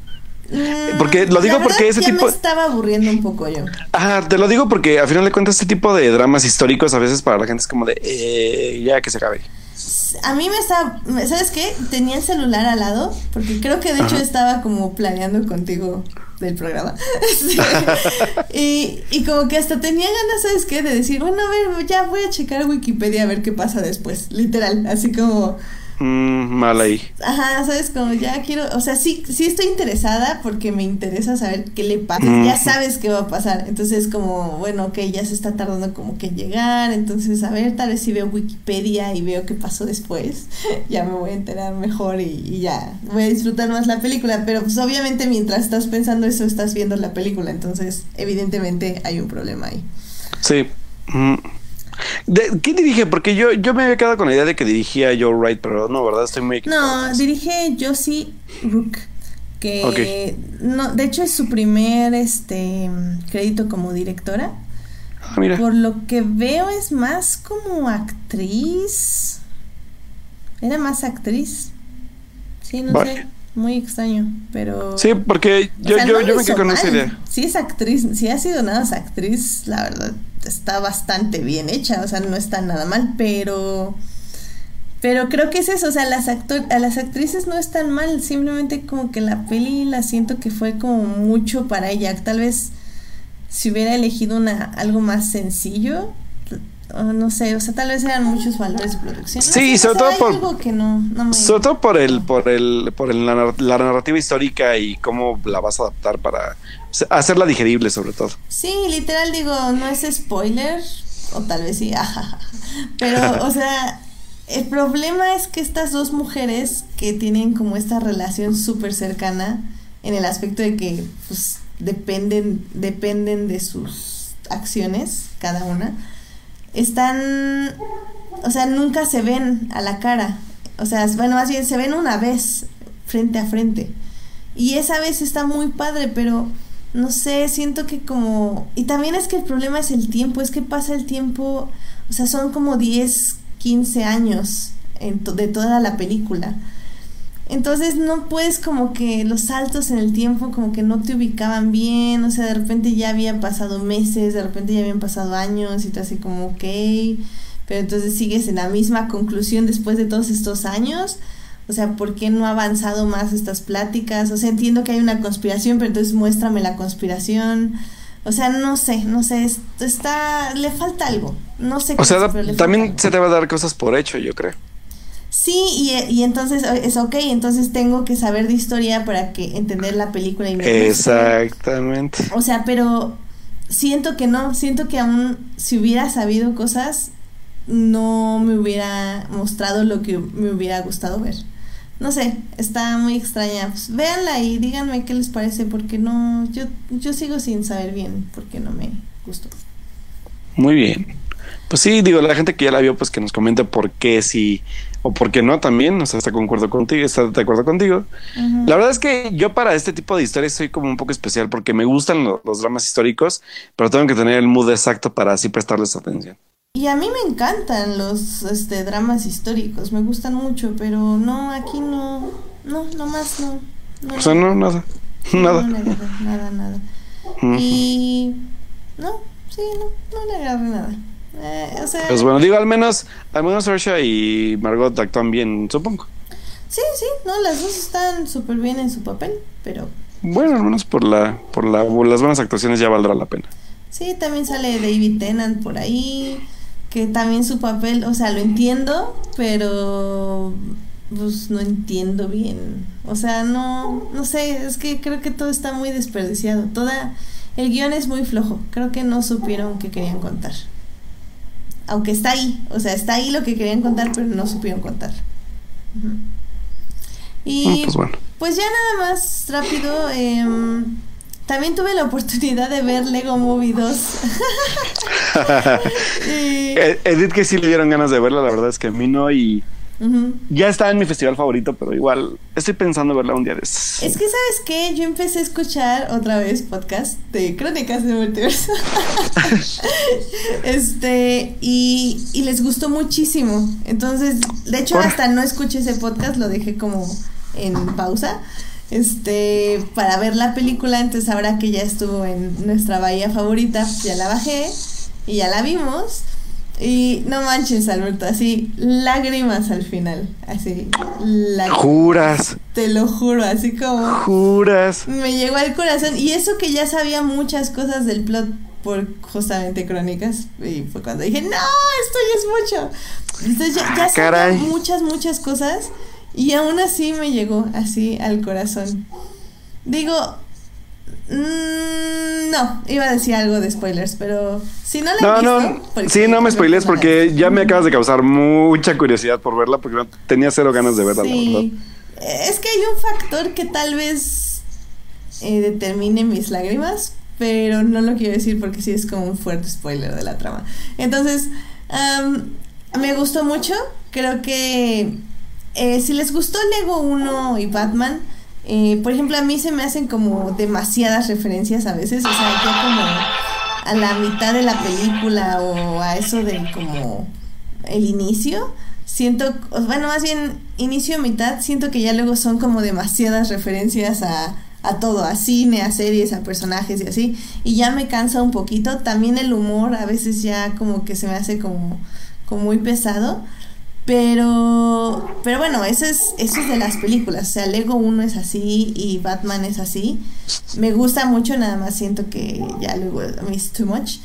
Mm, Porque lo digo porque ese ya tipo- me estaba aburriendo un poco yo. Ajá, te lo digo porque a final de cuentas este tipo de dramas históricos a veces para la gente es como de eh, ya que se acabe. A mí me estaba, ¿sabes qué? Tenía el celular al lado, porque creo que de hecho estaba como planeando contigo del programa. Sí. y, y como que hasta tenía ganas, ¿sabes qué? De decir, bueno, a ver, ya voy a checar Wikipedia a ver qué pasa después, literal, así como, Mm, mal ahí. ajá, ¿sabes? Como ya quiero, o sea, sí, sí estoy interesada porque me interesa saber qué le pasa, Mm. ya sabes qué va a pasar, entonces como, bueno, ok, ya se está tardando como que en llegar, entonces a ver, tal vez si veo Wikipedia y veo qué pasó después, ya me voy a enterar mejor y, y ya, voy a disfrutar más la película, pero pues obviamente mientras estás pensando eso estás viendo la película, entonces evidentemente hay un problema ahí. Sí. Mm. ¿De, ¿Quién dirige? Porque yo, yo me había quedado con la idea de que dirigía Joe Wright, pero no, ¿verdad? Estoy muy equivocado No, dirige Josie Rook, que no, de hecho es su primer este crédito como directora. Ah, mira. Por lo que veo es más como actriz. Era más actriz. Sí, no Vale. sé. Muy extraño, pero... Sí, porque o yo, sea, yo, no yo me quedé con esa idea. Si es actriz, si ha sido nada más actriz, la verdad está bastante bien hecha, o sea, no está nada mal, pero pero creo que es eso, o sea, las a las actrices no están mal, simplemente como que la peli la siento que fue como mucho para ella, tal vez si hubiera elegido una algo más sencillo, no sé, o sea, tal vez eran muchos valores de producción. No Sí, sé, sobre todo por- algo que no, no me Sobre todo por el, por el, por el- la, nar- la narrativa histórica y cómo la vas a adaptar para hacerla digerible, sobre todo. Sí, literal digo, no es spoiler, o tal vez sí, ajaja. pero, o sea, el problema es que estas dos mujeres que tienen como esta relación súper cercana, en el aspecto de que, pues, dependen, dependen de sus acciones, cada una, están, o sea, nunca se ven a la cara. O sea, bueno, más bien se ven una vez frente a frente. Y esa vez está muy padre, pero no sé, siento que como... Y también es que el problema es el tiempo, es que pasa el tiempo, o sea, son como 10, 15 años en de toda la película. Entonces no puedes como que los saltos en el tiempo como que no te ubicaban bien, o sea, de repente ya habían pasado meses, de repente ya habían pasado años y tú así como, ok, pero entonces sigues en la misma conclusión después de todos estos años. O sea, ¿por qué no ha avanzado más estas pláticas? O sea, entiendo que hay una conspiración, pero entonces muéstrame la conspiración. O sea, no sé, no sé, es- está, le falta algo. No sé O qué sea, es, pero le falta también algo. se te va a dar cosas por hecho, yo creo. Sí, y, y entonces eh, es ok, entonces tengo que saber de historia para que entender la película y me. Exactamente. O sea, pero siento que no, siento que aún si hubiera sabido cosas, no me hubiera mostrado lo que me hubiera gustado ver. No sé, está muy extraña. Pues, véanla y díganme qué les parece, porque no, yo, yo sigo sin saber bien por qué no me gustó. Muy bien. Pues sí, digo, la gente que ya la vio, pues que nos comente por qué sí o por qué no también. O sea, está concuerdo contigo, está de acuerdo contigo. Ujú. La verdad es que yo para este tipo de historias soy como un poco especial porque me gustan lo- los dramas históricos, pero tengo que tener el mood exacto para así prestarles atención. Y a mí me encantan los este, dramas históricos, me gustan mucho, pero no, aquí no, no, nomás no. no O sea, no, nada. Nada. No le agarré nada, nada. Ujú. Y no, sí, no, no le agarré nada. Eh, o sea, Pues bueno, digo, al menos, al menos Saoirse y Margot actúan bien, supongo. sí, sí, no, las dos están súper bien en su papel, pero Bueno, al menos por la, por la, por las buenas actuaciones ya valdrá la pena. sí, también sale David Tennant por ahí, que también su papel, o sea, lo entiendo, pero pues no entiendo bien. O sea, no, no sé, es que creo que todo está muy desperdiciado. Toda, el guion es muy flojo. Creo que no supieron qué querían contar. Aunque está ahí, o sea, está ahí lo que querían contar, pero no supieron contar. Y Pues bueno. pues ya nada más rápido, em, también tuve la oportunidad de ver Lego Movie 2. Eh, Edith que sí le dieron ganas de verla, la verdad es que a mí no y ya está en mi festival favorito, pero igual estoy pensando verla un día de Es que, ¿sabes qué? Yo empecé a escuchar otra vez podcast de Crónicas de Multiverso. este, y, y, les gustó muchísimo. Entonces, de hecho, hasta no escuché ese podcast, lo dejé como en pausa. Este, para ver la película, entonces ahora que ya estuvo en nuestra bahía favorita, ya la bajé y ya la vimos. Y no manches, Alberto, así lágrimas al final, así. Juras. Te lo juro, así como. Juras. Me llegó al corazón y eso que ya sabía muchas cosas del plot por justamente crónicas y fue cuando dije, no, esto ya es mucho. Entonces ya, ya ah, sabía muchas, muchas cosas y aún así me llegó así al corazón. Digo, Mm, no, iba a decir algo de spoilers, pero si no la no, no, sí, no me spoiles porque ya me acabas de causar mucha curiosidad por verla porque tenía cero ganas de verla, sí. Es que hay un factor que tal vez eh, determine mis lágrimas, pero no lo quiero decir porque sí es como un fuerte spoiler de la trama. Entonces, me gustó mucho. Creo que eh, si les gustó Lego 1 y Batman, eh, por ejemplo, a mí se me hacen como demasiadas referencias a veces, o sea, yo como a la mitad de la película o a eso de como el inicio, siento, bueno, más bien inicio mitad, siento que ya luego son como demasiadas referencias a, a todo, a cine, a series, a personajes y así, y ya me cansa un poquito, también el humor a veces ya como que se me hace como, como muy pesado, pero, pero bueno, eso es, eso es de las películas. O sea, Lego 1 es así y Batman es así. Me gusta mucho, nada más siento que ya luego es too much.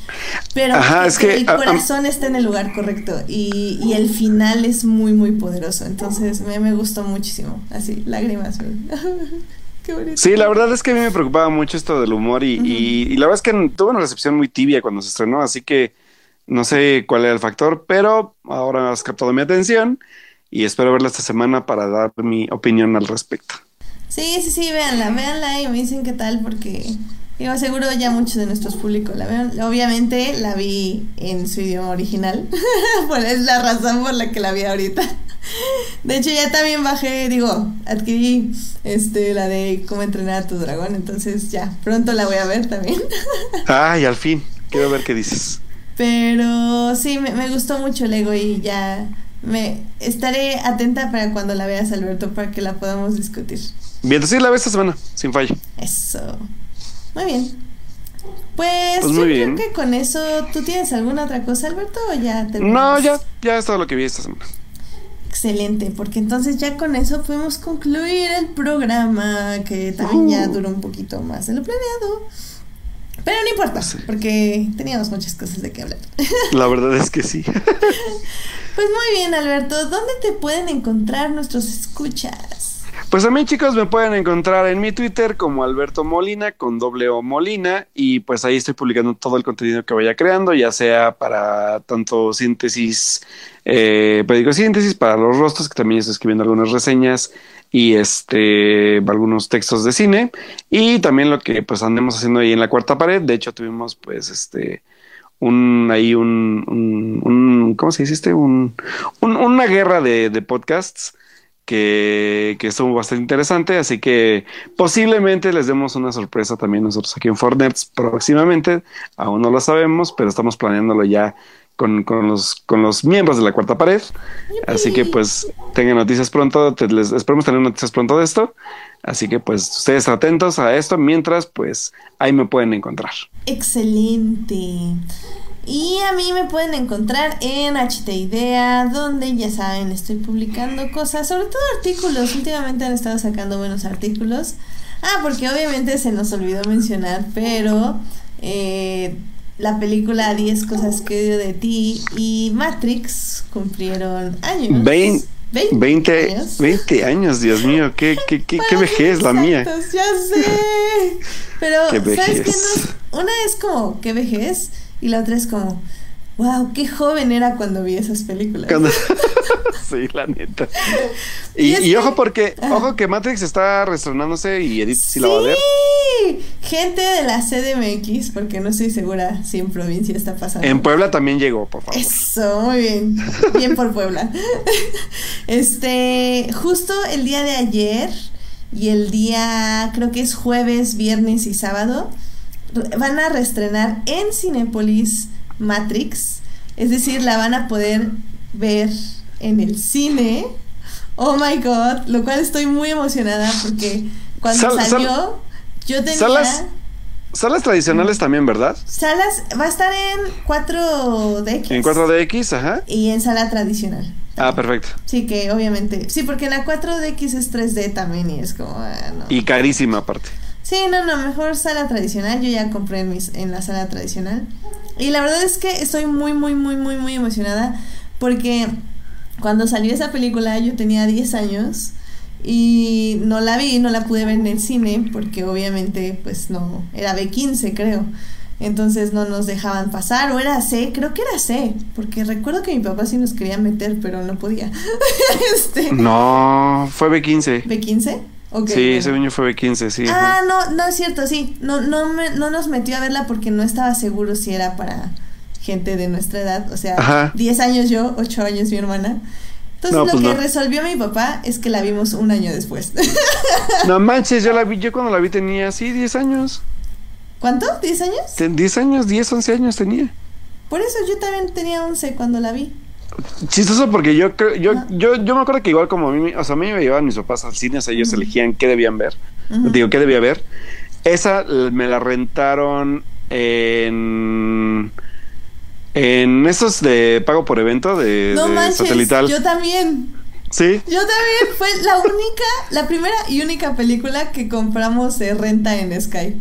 Pero es que, el corazón está en el lugar correcto y, y, el final es muy, muy poderoso. Entonces me, me gustó muchísimo. Así, lágrimas. Qué bonito. Sí, la verdad es que a mí me preocupaba mucho esto del humor y, y la verdad es que tuve una recepción muy tibia cuando se estrenó, así que no sé cuál era el factor, pero ahora has captado mi atención y espero verla esta semana para dar mi opinión al respecto. Sí, sí, sí, véanla, véanla y me dicen qué tal porque yo seguro ya muchos de nuestros públicos la ven. Obviamente la vi en su idioma original, pues es la razón por la que la vi ahorita. De hecho ya también bajé, digo, adquirí este la de cómo entrenar a tu dragón, entonces ya pronto la voy a ver también. Ay, al fin, quiero ver qué dices. Pero sí, me, gustó mucho Lego y ya me estaré atenta para cuando la veas, Alberto, para que la podamos discutir. Bien, sí, la ves esta semana, sin fallo. Eso. Muy bien. Pues, pues yo creo que con eso, ¿tú tienes alguna otra cosa, Alberto, o ya No, ya, ya es todo lo que vi esta semana. Excelente, porque entonces ya con eso podemos concluir el programa, que también ya uh. duró un poquito más de lo planeado. Pero no importa, porque teníamos muchas cosas de qué hablar. La verdad es que sí. Pues muy bien, Alberto. ¿Dónde te pueden encontrar nuestros escuchas? Pues a mí, chicos, me pueden encontrar en mi Twitter como Alberto Molina con doble O Molina y pues ahí estoy publicando todo el contenido que vaya creando, ya sea para tanto síntesis, eh, síntesis, para los rostros, que también estoy escribiendo algunas reseñas y este algunos textos de cine y también lo que pues andemos haciendo ahí en la cuarta pared. De hecho tuvimos pues este un ahí un, un, cómo se dice este un, una guerra de, de podcasts que, que, estuvo bastante interesante, así que posiblemente les demos una sorpresa también nosotros aquí en Fortnite próximamente, aún no lo sabemos, pero estamos planeándolo ya con, con, los, con los miembros de la cuarta pared. Así que pues tengan noticias pronto, les, esperemos tener noticias pronto de esto. Así que pues ustedes atentos a esto mientras pues ahí me pueden encontrar. Excelente. Y a mí me pueden encontrar en HT Idea, donde ya saben, estoy publicando cosas, sobre todo artículos. Últimamente han estado sacando buenos artículos. Ah, porque obviamente se nos olvidó mencionar, pero eh, la película 10 cosas que odio de ti y Matrix cumplieron años. 20, 20, años. 20 años, Dios mío, qué, qué, qué, qué vejez la mía. Ya sé. Pero, ¿sabes qué? una es como, qué vejez, y la otra es como, wow, qué joven era cuando vi esas películas. sí, la neta. Y, ojo porque, ojo que Matrix está reestrenándose y Edith sí, la va a ver. Gente de la CDMX, porque no estoy segura si en provincia está pasando. En Puebla también llegó, por favor. Eso, muy bien. Bien por Puebla. Este, justo el día de ayer y el día, creo que es jueves, viernes y sábado, van a reestrenar en Cinepolis Matrix. Es decir, la van a poder ver en el cine. Oh my god, lo cual estoy muy emocionada porque cuando salió yo tenía salas, salas tradicionales también, ¿verdad? Salas va a estar en 4DX. En 4DX, ajá. Y en sala tradicional. Ah, perfecto. Sí, que obviamente. Sí, porque la 4DX es 3D también y es como. Ah, y carísima aparte. Sí, no, no, mejor sala tradicional. Yo ya compré en, mis, en la sala tradicional. Y la verdad es que estoy muy, muy, muy, muy, muy emocionada porque cuando salió esa película yo tenía 10 años y no la vi, no la pude ver en el cine porque obviamente pues no, era B15 creo. Entonces no nos dejaban pasar, o era C, creo que era C, porque recuerdo que mi papá sí nos quería meter, pero no podía. este, no, fue B15. ¿B15? Sí, ese niño fue B15, sí. Ah, no, no es cierto, sí. No, no, me, no nos metió a verla porque no estaba seguro si era para gente de nuestra edad. O sea, 10 años yo, 8 años mi hermana. Entonces lo pues que resolvió mi papá es que la vimos un año después. no manches, yo la vi, yo cuando la vi tenía, sí, 10 años. ¿Cuánto? ¿10 años? 10 años, 10, 11 años tenía. Por eso yo también tenía 11 cuando la vi. Chistoso porque yo yo, yo, yo me acuerdo que igual como a mí, o sea, a mí me llevaban mis papás al cine, o sea, ellos elegían qué debían ver. Digo, qué debía ver. Esa me la rentaron en en esos de pago por evento de, no manches, satelital. Yo también. Sí. Yo también. Fue la única, la primera y única película que compramos de renta en Sky.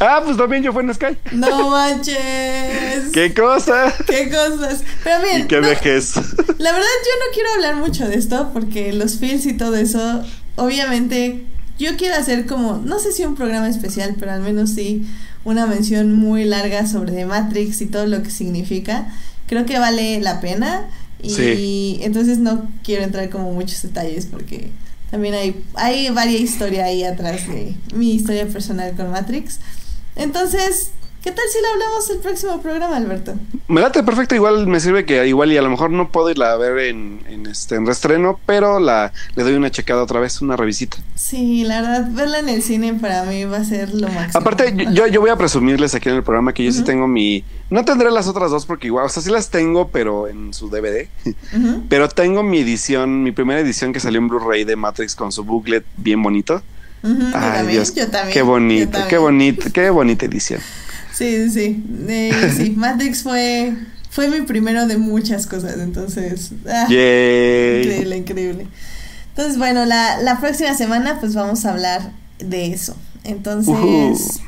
Ah, pues también yo fui en Sky. No manches. ¿Qué cosa? ¿Qué cosas? Pero bien. qué vejez? La verdad, yo no quiero hablar mucho de esto porque los feels y todo eso, obviamente, yo quiero hacer como, no sé si un programa especial, pero al menos sí una mención muy larga sobre The Matrix y todo lo que significa. Creo que vale la pena. Y entonces no quiero entrar como muchos detalles porque también hay, hay varias historias ahí atrás de mi historia personal con Matrix. Entonces, ¿Qué tal si la hablamos el próximo programa, Alberto? Me late perfecto, igual me sirve que igual y a lo mejor no puedo irla a ver en, en este en restreno, pero la le doy una checada otra vez, una revisita. Sí, la verdad, verla en el cine para mí va a ser lo máximo. Aparte, yo, yo voy a presumirles aquí en el programa que yo sí tengo mi... No tendré las otras dos porque igual, o sea, sí las tengo, pero en su DVD. Pero tengo mi edición, mi primera edición que salió en Blu-ray de Matrix con su booklet bien bonito. Ay, Dios, yo también. Qué bonito, qué bonito, qué bonita edición. Sí, sí, eh, sí. Matrix fue, fue mi primero de muchas cosas, entonces... Ah, increíble, increíble. Entonces, bueno, la, la próxima semana pues vamos a hablar de eso. Entonces...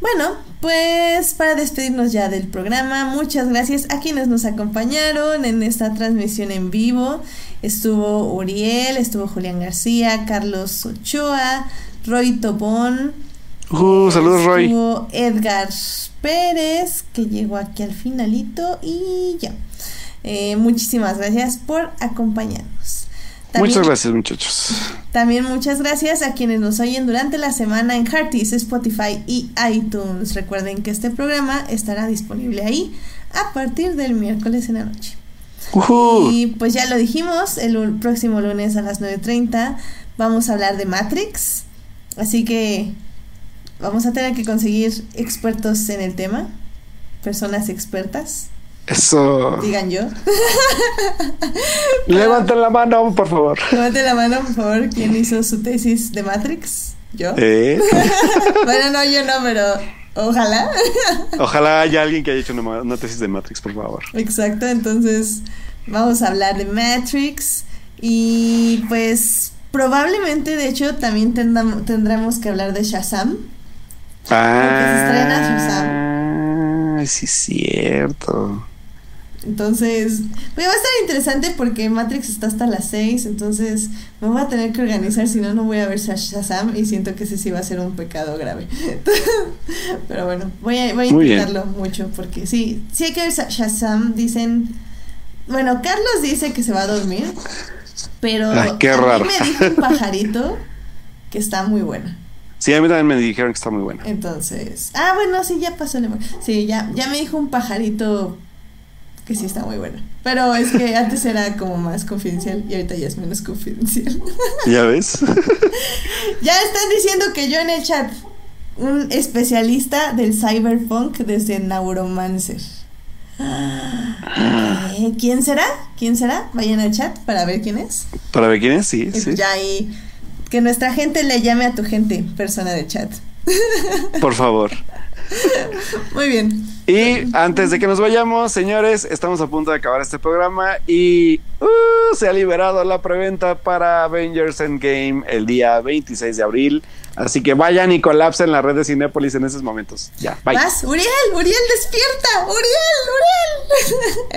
Bueno, pues para despedirnos ya del programa, muchas gracias a quienes nos acompañaron en esta transmisión en vivo. Estuvo Uriel, estuvo Julián García, Carlos Ochoa, Roy Tobón, Uh, saludos, Roy. Edgar Pérez, que llegó aquí al finalito y ya. Eh, muchísimas gracias por acompañarnos. muchas gracias, muchachos. También muchas gracias a quienes nos oyen durante la semana en Hearties, Spotify y iTunes. Recuerden que este programa estará disponible ahí a partir del miércoles en la noche. Y pues ya lo dijimos, el próximo lunes a las 9.30 vamos a hablar de Matrix. Así que Vamos a tener que conseguir expertos en el tema, personas expertas. Eso. Digan yo. Levanten la mano, por favor. Levanten la mano, por favor. ¿Quién hizo su tesis de Matrix? ¿Yo? ¿Eh? bueno, no, yo no, pero ojalá. ojalá haya alguien que haya hecho una, tesis de Matrix, por favor. Exacto, entonces vamos a hablar de Matrix. Y pues probablemente, de hecho, también tendremos que hablar de Shazam. Ah, se estrena Shazam. Sí, es cierto. Entonces, pues va a estar interesante porque Matrix está hasta las 6, entonces me voy a tener que organizar, si no, no voy a ver Shazam y siento que ese sí va a ser un pecado grave. Pero bueno, voy a, voy a intentarlo mucho porque sí, sí hay que ver Shazam, dicen... Bueno, Carlos dice que se va a dormir, pero qué raro. me dijo un pajarito que está muy buena. Sí, a mí también me dijeron que está muy buena. Entonces, ah, bueno, sí, ya pasó. Sí, ya, ya me dijo un pajarito que sí está muy buena. Pero es que antes era como más confidencial y ahorita ya es menos confidencial. ¿Ya ves? ya están diciendo que yo en el chat, un especialista del cyberpunk desde Neuromancer. Eh, ¿Quién será? ¿Quién será? Vayan al chat para ver quién es. Para ver quién es, sí. sí. Ya ahí. Que nuestra gente le llame a tu gente, persona de chat. Por favor. Muy bien. Y antes de que nos vayamos, señores, estamos a punto de acabar este programa y uh, se ha liberado la preventa para Avengers Endgame el día 26 de abril. Así que vayan y colapsen la red de Cinépolis en esos momentos. Ya, bye. Vas, Uriel, Uriel, despierta. Uriel,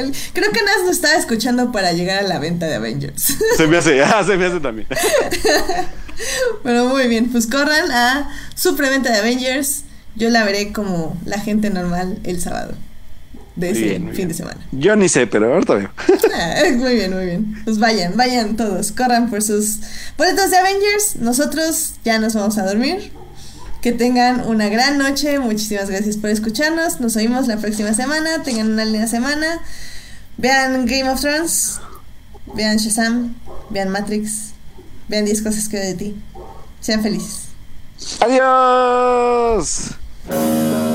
Uriel. creo que Nas nos estaba escuchando para llegar a la venta de Avengers. Se me hace, ah, se me hace también. Pero muy bien, pues corran a su preventa de Avengers. Yo la veré como la gente normal el sábado de ese fin de semana. Yo ni sé, pero ahorita veo. Ah, muy bien, muy bien. Pues vayan, vayan todos, corran por sus boletos de Avengers. Nosotros ya nos vamos a dormir. Que tengan una gran noche. Muchísimas gracias por escucharnos. Nos oímos la próxima semana. Tengan una linda semana. Vean Game of Thrones. Vean Shazam. Vean Matrix. Vean 10 cosas que de ti. Sean felices. Adiós. Música